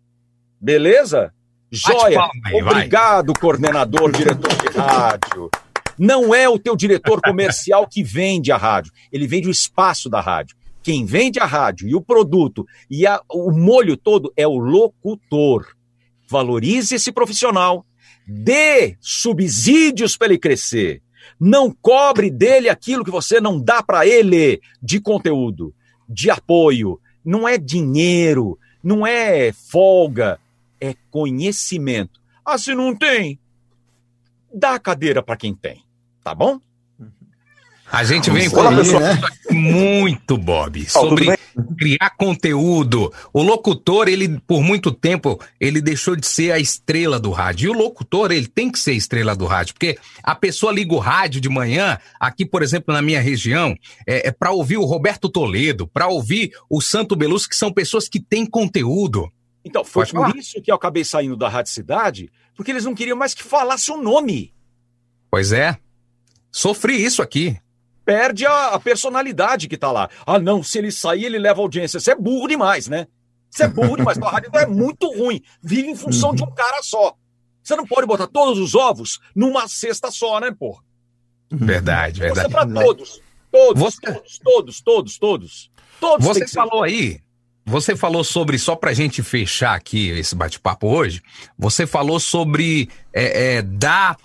Beleza? Joia. Obrigado, vai. coordenador, diretor de rádio. Não é o teu diretor comercial que vende a rádio, ele vende o espaço da rádio. Quem vende a rádio e o produto e a, o molho todo é o locutor. Valorize esse profissional, dê subsídios para ele crescer. Não cobre dele aquilo que você não dá para ele de conteúdo, de apoio. Não é dinheiro, não é folga, é conhecimento. Ah, se não tem, dá a cadeira para quem tem, tá bom? A gente vem falando né? muito, Bob, sobre criar conteúdo. O locutor, ele por muito tempo, ele deixou de ser a estrela do rádio. E o locutor, ele tem que ser a estrela do rádio, porque a pessoa liga o rádio de manhã, aqui, por exemplo, na minha região, é, é para ouvir o Roberto Toledo, para ouvir o Santo Belus, que são pessoas que têm conteúdo. Então, foi Pode por falar? isso que eu acabei saindo da Rádio Cidade, porque eles não queriam mais que falasse o nome. Pois é. Sofri isso aqui perde a, a, personalidade que tá lá. Ah, não, se ele sair, ele leva audiência. Você é burro demais, né? Você é burro demais. Tua rádio é muito ruim. Vive em função de um cara só. Você não pode botar todos os ovos numa cesta só, né, pô? Verdade, verdade. Você é pra todos. Todos, Você... todos, todos, todos, todos. Todos Você falou aí, você falou sobre, só pra gente fechar aqui esse bate-papo hoje, você falou sobre é, é, dar,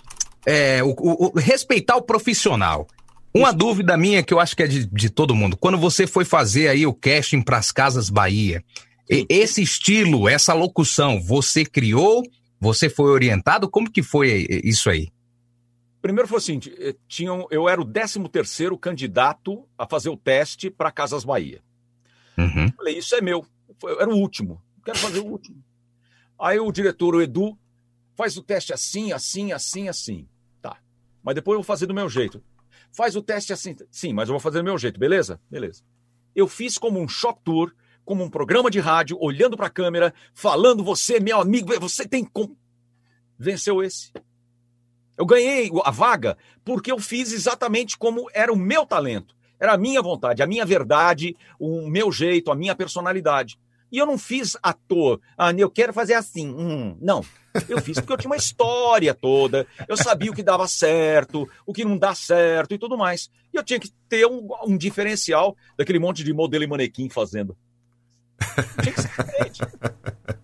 é, o, o, respeitar o profissional. Uma dúvida minha que eu acho que é de, de todo mundo. Quando você foi fazer aí o casting para as Casas Bahia, esse estilo, essa locução, você criou? Você foi orientado? Como que foi isso aí? Primeiro foi assim, tinham, eu era o 13 terceiro candidato a fazer o teste para Casas Bahia. Uhum. Falei, isso é meu. era o último. Quero fazer o último. Aí o diretor, o Edu, faz o teste assim, assim, assim, assim. Tá. Mas depois eu vou fazer do meu jeito. Faz o teste assim. Sim, mas eu vou fazer do meu jeito, beleza? Beleza. Eu fiz como um shock tour, como um programa de rádio, olhando para a câmera, falando, você, meu amigo, você tem como. Venceu esse. Eu ganhei a vaga porque eu fiz exatamente como era o meu talento. Era a minha vontade, a minha verdade, o meu jeito, a minha personalidade. E eu não fiz à toa. Ah, eu quero fazer assim. Hum, não. Eu fiz porque eu tinha uma história toda. Eu sabia o que dava certo, o que não dá certo e tudo mais. E eu tinha que ter um, um diferencial daquele monte de modelo e manequim fazendo. Tinha que ser diferente.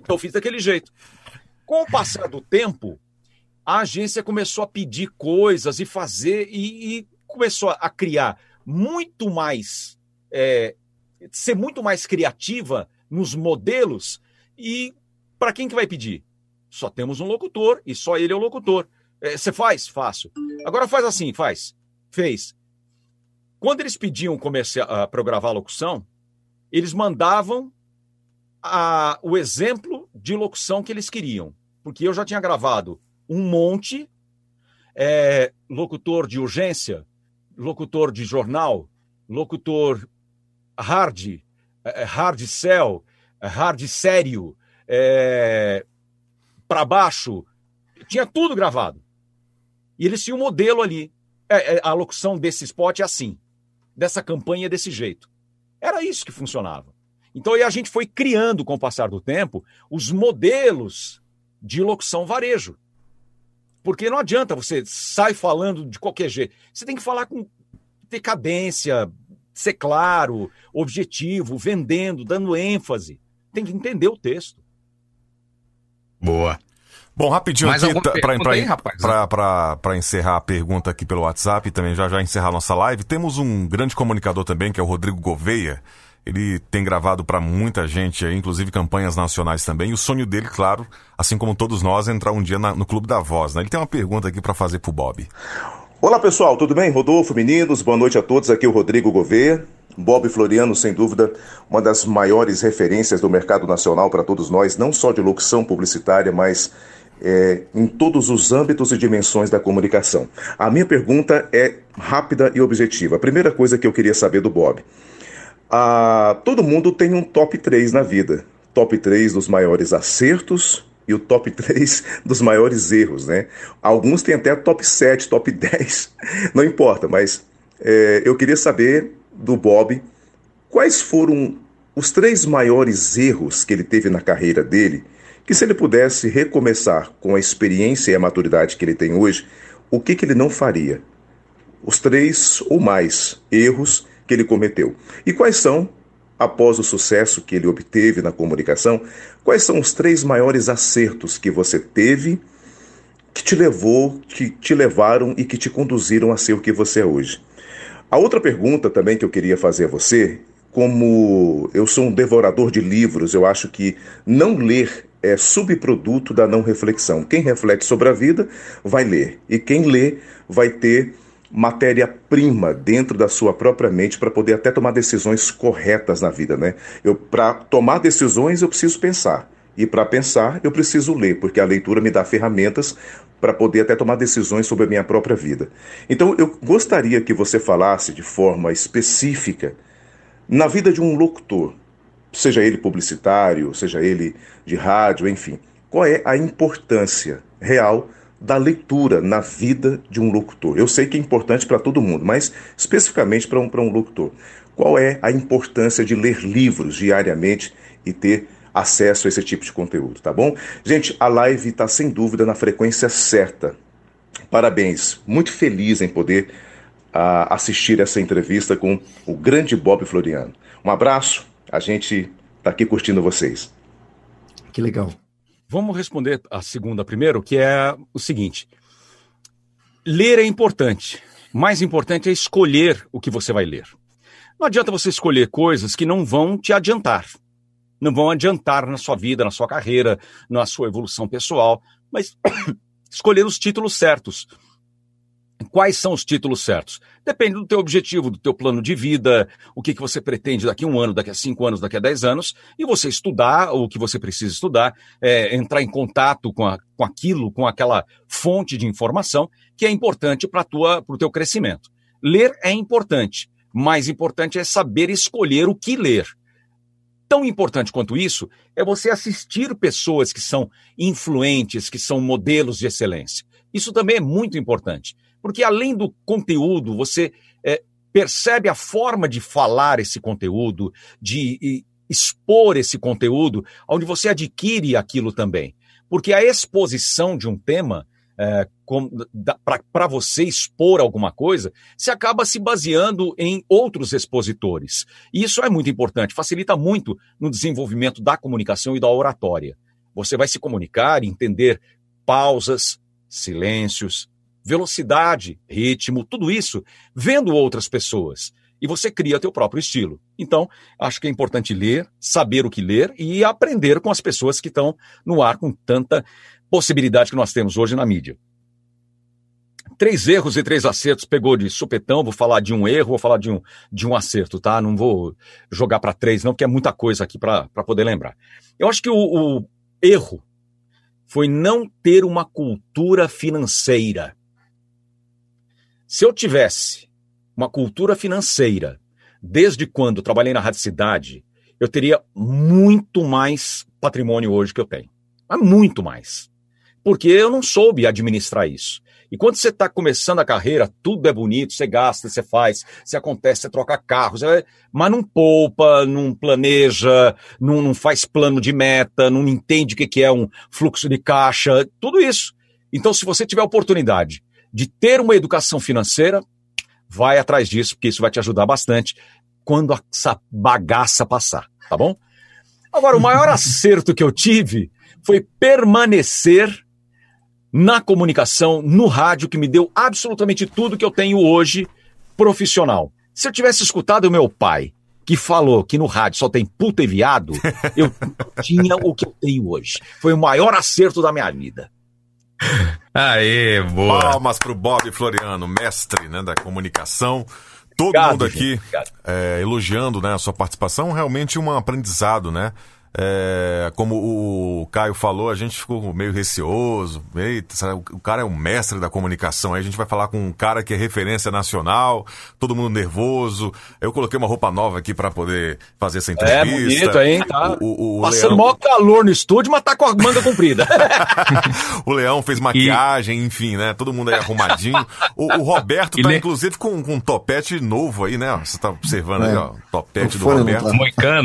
Então eu fiz daquele jeito. Com o passar do tempo, a agência começou a pedir coisas e fazer, e, e começou a criar muito mais. É, ser muito mais criativa nos modelos. E para quem que vai pedir? Só temos um locutor e só ele é o locutor. Você é, faz? Faço. Agora faz assim, faz. Fez. Quando eles pediam uh, para eu gravar a locução, eles mandavam a, o exemplo de locução que eles queriam. Porque eu já tinha gravado um monte, é, locutor de urgência, locutor de jornal, locutor hard, é, é, hard cell, é, hard sério, é, para baixo, tinha tudo gravado. E eles tinham um modelo ali. É, a locução desse spot é assim, dessa campanha é desse jeito. Era isso que funcionava. Então aí a gente foi criando, com o passar do tempo, os modelos de locução varejo. Porque não adianta você sair falando de qualquer jeito. Você tem que falar com ter cadência, ser claro, objetivo, vendendo, dando ênfase. Tem que entender o texto. Boa. Bom, rapidinho Mais aqui, para encerrar a pergunta aqui pelo WhatsApp e também já já encerrar nossa live, temos um grande comunicador também, que é o Rodrigo Gouveia. Ele tem gravado para muita gente, inclusive campanhas nacionais também. E o sonho dele, claro, assim como todos nós, é entrar um dia na, no Clube da Voz. Né? Ele tem uma pergunta aqui para fazer pro Bob. Olá pessoal, tudo bem? Rodolfo, meninos, boa noite a todos. Aqui é o Rodrigo Gouveia. Bob Floriano, sem dúvida, uma das maiores referências do mercado nacional para todos nós, não só de locução publicitária, mas é, em todos os âmbitos e dimensões da comunicação. A minha pergunta é rápida e objetiva. A primeira coisa que eu queria saber do Bob. Ah, todo mundo tem um top 3 na vida. Top 3 dos maiores acertos e o top 3 dos maiores erros, né? Alguns têm até top 7, top 10, não importa, mas é, eu queria saber do Bob quais foram os três maiores erros que ele teve na carreira dele, que se ele pudesse recomeçar com a experiência e a maturidade que ele tem hoje, o que, que ele não faria? Os três ou mais erros que ele cometeu. E quais são após o sucesso que ele obteve na comunicação, quais são os três maiores acertos que você teve que te levou, que te levaram e que te conduziram a ser o que você é hoje? A outra pergunta também que eu queria fazer a você, como eu sou um devorador de livros, eu acho que não ler é subproduto da não reflexão. Quem reflete sobre a vida vai ler, e quem lê vai ter matéria-prima dentro da sua própria mente para poder até tomar decisões corretas na vida, né? Eu para tomar decisões eu preciso pensar. E para pensar, eu preciso ler, porque a leitura me dá ferramentas para poder até tomar decisões sobre a minha própria vida. Então, eu gostaria que você falasse de forma específica na vida de um locutor, seja ele publicitário, seja ele de rádio, enfim, qual é a importância real da leitura na vida de um locutor. Eu sei que é importante para todo mundo, mas especificamente para um, um locutor. Qual é a importância de ler livros diariamente e ter acesso a esse tipo de conteúdo, tá bom? Gente, a live está sem dúvida na frequência certa. Parabéns, muito feliz em poder uh, assistir essa entrevista com o grande Bob Floriano. Um abraço, a gente está aqui curtindo vocês. Que legal. Vamos responder a segunda primeiro, que é o seguinte: ler é importante. Mais importante é escolher o que você vai ler. Não adianta você escolher coisas que não vão te adiantar. Não vão adiantar na sua vida, na sua carreira, na sua evolução pessoal, mas escolher os títulos certos. Quais são os títulos certos? Depende do teu objetivo, do teu plano de vida, o que, que você pretende daqui a um ano, daqui a cinco anos, daqui a dez anos, e você estudar o que você precisa estudar, é, entrar em contato com, a, com aquilo, com aquela fonte de informação que é importante para o teu crescimento. Ler é importante, mais importante é saber escolher o que ler. Tão importante quanto isso é você assistir pessoas que são influentes, que são modelos de excelência. Isso também é muito importante. Porque além do conteúdo, você é, percebe a forma de falar esse conteúdo, de expor esse conteúdo, onde você adquire aquilo também. Porque a exposição de um tema, é, para você expor alguma coisa, se acaba se baseando em outros expositores. E isso é muito importante, facilita muito no desenvolvimento da comunicação e da oratória. Você vai se comunicar, entender pausas, silêncios, velocidade, ritmo, tudo isso vendo outras pessoas. E você cria teu próprio estilo. Então, acho que é importante ler, saber o que ler e aprender com as pessoas que estão no ar com tanta possibilidade que nós temos hoje na mídia. Três erros e três acertos pegou de supetão. Vou falar de um erro, vou falar de um, de um acerto, tá? Não vou jogar para três, não, porque é muita coisa aqui para poder lembrar. Eu acho que o, o erro foi não ter uma cultura financeira. Se eu tivesse uma cultura financeira desde quando trabalhei na Rádio Cidade, eu teria muito mais patrimônio hoje que eu tenho. Mas muito mais. Porque eu não soube administrar isso. E quando você está começando a carreira, tudo é bonito, você gasta, você faz, você acontece, você troca carros, mas não poupa, não planeja, não, não faz plano de meta, não entende o que é um fluxo de caixa, tudo isso. Então, se você tiver a oportunidade de ter uma educação financeira, vai atrás disso, porque isso vai te ajudar bastante quando essa bagaça passar, tá bom? Agora, o maior acerto que eu tive foi permanecer na comunicação, no rádio, que me deu absolutamente tudo que eu tenho hoje profissional. Se eu tivesse escutado o meu pai, que falou que no rádio só tem puta e viado, eu tinha o que eu tenho hoje. Foi o maior acerto da minha vida. Aê, boa. Palmas pro Bob Floriano, mestre né, da comunicação. Todo obrigado, mundo aqui é, elogiando né, a sua participação, realmente um aprendizado, né? É, como o Caio falou, a gente ficou meio receoso. Eita, o cara é um mestre da comunicação. Aí a gente vai falar com um cara que é referência nacional, todo mundo nervoso. Eu coloquei uma roupa nova aqui para poder fazer essa entrevista. É bonito, hein? Tá o, o, o passando Leão... maior calor no estúdio, mas tá com a manga comprida. o Leão fez maquiagem, e... enfim, né? Todo mundo aí arrumadinho. O, o Roberto tá, Le... inclusive, com, com um topete novo aí, né? Você tá observando é. aí, ó. Topete do Roberto.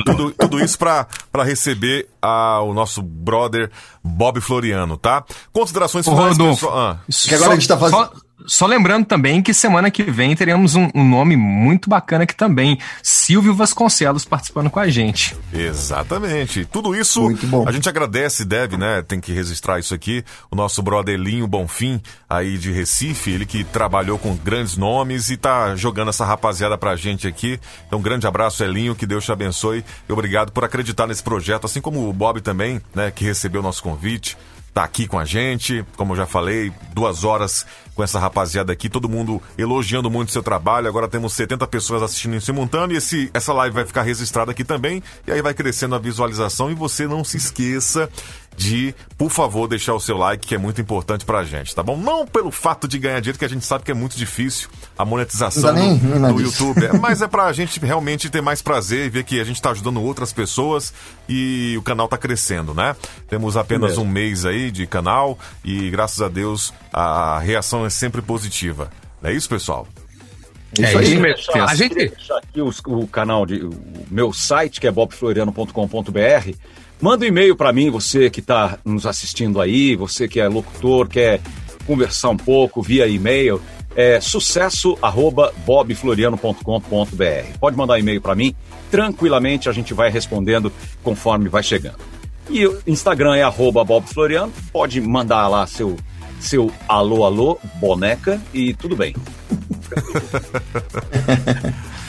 Tudo, tudo isso para receber receber a, o nosso brother Bob Floriano, tá? Considerações finais, pessoal. Ah. Que agora só, a gente tá fazendo. Só... Só lembrando também que semana que vem teremos um, um, nome muito bacana aqui também. Silvio Vasconcelos participando com a gente. Exatamente. Tudo isso a gente agradece, deve, né? Tem que registrar isso aqui. O nosso brother Linho Bonfim, aí de Recife, ele que trabalhou com grandes nomes e tá jogando essa rapaziada pra gente aqui. Então, um grande abraço, Elinho, que Deus te abençoe e obrigado por acreditar nesse projeto, assim como o Bob também, né? Que recebeu o nosso convite tá aqui com a gente. Como eu já falei, duas horas com essa rapaziada aqui, todo mundo elogiando muito o seu trabalho. Agora temos 70 pessoas assistindo em simultâneo e esse, essa live vai ficar registrada aqui também. E aí vai crescendo a visualização. E você não se esqueça de, por favor, deixar o seu like, que é muito importante pra gente, tá bom? Não pelo fato de ganhar dinheiro, que a gente sabe que é muito difícil a monetização nem, do, do YouTube, é, mas é pra gente realmente ter mais prazer e ver que a gente tá ajudando outras pessoas e o canal tá crescendo, né? Temos apenas um mês aí de canal e graças a Deus a reação é sempre positiva. Não é isso, pessoal? É isso aí, mesmo. A gente deixar aqui o, o canal de o meu site que é bobfloriano.com.br Manda um e-mail para mim, você que está nos assistindo aí, você que é locutor, quer conversar um pouco via e-mail, é sucesso@bobfloriano.com.br. Pode mandar e-mail para mim, tranquilamente a gente vai respondendo conforme vai chegando. E o Instagram é arroba bobfloriano, pode mandar lá seu seu alô alô boneca e tudo bem.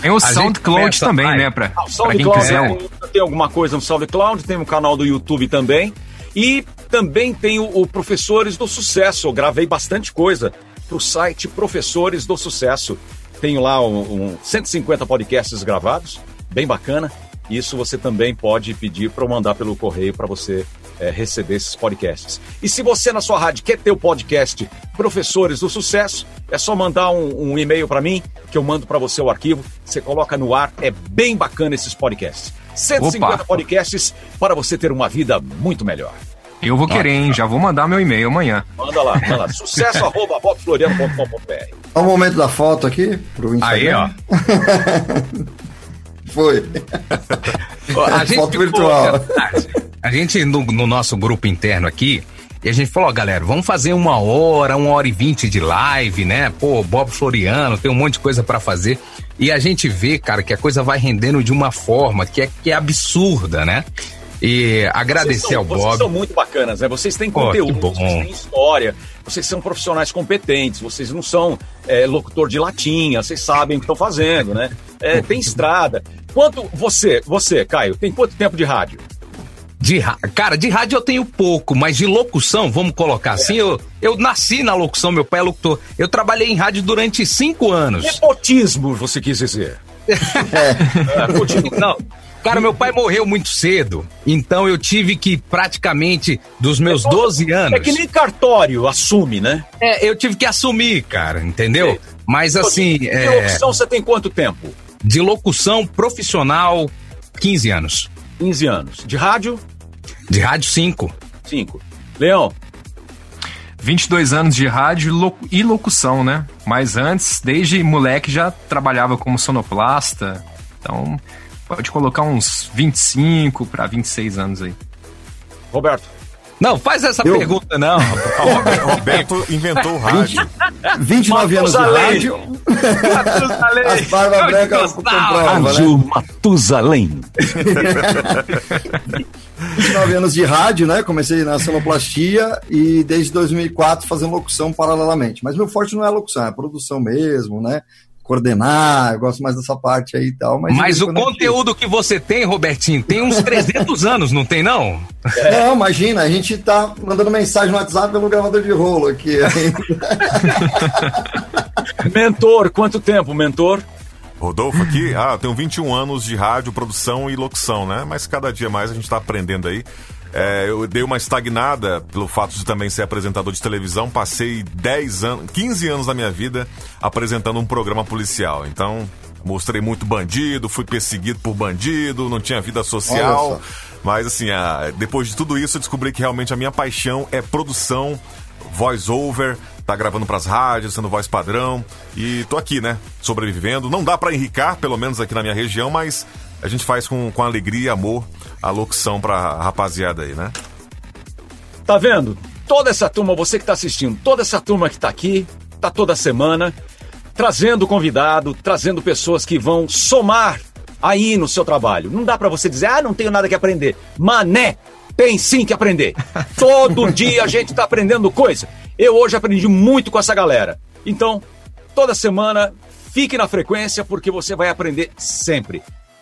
Tem o a SoundCloud também, né? Pra, ah, pra quem quiser. Tem alguma coisa no SoundCloud, tem um canal do YouTube também. E também tem o, o Professores do Sucesso. Eu gravei bastante coisa para o site Professores do Sucesso. Tenho lá um, um 150 podcasts gravados, bem bacana. Isso você também pode pedir para eu mandar pelo correio para você é, receber esses podcasts. E se você na sua rádio quer ter o podcast Professores do Sucesso, é só mandar um, um e-mail para mim, que eu mando para você o arquivo, você coloca no ar, é bem bacana esses podcasts. 150 Opa. podcasts para você ter uma vida muito melhor. Eu vou querer, hein? Já vou mandar meu e-mail amanhã. Manda lá, manda lá. Sucesso arroba bobfloriano.com.br. Olha o momento da foto aqui pro Instagram. Aí, ó. Foi. A gente foto virtual. A gente, no, no nosso grupo interno aqui, e a gente falou, ó, galera, vamos fazer uma hora, uma hora e vinte de live, né? Pô, Bob Floriano, tem um monte de coisa para fazer. E a gente vê, cara, que a coisa vai rendendo de uma forma que é, que é absurda, né? E agradecer são, ao Bob. Vocês são muito bacanas, né? Vocês têm conteúdo, Pô, vocês têm história, vocês são profissionais competentes, vocês não são é, locutor de latinha, vocês sabem o que estão fazendo, né? É, tem estrada. Quanto você, você, Caio, tem quanto tempo de rádio? De cara, de rádio eu tenho pouco, mas de locução, vamos colocar assim, eu, eu nasci na locução, meu pai é locutor. Eu trabalhei em rádio durante cinco anos. Nepotismo, você quis dizer. é. Não, Cara, meu pai morreu muito cedo, então eu tive que praticamente dos meus é, 12 anos. É que nem cartório assume, né? É, eu tive que assumir, cara, entendeu? Mas assim. De, é... locução você tem quanto tempo? De locução profissional, 15 anos. 15 anos. De rádio? De rádio, 5. 5. Leão? 22 anos de rádio e locução, né? Mas antes, desde moleque, já trabalhava como sonoplasta. Então, Pode colocar uns 25 para 26 anos aí. Roberto. Não, faz essa Eu... pergunta, não. Roberto inventou o rádio. 29 anos de rádio. Matusalém. As barbas brancas comprova, Rádio né? Matusalém. 29 anos de rádio, né? Comecei na sonoplastia e desde 2004 fazendo locução paralelamente. Mas meu forte não é locução, é produção mesmo, né? coordenar, eu gosto mais dessa parte aí e tal. Mas, mas o conteúdo que você tem, Robertinho, tem uns 300 anos, não tem não? É. Não, imagina, a gente tá mandando mensagem no WhatsApp pelo gravador de rolo aqui. mentor, quanto tempo, mentor? Rodolfo aqui, ah, eu tenho 21 anos de rádio, produção e locução, né? Mas cada dia mais a gente está aprendendo aí. É, eu dei uma estagnada pelo fato de também ser apresentador de televisão. Passei 10 anos, 15 anos da minha vida apresentando um programa policial. Então, mostrei muito bandido, fui perseguido por bandido, não tinha vida social. Mas assim, a, depois de tudo isso, eu descobri que realmente a minha paixão é produção, voice over, tá gravando pras rádios, sendo voz padrão. E tô aqui, né? Sobrevivendo. Não dá para enricar, pelo menos aqui na minha região, mas a gente faz com, com alegria e amor a locução pra rapaziada aí, né? Tá vendo? Toda essa turma, você que tá assistindo, toda essa turma que tá aqui, tá toda semana, trazendo convidado, trazendo pessoas que vão somar aí no seu trabalho. Não dá para você dizer, ah, não tenho nada que aprender. Mané, tem sim que aprender. Todo dia a gente tá aprendendo coisa. Eu hoje aprendi muito com essa galera. Então, toda semana, fique na frequência porque você vai aprender sempre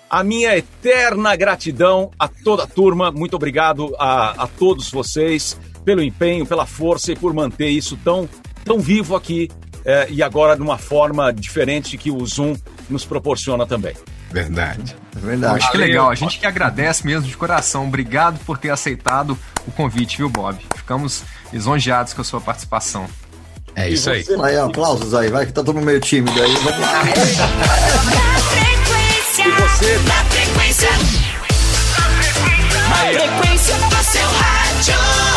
a minha eterna gratidão a toda a turma. Muito obrigado a, a todos vocês pelo empenho, pela força e por manter isso tão, tão vivo aqui é, e agora de uma forma diferente que o Zoom nos proporciona também. Verdade. É verdade. Acho que legal. A gente que agradece mesmo de coração. Obrigado por ter aceitado o convite, viu, Bob? Ficamos lisonjeados com a sua participação. É e isso aí. Vai, aplausos aí, vai que tá todo mundo meio tímido aí. Vamos lá. E você? Na. Na frequência. Na frequência do seu rádio.